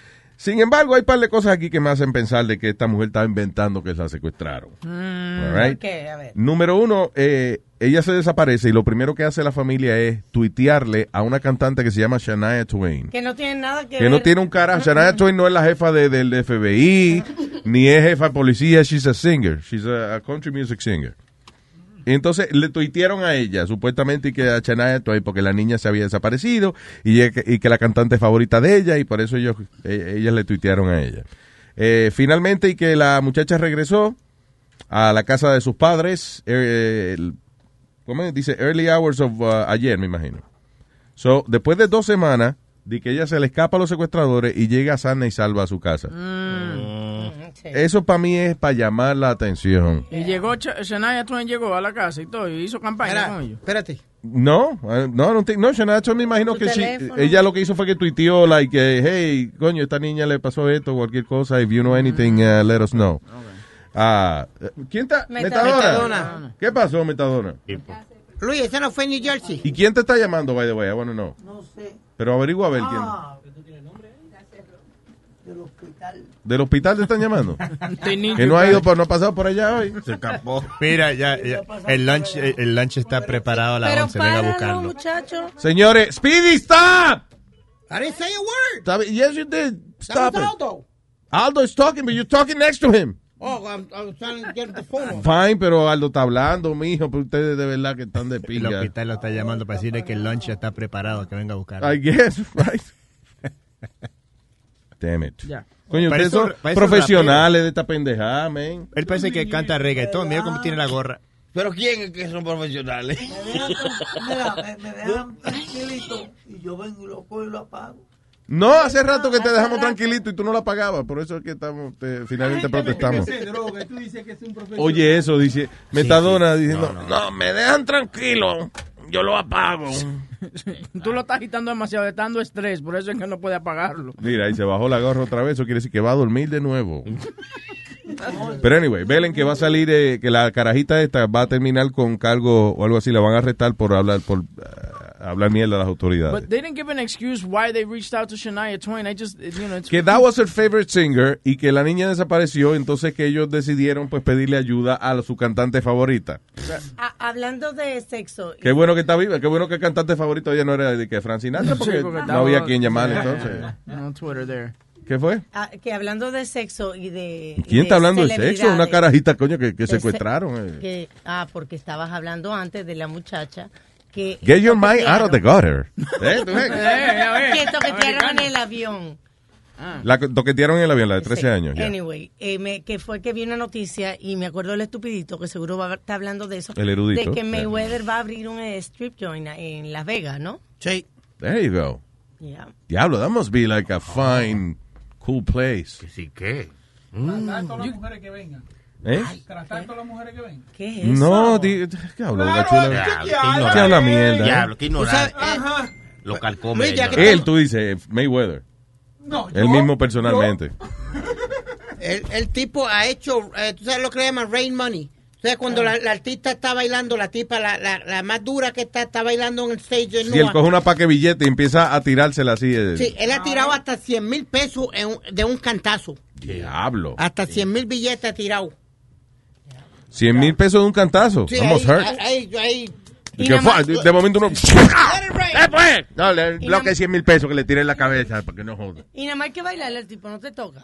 Sin embargo, hay un par de cosas aquí que me hacen pensar de que esta mujer estaba inventando que la secuestraron. All right. ¿Por qué? A ver. Número uno, eh, ella se desaparece y lo primero que hace la familia es tuitearle a una cantante que se llama Shania Twain. Que no tiene nada que, Que ver. no tiene un carajo. Shania Twain no es la jefa de- del FBI, ni es jefa de policía. She's a singer. She's a, a country music singer. Entonces le tuitearon a ella, supuestamente, y que a Shania Twain, porque la niña se había desaparecido, y, que la cantante favorita de ella, y por eso ellos, eh, ellas le tuitearon a ella. Eh, finalmente, y que la muchacha regresó a la casa de sus padres, eh, el- ¿cómo dice? Early hours of uh, ayer, me imagino. So, después de dos semanas, de que ella se le escapa a los secuestradores y llega sana y salva a su casa. Eso para mí es para llamar la atención. Y llegó, Ch- Shania Twain llegó a la casa y todo, y hizo campaña Espera, con ellos. espérate. No, eh, no, no, no Shania Twain me imagino que sí. Ella lo que hizo fue que tuiteó, like, hey, coño, esta niña le pasó esto, cualquier cosa, if you know anything, uh, let us know. Ah, ¿Quién está? Metadona. Metadona. ¿Qué pasó, Metadona? Luis, ese no fue en New Jersey. ¿Y quién te está llamando, by the way? I wanna know. No sé. Pero averigua a ver Ah. quién. ¿Del hospital te están llamando? que no ha ido, por, no ha pasado por allá hoy. Se escapó. Mira, ya, ya, el lunch, el, lunch está preparado a las Pero 11. Venga a páralo, buscarlo. muchacho. Señores, Speedy, stop! I didn't say a word. Stop it. Yes, you did. Stop it. Aldo. Aldo is talking, but you're talking next to him. Oh, I'm, I'm trying to get the phone. Fine, pero Aldo está hablando, mijo, pero ustedes de verdad que están de El pinga. hospital lo está llamando para decirle que el lunch ya está preparado, que venga a buscar. I guess, right? Damn it. Ya. Coño, Para ustedes eso- son profesionales de esta pendejada, man. Él parece que canta reggaetón, mira cómo tiene la gorra. Pero ¿quién es que son profesionales? Me dejan tranquilito y yo vengo y lo cojo y lo apago. No, hace rato que te dejamos tranquilito y tú no la pagabas, por eso es que estamos, te- finalmente protestamos. Tú dices que es un profesional. Oye, eso dice Metadona diciendo, No, no, me dejan tranquilo, yo lo apago. Tú lo estás agitando demasiado, está dando estrés, por eso es que no puede apagarlo. Mira, y se bajó la gorra otra vez, eso quiere decir que va a dormir de nuevo. Pero anyway, Belen que va a salir, eh, que la carajita esta va a terminar con cargo o algo así, la van a arrestar por hablar, por eh, hablar mierda a las autoridades. But they didn't give an excuse why they reached out to Shania Twain. I just, you know, it's que that was her favorite singer y que la niña desapareció, entonces que ellos decidieron pues pedirle ayuda a su cantante favorita. Ah, hablando de sexo, Qué bueno que está viva, qué bueno que el cantante favorito ya no era de que Frank Sinatra, porque, Sí, porque no había quien llamar entonces. No Twitter there. ¿Qué fue? ah, que hablando de sexo y de... ¿Quién está hablando de sexo? Una carajita, coño, que, que de se- secuestraron. eh. que- ah, porque estabas hablando antes de la muchacha que... Get your mind out of the gutter. ¿Eh? ¿Tú ves? que toquetearon en el avión. La que toquetearon en el avión, la de 13 años. ya. Anyway, eh, me- que fue que vi una noticia y me acuerdo el estupidito que seguro va a estar hablando de eso. El erudito. De que Yeah. Mayweather va a abrir un eh, strip joint en Las Vegas, ¿no? Sí. There you go. Yeah. Diablo, that must be like a fine, cool place. Sí, ¿qué? Tratar todas las mujeres que vengan. ¿Eh? Las mujeres que. ¿Qué No, di- ¿qué hablo, Claro, ¿Qué qué habla, habla, mierda? Diablo, qué ignorante. eh, Lo calcome. Luis, ya la que ignorancia. Él, tú dices, Mayweather. No, Él mismo personalmente. el, el tipo ha hecho, eh, tú sabes lo que le llaman rain money. O sea, Ah. cuando la, la artista está bailando, la tipa, la, la, la más dura que está, está bailando en el stage. Si él coge una paque billete y empieza a tirársela así. eh, Sí, él ha tirado hasta 100 mil pesos en de un cantazo. Diablo. Hasta 100 mil billetes ha tirado. 100 mil pesos de un cantazo. Sí, Almost ahí, hurt. ahí, ahí- Y que fue, de, de momento uno. ¡Eh, pues! No, le bloque nada- 100 mil pesos que le tire en la cabeza para que no joda. Y nada más que bailarle al tipo, no te toca.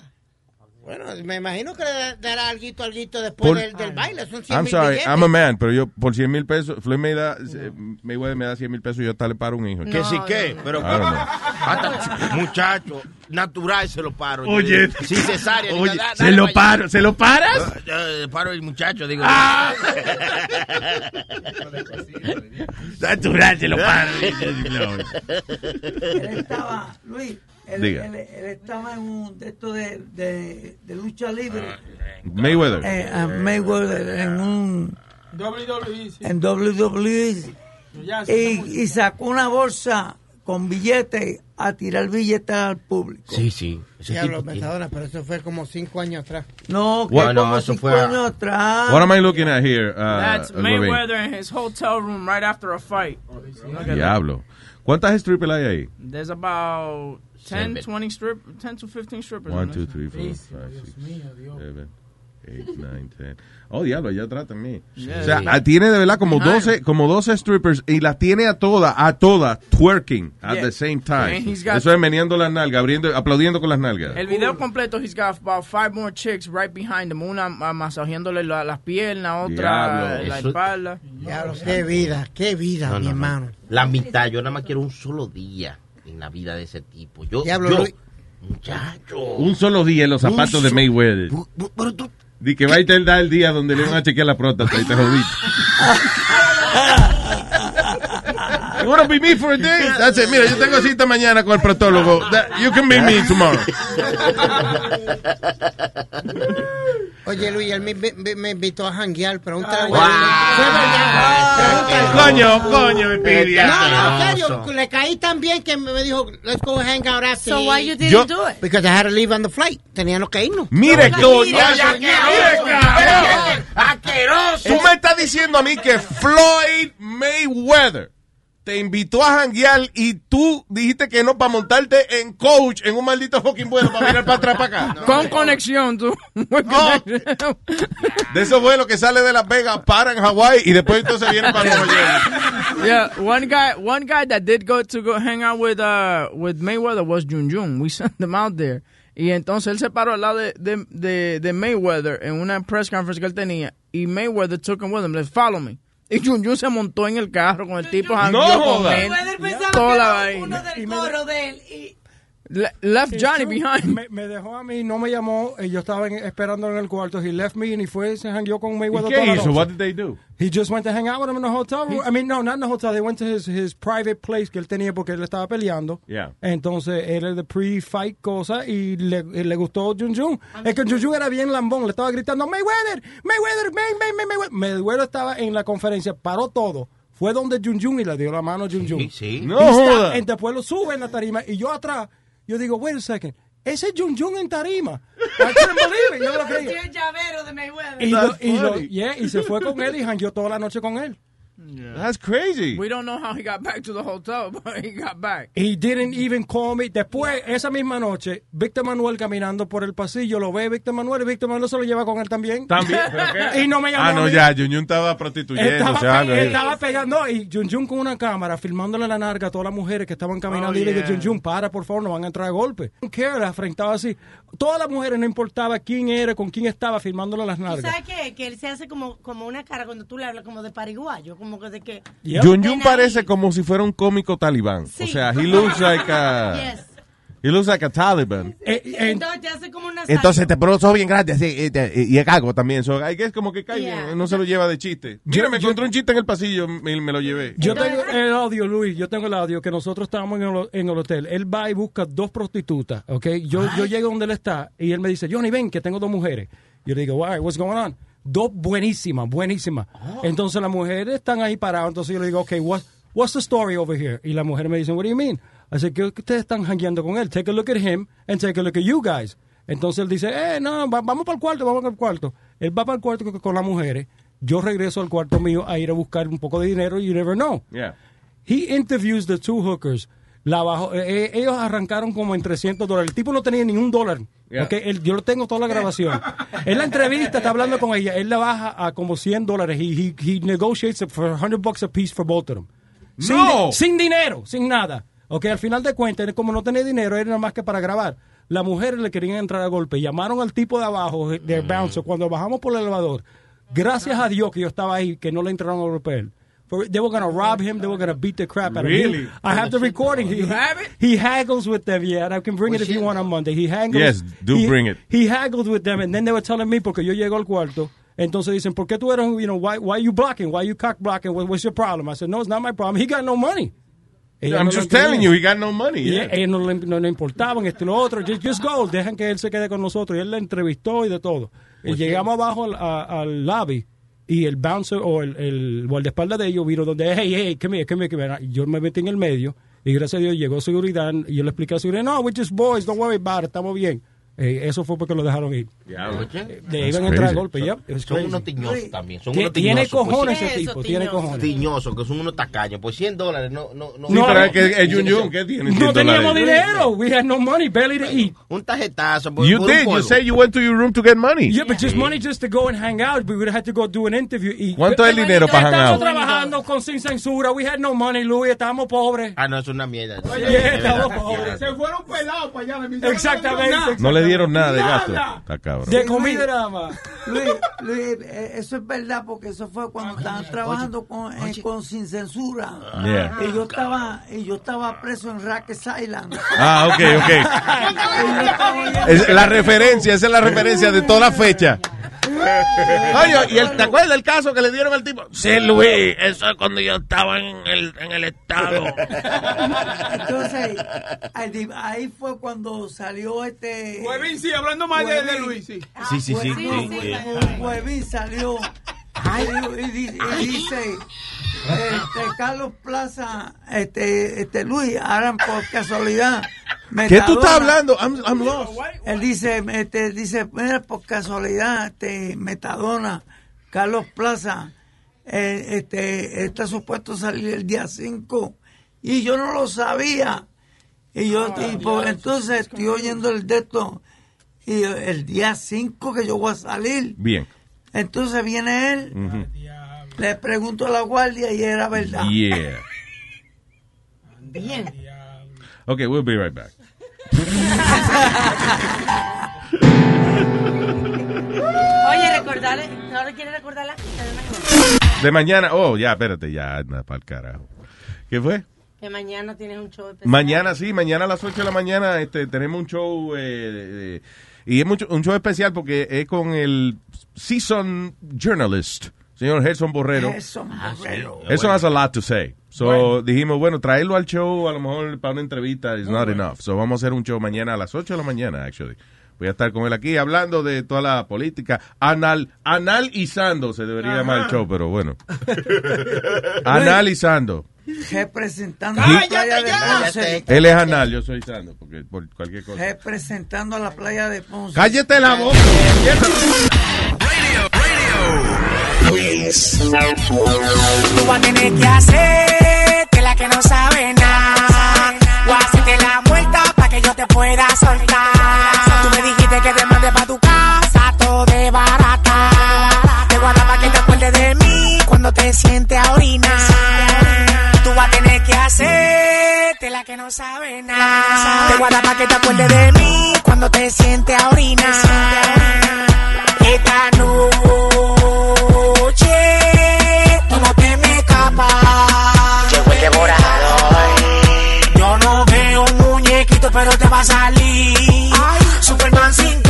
Bueno, me imagino que le dará alguito, alguito después Por- del, del baile. Son 100 I'm mil sorry, billetes. I'm a man, pero yo por 100 mil pesos, Floyd me da, eh, Mayweather me da 100 mil pesos y yo hasta le paro un hijo. Que sí que, pero don't know. hasta muchacho, natural se lo paro. yo Oye. digo, sin cesárea. Oye, nada, se lo paro. ¿se lo paras? Yo, yo paro el muchacho, digo. Ah. Natural, se lo paro. Él estaba, Luis, él, Diga. él- él estaba en un de esto de, de, de lucha libre. Mayweather. Eh, a Mayweather en un WWE, sí. en WWE Ya y, y sacó una bolsa con billetes a tirar billetes al público. Sí, sí. Diablo, Metadona, pero eso fue como 5 años atrás. No, que What? como No, eso cinco fue a- años atrás. What am I looking at here? Uh, That's? Mayweather in his hotel room right after a fight. Diablo. ¿Cuántas strippers hay ahí? There's about 10, Seven. 20 strip, 10 to 15 strippers. 1, in 2, there. 3, 4, 5, 6, 7, 8, 9, 10. Oh, diablo, allá atrás también. Yeah. O sea, ah, tiene de verdad como Behind 12, como 12 strippers y las tiene a todas, a todas, twerking at Yeah. the same time. And he's got- Eso es meneando las nalgas, abriendo, aplaudiendo con las nalgas. El video completo, he's got about five more chicks right behind him. Una masajeándole la- las piernas, otra Diablo. la Eso- espalda. Diablo, qué vida, qué vida, No, mi no, no. hermano. La mitad, yo nada más quiero un solo día en la vida de ese tipo. Yo, Diablo, yo, muchacho. Un solo día en los zapatos de Mayweather. Di que va a ir dar el día donde le van a chequear la próstata y te jodiste. You wanna be me for a day? That's it. Mira, yo tengo cita mañana con el protólogo. That- you can be me tomorrow. Oye, Luis, él me, me- me invitó a janguear, pregúntale a Wow. Coño, coño, me pide. No, no, serio, le caí tan bien que me dijo, let's go hang out after. So why you didn't Yo- do it? Because I had to leave on the flight. Teníamos que irnos. Mire, coño. ¡Asqueroso! Tú me estás diciendo a mí que Floyd Mayweather te invitó a janguear y tú dijiste que no para montarte en coach en un maldito fucking vuelo para mirar para atrás para acá. Con conexión, tú. De esos vuelos que sale de Las Vegas, para en Hawái y después entonces viene para Nueva York. yeah, one guy, one guy that did go to go hang out with uh with Mayweather was Jun Jun. We sent them out there, Y entonces él se paró al lado de, de, de, de Mayweather en una press conference que él tenía. Y Mayweather took him with him. Like, follow me. Y Jun Jun se montó en el carro con el tipo. con joda. él, Mayweather pensaba toda que la era vaina. uno del coro de él. Y Le- left Johnny behind. Me, me dejó a mí, no me llamó. y yo estaba en- esperando en el cuarto. He left me and he fue, se hangueó con ¿Y Mayweather. qué hizo? What did they do? He just went to hang out with him in the hotel room. I mean, no, not in the hotel. They went to his, his private place que él tenía porque él estaba peleando. Yeah. Entonces, era de pre-fight cosa y le, y le gustó Jun Jun. Es que Jun Jun era bien lambón. Le estaba gritando, Mayweather, Mayweather, May, May, May, Mayweather. Mayweather estaba en la conferencia, paró todo. Fue donde Jun Jun y le dio la mano a Jun Jun. sí. No Y está- joda. y después lo sube en la tarima y yo atrás, yo digo, wait a second. Ese es Jun Jun en tarima. I couldn't believe it. Yo no lo creía. el llavero de Mayweather. Y, lo- y, lo- yeah, y se fue con él y jangueó toda la noche con él. That's crazy. We don't know how he got back to the hotel, but he got back. He didn't even call me. Después, esa misma noche, Víctor Manuel caminando por el pasillo, lo ve Víctor Manuel y Víctor Manuel se lo lleva con él también. También. Y no me llamó Ah, a no, mí. ya. Jun Jun estaba prostituyendo. Estaba, o sea, pe- ahí. estaba pegando y Jun Jun con una cámara filmándole la narga a todas las mujeres que estaban caminando Oh, y le dije, yeah. Jun Jun, para por favor, no van a entrar a golpe. Care, la afrentaba así. Todas las mujeres, no importaba quién era, con quién estaba, filmándole las ¿Tú nargas. sabes qué? Que él se hace como, como una cara cuando tú le hablas como de pariguayo, como que de que... Yep. Jun Jun parece ahí. como si fuera un cómico talibán. O Sí. sea, he looks like a, Yes. he looks like a Taliban. Eh, eh, Entonces te hace como una... Entonces te pone los ojos bien grandes así, y, es cago también. So, que es como que cae, Yeah. no se lo lleva de chiste. Mira, me encontré un chiste en el pasillo y me lo llevé. Yo tengo el audio, Luis, yo tengo el audio que nosotros estábamos en el, en el hotel. Él va y busca dos prostitutas, ¿ok? Yo, yo llego donde él está y él me dice, Johnny, ven, que tengo dos mujeres. Yo le digo, why, what's going on? Dos buenísimas, buenísimas. Entonces las mujeres están ahí paradas, entonces yo le digo, ok, what, what's the story over here? Y la mujer me dice, what do you mean? Así que ustedes están jangueando con él. Take a look at him and take a look at you guys. Entonces él dice, eh, no, va- vamos para el cuarto, vamos para el cuarto. Él va para el cuarto con, con las mujeres. Yo regreso al cuarto mío a ir a buscar un poco de dinero. You never know. Yeah. He interviews the two hookers. La bajó- eh, eh, ellos arrancaron como en 300 dólares. El tipo no tenía ni un dólar. Yeah. Ok, él- yo lo tengo toda la grabación. en la entrevista está hablando con ella. Él la baja a como 100 dólares. He, he, he negotiates for 100 bucks a piece for both of them. Sin, No. di- sin dinero, sin nada. Ok, al final de cuentas, como no tenía dinero, era nada más que para grabar. Las mujeres le querían entrar a golpe. Llamaron al tipo de abajo, de bouncer, cuando bajamos por el elevador. Gracias a Dios que yo estaba ahí, que no le entraron a golpe él. For- They were going to rob him. They were going to beat the crap out of Really? him. I have the recording. He, You have it? he haggles with them, yeah, and I can bring it if you want on Monday. He haggles. Yes, do he- bring it. He haggled with them, and then they were telling me, porque yo llego al cuarto, entonces dicen, ¿por qué tú eres, you know, why, why you blocking? Why you cock blocking? What, what's your problem? I said, no, it's not my problem. He got no money. Ella I'm no just telling you, he got no money. Y yeah. a ellos no le, no le importaban esto y lo otro. Just, just go, dejan que él se quede con nosotros. Y él la entrevistó y de todo. Y llegamos abajo al, a- al lobby y el bouncer o el, el guardaespaldas de ellos vino donde, hey, hey, come here, come here, yo me metí en el medio y gracias a Dios llegó seguridad y yo le expliqué a seguridad, no, we're just boys, don't worry about it, estamos bien. Eh, eso fue porque lo dejaron ir. Oye, Le iban a entrar a golpe, ya. son unos tiñosos también. Son unos tiene tiñosos, pues, cojones sí. ese tipo, tiene cojones. Tiñosos, que son unos tacaños. Por 100 dólares no... No, no, Sí, pero es que es Jun Jun, ¿qué tiene? No 100 teníamos dinero. We had no money, barely to eat. Un tarjetazo. por- You por un did. You said you went to your room to get money. Yeah, but just money just to go and hang out. We would have to go do an interview. Y, ¿Cuánto es el dinero para hang out? trabajando con sin censura. We had no money, Louis. Estábamos pobres. Ah, no, es una mierda. Yeah, estábamos pobres. Se fueron pelados para allá. me Exactamente. No le dieron nada de gasto. Está cabrón. De comida nada más. Luis, Luis, eh, eso es verdad porque eso fue cuando estaban trabajando con, eh, con sin censura. Yeah. Y yo estaba, y yo estaba preso en Rikers Island. Ah, ok, ok. Es la referencia, esa es la referencia de toda la fecha. Oye, ¿y el, te acuerdas del caso que le dieron al tipo? Sí, Luis, eso es cuando yo estaba en el, en el estado. Entonces, ahí, ahí fue cuando salió este. Huevín, sí, hablando más de, de. Luis, sí. Sí, sí, sí. Huevín, sí, sí. Huevín salió y, y di- y dice este, Carlos Plaza, este, este Luis, ahora por casualidad. ¿Qué tú estás hablando? I'm, I'm lost. Él dice, este, dice, mira, por casualidad, este, Metadona, Carlos Plaza, eh, este, está supuesto salir el día 5 y yo no lo sabía. Y yo, y por- entonces estoy oyendo el de esto y el día 5 que yo voy a salir. Bien. Entonces viene él, le pregunto a la guardia y era verdad. Yeah. Bien. Okay, we'll be right back. Oye, recordarle, ¿no le quieres recordarla? De mañana, oh, ya, espérate, ya, anda para el carajo. ¿Qué fue? Que mañana tienes un show especial. Mañana sí, mañana a las 8 de la mañana este, tenemos un show eh, de- y es mucho, un show especial porque es con el season journalist, señor Gerson Borrero. Gerson Borrero. Eso has a lot to say. So dijimos, bueno, traerlo al show a lo mejor para una entrevista is not enough. So vamos a hacer un show mañana a las 8 de la mañana, actually. Voy a estar con él aquí hablando de toda la política, anal, analizando, se debería Ajá. llamar el show, pero bueno. analizando. Representando a la playa de Ponce. Él es anal, yo soy Sando, porque por cualquier cosa. Representando a la playa de Ponce. Cállate la boca. Tú vas a tener que hacerte la que no sabe nada. O hacerte la vuelta para que yo te pueda soltar. Tú me dijiste que te mande pa' tu casa todo de barata. Te voy a dar pa' que te acuerdes de mí cuando te sientes a orinar. Tú vas a tener que hacerte la que no sabe nada. Te voy a dar pa' que te acuerdes de mí cuando te sientes a orinar. Esta noche tú no te me escapas. Llegó el devorador. Yo no veo un muñequito, pero te va a salir. Superman sin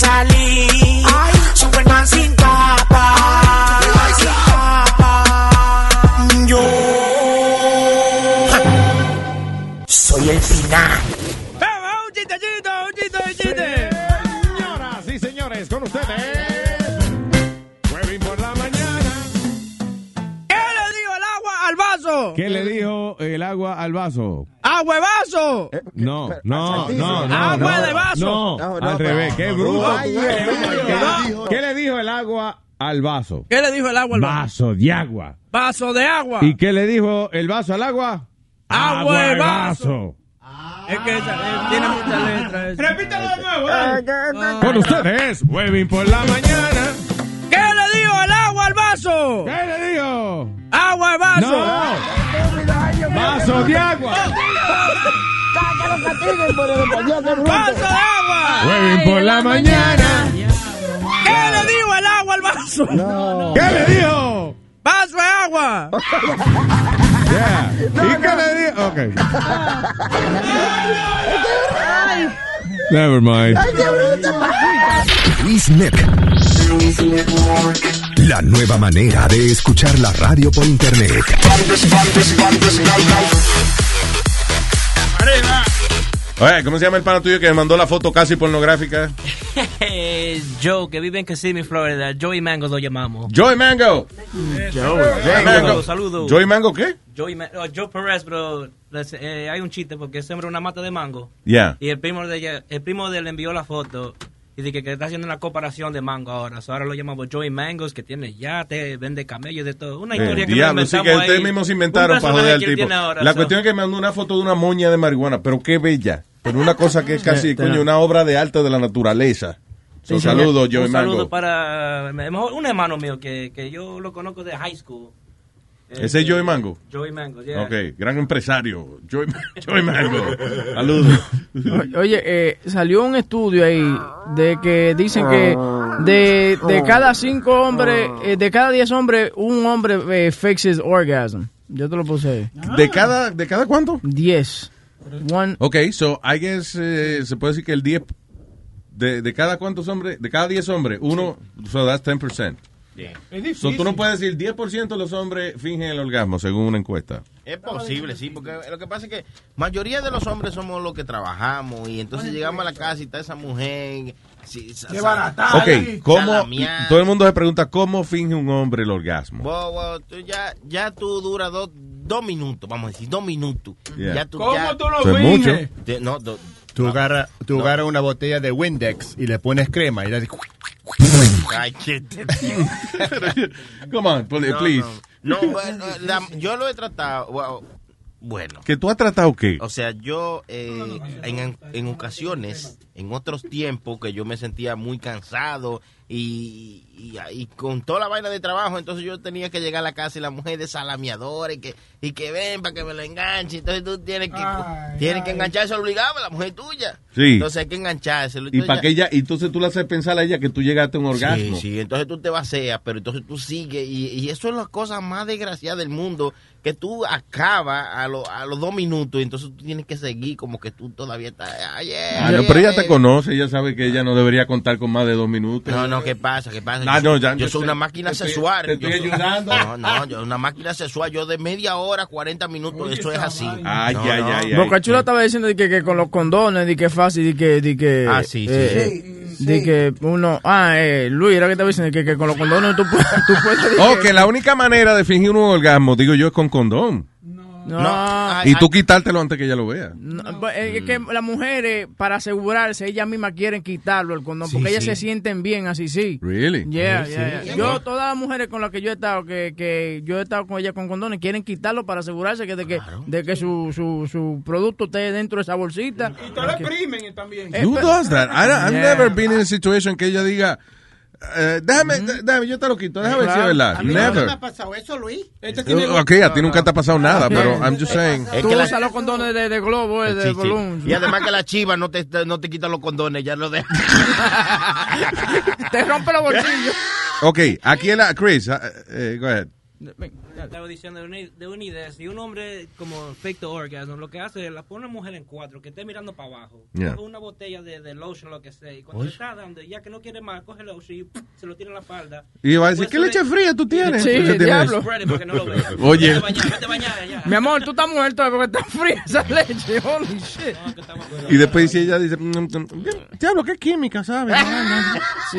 salir. Superman sin ¿Qué le dijo el agua al vaso? ¡Agua de vaso! No, no, Salchicha. no, no. Agua no, de vaso. No, No, no, al revés. ¡Qué bruto! Ay, ¿Qué, ay, ay. ¿Qué le dijo el agua al vaso? ¿Qué le dijo el agua al vaso? Vaso de agua. Vaso de agua. ¿Y qué le dijo el vaso al agua? Agua de vaso. Es que esa, eh, tiene muchas letras. Repítelo de nuevo. Con ustedes, Huevín por la mañana. ¿Qué le dijo el agua al vaso? ¿Qué le dijo? ¡Agua vaso! No. Vaso de agua. ¡Vaso de agua! Huevín por la mañana. ¿Qué le dijo el agua al vaso? ¿Qué le dijo? ¡Vaso de agua! Yeah. ¿Y qué le dijo? Ok. Never mind. Luis Network. La nueva manera de escuchar la radio por internet. Oye, ¿cómo se llama el pana tuyo que me mandó la foto casi pornográfica? Joe, que vive en Kissimmee, Florida. Joey Mango lo llamamos. Joey Mango. Joey Mango. Saludos. Joey Mango, ¿qué? Joey Ma- oh, Joe Perez, pero les- eh, hay un chiste porque sembra una mata de mango. Ya. Y el primo de ella, el primo de él envió la foto dice que está haciendo una comparación de mango ahora. So, ahora lo llamamos Joey Mangos, que tiene yate, vende camellos, de todo. Una Eh, historia que diablo, sí, que ustedes mismos Un inventaron para joder al que tipo. ahora, La so. cuestión es que me mandó una foto de una moña de marihuana, pero qué bella. Pero una cosa que es casi, Sí, coño, una obra de arte de la naturaleza. So, Sí, saludos, un Joey saludo para un hermano mío que, que yo lo conozco de high school. ¿Ese es Joey Mango? Joey Mango, yeah. Ok, gran empresario. Joey, Joey Mango. Saludos. Oye, eh, salió un estudio ahí de que dicen que de, de cada cinco hombres, eh, de cada diez hombres, un hombre eh, his orgasm. Yo te lo puse ahí. ¿De cada, ¿De cada cuánto? Diez. One. Ok, so I guess eh, se puede decir que el 10 de, de cada cuántos hombres, de cada 10 hombres, uno, so that's 10%. Es So tú no puedes decir 10% de los hombres fingen el orgasmo según una encuesta. Es posible, sí, porque lo que pasa es que mayoría de los hombres somos los que trabajamos y entonces llegamos a la casa y está esa mujer. Sí, sa- sa- Ok, ¿cómo? Todo el mundo se pregunta cómo finge un hombre el orgasmo. Tú ya, ya tú duras dos, dos minutos, vamos a decir, dos minutos. Yeah. Ya tú, ¿Cómo ya- tú lo mucho. finges? Te- no, do- Tú agarras tú No. agarras una botella de Windex y le pones crema y le haces... Ay, qué te- Come on, please. No, please. No, No, bueno, la- yo lo he tratado. wow, Bueno. ¿Que tú has tratado qué? O sea, yo eh, en, en ocasiones, en otros tiempos que yo me sentía muy cansado y, y, y con toda la vaina de trabajo, entonces yo tenía que llegar a la casa y la mujer de salameadora y que, y que ven para que me lo enganche. Entonces tú tienes que, tienes que engancharse obligado a la mujer tuya. Sí. Entonces hay que engancharse. Y para que ella, y entonces tú le haces pensar a ella que tú llegaste a un orgasmo. Sí, sí, entonces tú te vacías, pero entonces tú sigues y, y eso es la cosa más desgraciada del mundo, que tú acabas a, lo- a los dos minutos y entonces tú tienes que seguir como que tú todavía estás... Ay, Ah, no, pero ella te conoce, ella sabe que ella no debería contar con más de dos minutos. No, no, ¿qué pasa? ¿Qué pasa? Ah, yo, no, ya- yo soy una máquina te estoy- sexual. te estoy Yo soy- ayudando. No, no, yo una máquina sexual. Yo de media hora, 40 minutos, eso es así. Ay, No, ay, no. ay, ay. Boca Chula estaba diciendo de que, que con los condones, de que es fácil, de que, de que, Ah, sí, sí, eh, eh, de que uno, ah, eh, Luis, era que estaba diciendo que, que con los condones tú, puedes- tú puedes. Oh, que la única manera de fingir un orgasmo, digo yo, es con condón. No, y tú quitártelo antes que ella lo vea. No, pues, es que las mujeres, para asegurarse, ellas mismas quieren quitarlo el condón, Sí, porque ellas sí. se sienten bien así, sí. Really? Yeah, Sí, yeah, sí. yeah. Yo, todas las mujeres con las que yo he estado, que, que yo he estado con ellas con condones, quieren quitarlo para asegurarse que de que, de que su, su, su producto esté dentro de esa bolsita. Y te lo exprimen también. Does that? I I've Yeah. never been in a situation que ella diga, eh, déjame, déjame, yo te lo quito, déjame ver si es verdad. A mí me ha pasado eso, Luis. Ok, a ti nunca te ha pasado nada, pero I'm just saying. Es Tú que la- usas los condones de, de globo, eh, de Sí, sí. balloon. Y además que la chiva no te, no te quita los condones, ya lo deja. Te rompe los bolsillos. Ok, aquí en la, Chris, uh, eh, go ahead. Estaba diciendo de una, de una idea, si un hombre como fake orgasm, lo que hace es la pone a una mujer en cuatro, que esté mirando para abajo, Yeah. coge una botella de, de lotion, lo que sea, y cuando Oye. está dando, ya que no quiere más, coge el lotion y ¡pum! se lo tira en la espalda. Y va a decir, Después ¿qué leche le- fría tú tienes? Sí, tiene diablo. que no lo. Oye. Vete bañar, vete bañar ya. Mi amor, tú estás muerto porque está fría esa leche. Holy shit. Y después si ella dice, mm, mm, diablo, qué química, ¿sabes? Sí.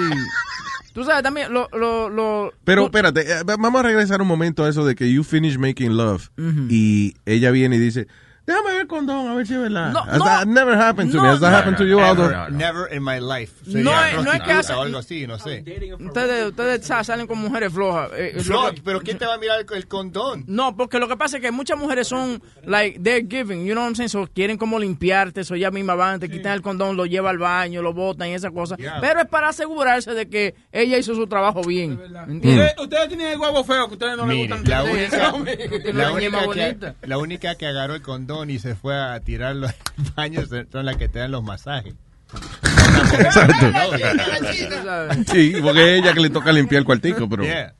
Tú sabes también, lo, lo, lo, Pero tú- espérate, eh, vamos a regresar un momento a eso de que you finish making love y ella viene y dice, déjame ver el condón, a ver si es verdad. No, Has no. that never happened to No, me. Has that no, happened to you, Aldo? Never in my life. No es- no es que hace- algo así, no sé. Ustedes, ustedes sa- salen con mujeres flojas. eh, es No, pero ¿quién te va a mirar el, el condón? No, porque lo que pasa es que muchas mujeres son, like, they're giving, you know what I'm saying? So, quieren como limpiarte, eso ellas mismas van, te quitan el condón, lo lleva al baño, lo botan y esas cosas. Yeah. Pero es para asegurarse de que ella hizo su trabajo bien. Ustedes, ustedes tienen el huevo feo que ustedes no les gustan. la Sí, única, la, única que, la única que agarró el condón y se fue a tirarlo al baño son las que te dan los masajes. Sí, porque es ella que le toca limpiar el cuartico, pero... Yeah.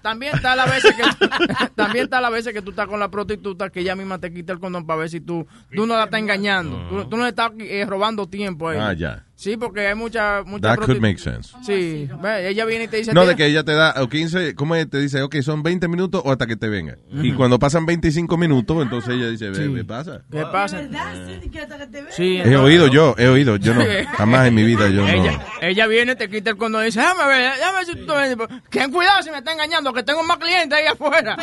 También está la veces que también está la veces que tú estás con la prostituta que ella misma te quita el condón para ver si tú tú no la estás engañando. Tú, tú no le estás eh, robando tiempo a ella. Ah, ya. Sí, porque hay mucha mucha That could make sense. Sí, ve, ella viene y te dice No, "Mira, de que ella te da o 15, ¿cómo es? Te dice, ok, son 20 minutos o hasta que te venga. Y cuando pasan 25 minutos, entonces ella dice, ve, ¿qué pasa? ¿Qué pasa? Sí. Sí, He oído yo, he oído, yo no, jamás en mi vida yo ella, no. ella viene, te quita el condón y dice, déjame ver, déjame ver si tú te ves". Ten cuidado si me está engañando, que tengo más clientes ahí afuera.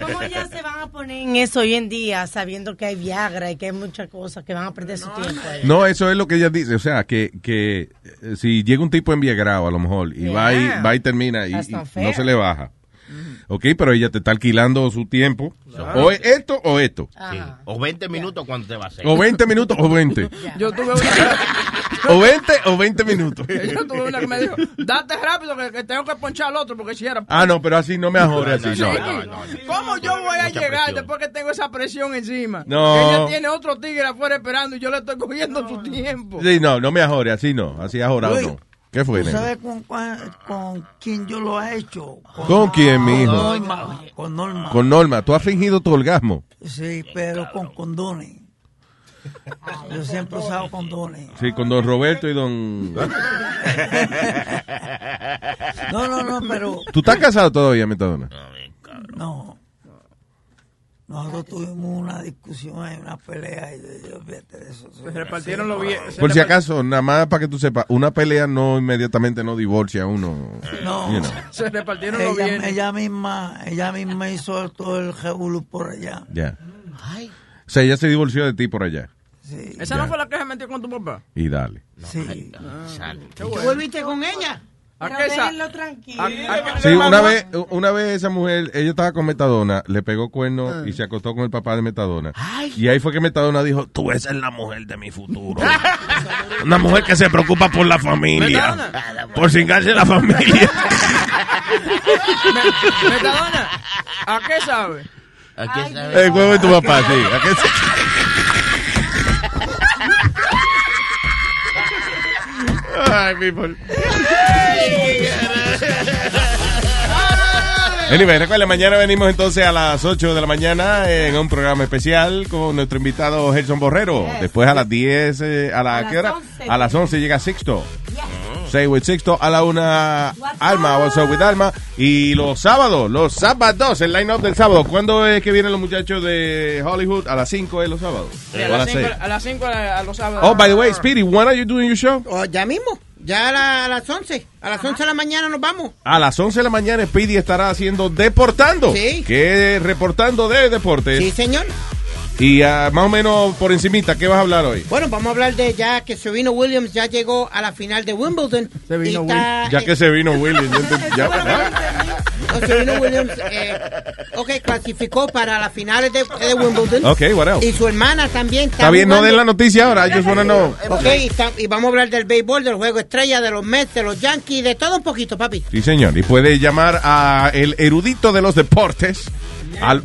¿Cómo ya se van a poner en eso hoy en día, sabiendo que hay Viagra y que hay muchas cosas que van a perder su tiempo? No, eso es lo que ella dice, o sea, que, que eh, si llega un tipo enviagrado a lo mejor y va y, va y termina y, no se le baja. Ok, pero ella te está alquilando su tiempo. O es esto o esto. O 20 minutos cuando te va a hacer. O 20 minutos o 20. Yo tuve una, O 20 o 20 minutos. yo tuve una que me dijo, date rápido que, que tengo que ponchar al otro porque si era... Ah, no, pero así no me ajore así, Sí. no. ¿Cómo yo voy a llegar presión. después que tengo esa presión encima? No. Que ella tiene otro tigre afuera esperando y yo le estoy cogiendo su tiempo. Sí, no, no me ajore, así no, así ajorado Luis, no. ¿Qué fue, ¿Tú sabes con, con quién yo lo he hecho? ¿Con quién, mijo? Norma, con Norma. Con Norma, tú has fingido tu orgasmo. Sí, pero con condones. Yo siempre he usado condones. Sí, con don Roberto y don... No, no, no, pero ¿Tú estás casado todavía, Metadona? no. Nosotros tuvimos una discusión, ahí, una pelea y yo, yo, fíjate de eso. Se repartieron los bienes. Por si acaso, nada más para que tú sepas, una pelea no inmediatamente no divorcia a uno. No. you know. Se repartieron los bienes. ella misma, ella misma hizo todo el revolú por allá. Ya. O sea, ella se divorció de ti por allá. ¿Esa no fue la que se metió con tu papá? Y dale. Sí. Ah, qué ¿Tú bueno. volviste con ella? ¿A Pero tranquilo. Sí, una vez, una vez esa mujer, ella estaba con Metadona, le pegó cuerno y se acostó con el papá de Metadona. Y ahí fue que Metadona dijo, tú esa es la mujer de mi futuro. Una mujer que se preocupa por la familia. Por cingarse la familia. Me- Metadona, ¿a qué sabe? ¿A qué sabe? El huevo de tu papá, sí. ¿A qué se- Ay, people. Anyway, recuerden, mañana venimos entonces a las 8 de la mañana en un programa especial con nuestro invitado Gerson Borrero. Después a las 10, eh, a la, A ¿qué las hora? 11. A las 11 llega Sixto. Say with Sixto a la una Alma, What's up with Alma. Y los sábados, los sábados, el line-up del sábado. ¿Cuándo es que vienen los muchachos de Hollywood? A las 5 es los sábados. Sí, a las las 5 seis. a las cinco a los sábados. Oh, by the way, Speedy, when are you doing your show? Oh, ya mismo, ya a, la- a las 11. A las 11 de la mañana nos vamos. A las 11 de la mañana, Speedy estará haciendo Deportando. Sí. Que es reportando de deportes. Sí, señor. Y ah, más o menos por encimita, ¿qué vas a hablar hoy? Bueno, vamos a hablar de ya que Serena Williams ya llegó a la final de Wimbledon. y está, Ya que se vino Williams. ya ya- Serena Williams, eh, ok, clasificó para las finales de, de Wimbledon. Ok, what else? Y su hermana también está Está bien, no den la noticia ahora. Just wanna know. Ok, y, está- y vamos a hablar del béisbol, del juego estrella, de los Mets, de los Yankees, de todo un poquito, papi. Sí, señor. Y puede llamar a el erudito de los deportes al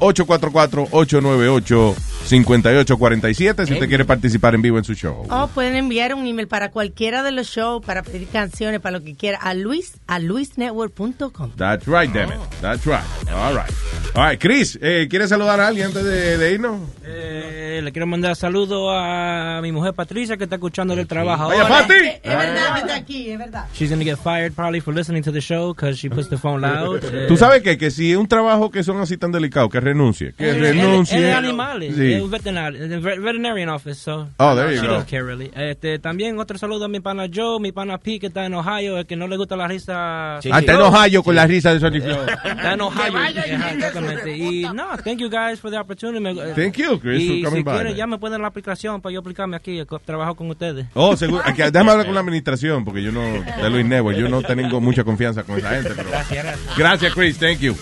844-898-5847 si usted quiere participar en vivo en su show. O pueden enviar un email para cualquiera de los shows, para pedir canciones, para lo que quiera, a luis, a luisnetwork.com. That's right, damn it. That's right. All right. All right, Chris, eh, ¿quieres saludar a alguien antes de, de irnos? Eh, le quiero mandar saludos a mi mujer Patricia que está escuchando el trabajo Vaya. Pati. Es verdad, vete aquí, es verdad. She's gonna get fired probably for listening to the show because she puts the phone loud. Eh, Tú sabes que, que si es un trabajo que son así tan delicados, que renuncie. Que Es- renuncie. Es de animales. Sí. Un veterinario, veterinarian office. So Oh, there you she go. doesn't care really. Este, también otro saludo a mi pana Joe, mi pana P que está en Ohio, el que no le gusta la risa. Ah, está en Ohio con la risa de Sonic Flow. Está en Ohio. Exactamente. Y no, thank you guys for the opportunity. Eh, Thank you, Chris, Y for coming si by, quieren, ya me pueden la aplicación para yo aplicarme aquí. co- Trabajo con ustedes. Oh, seguro. Aquí, déjame hablar con la administración, porque yo no, de Luis Network, yo no tengo mucha confianza con esa gente. Pero... Gracias, gracias. Gracias, Chris. Thank you.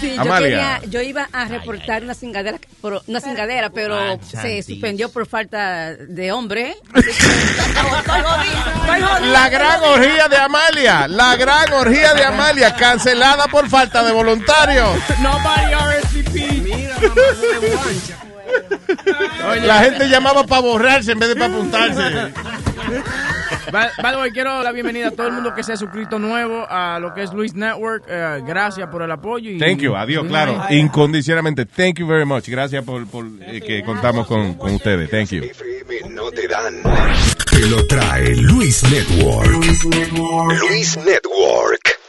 Sí, yo, Amalia. quería, yo iba a reportar una cingadera, pero, una cingadera, pero Ah, se suspendió por falta de hombre. La gran orgía de Amalia. La gran orgía de Amalia, cancelada por falta de voluntarios. Nobody RSVP. Mira, La gente llamaba para borrarse en vez de para apuntarse. By, the way, quiero la bienvenida a todo el mundo que se ha suscrito nuevo a lo que es Luis Network. Eh, gracias por el apoyo. Y, Thank you, adiós, claro. Incondicionalmente, thank you very much. Gracias por, por, eh, que contamos con, con ustedes. Thank you. No te dan. Te lo trae Luis Network. Luis Network.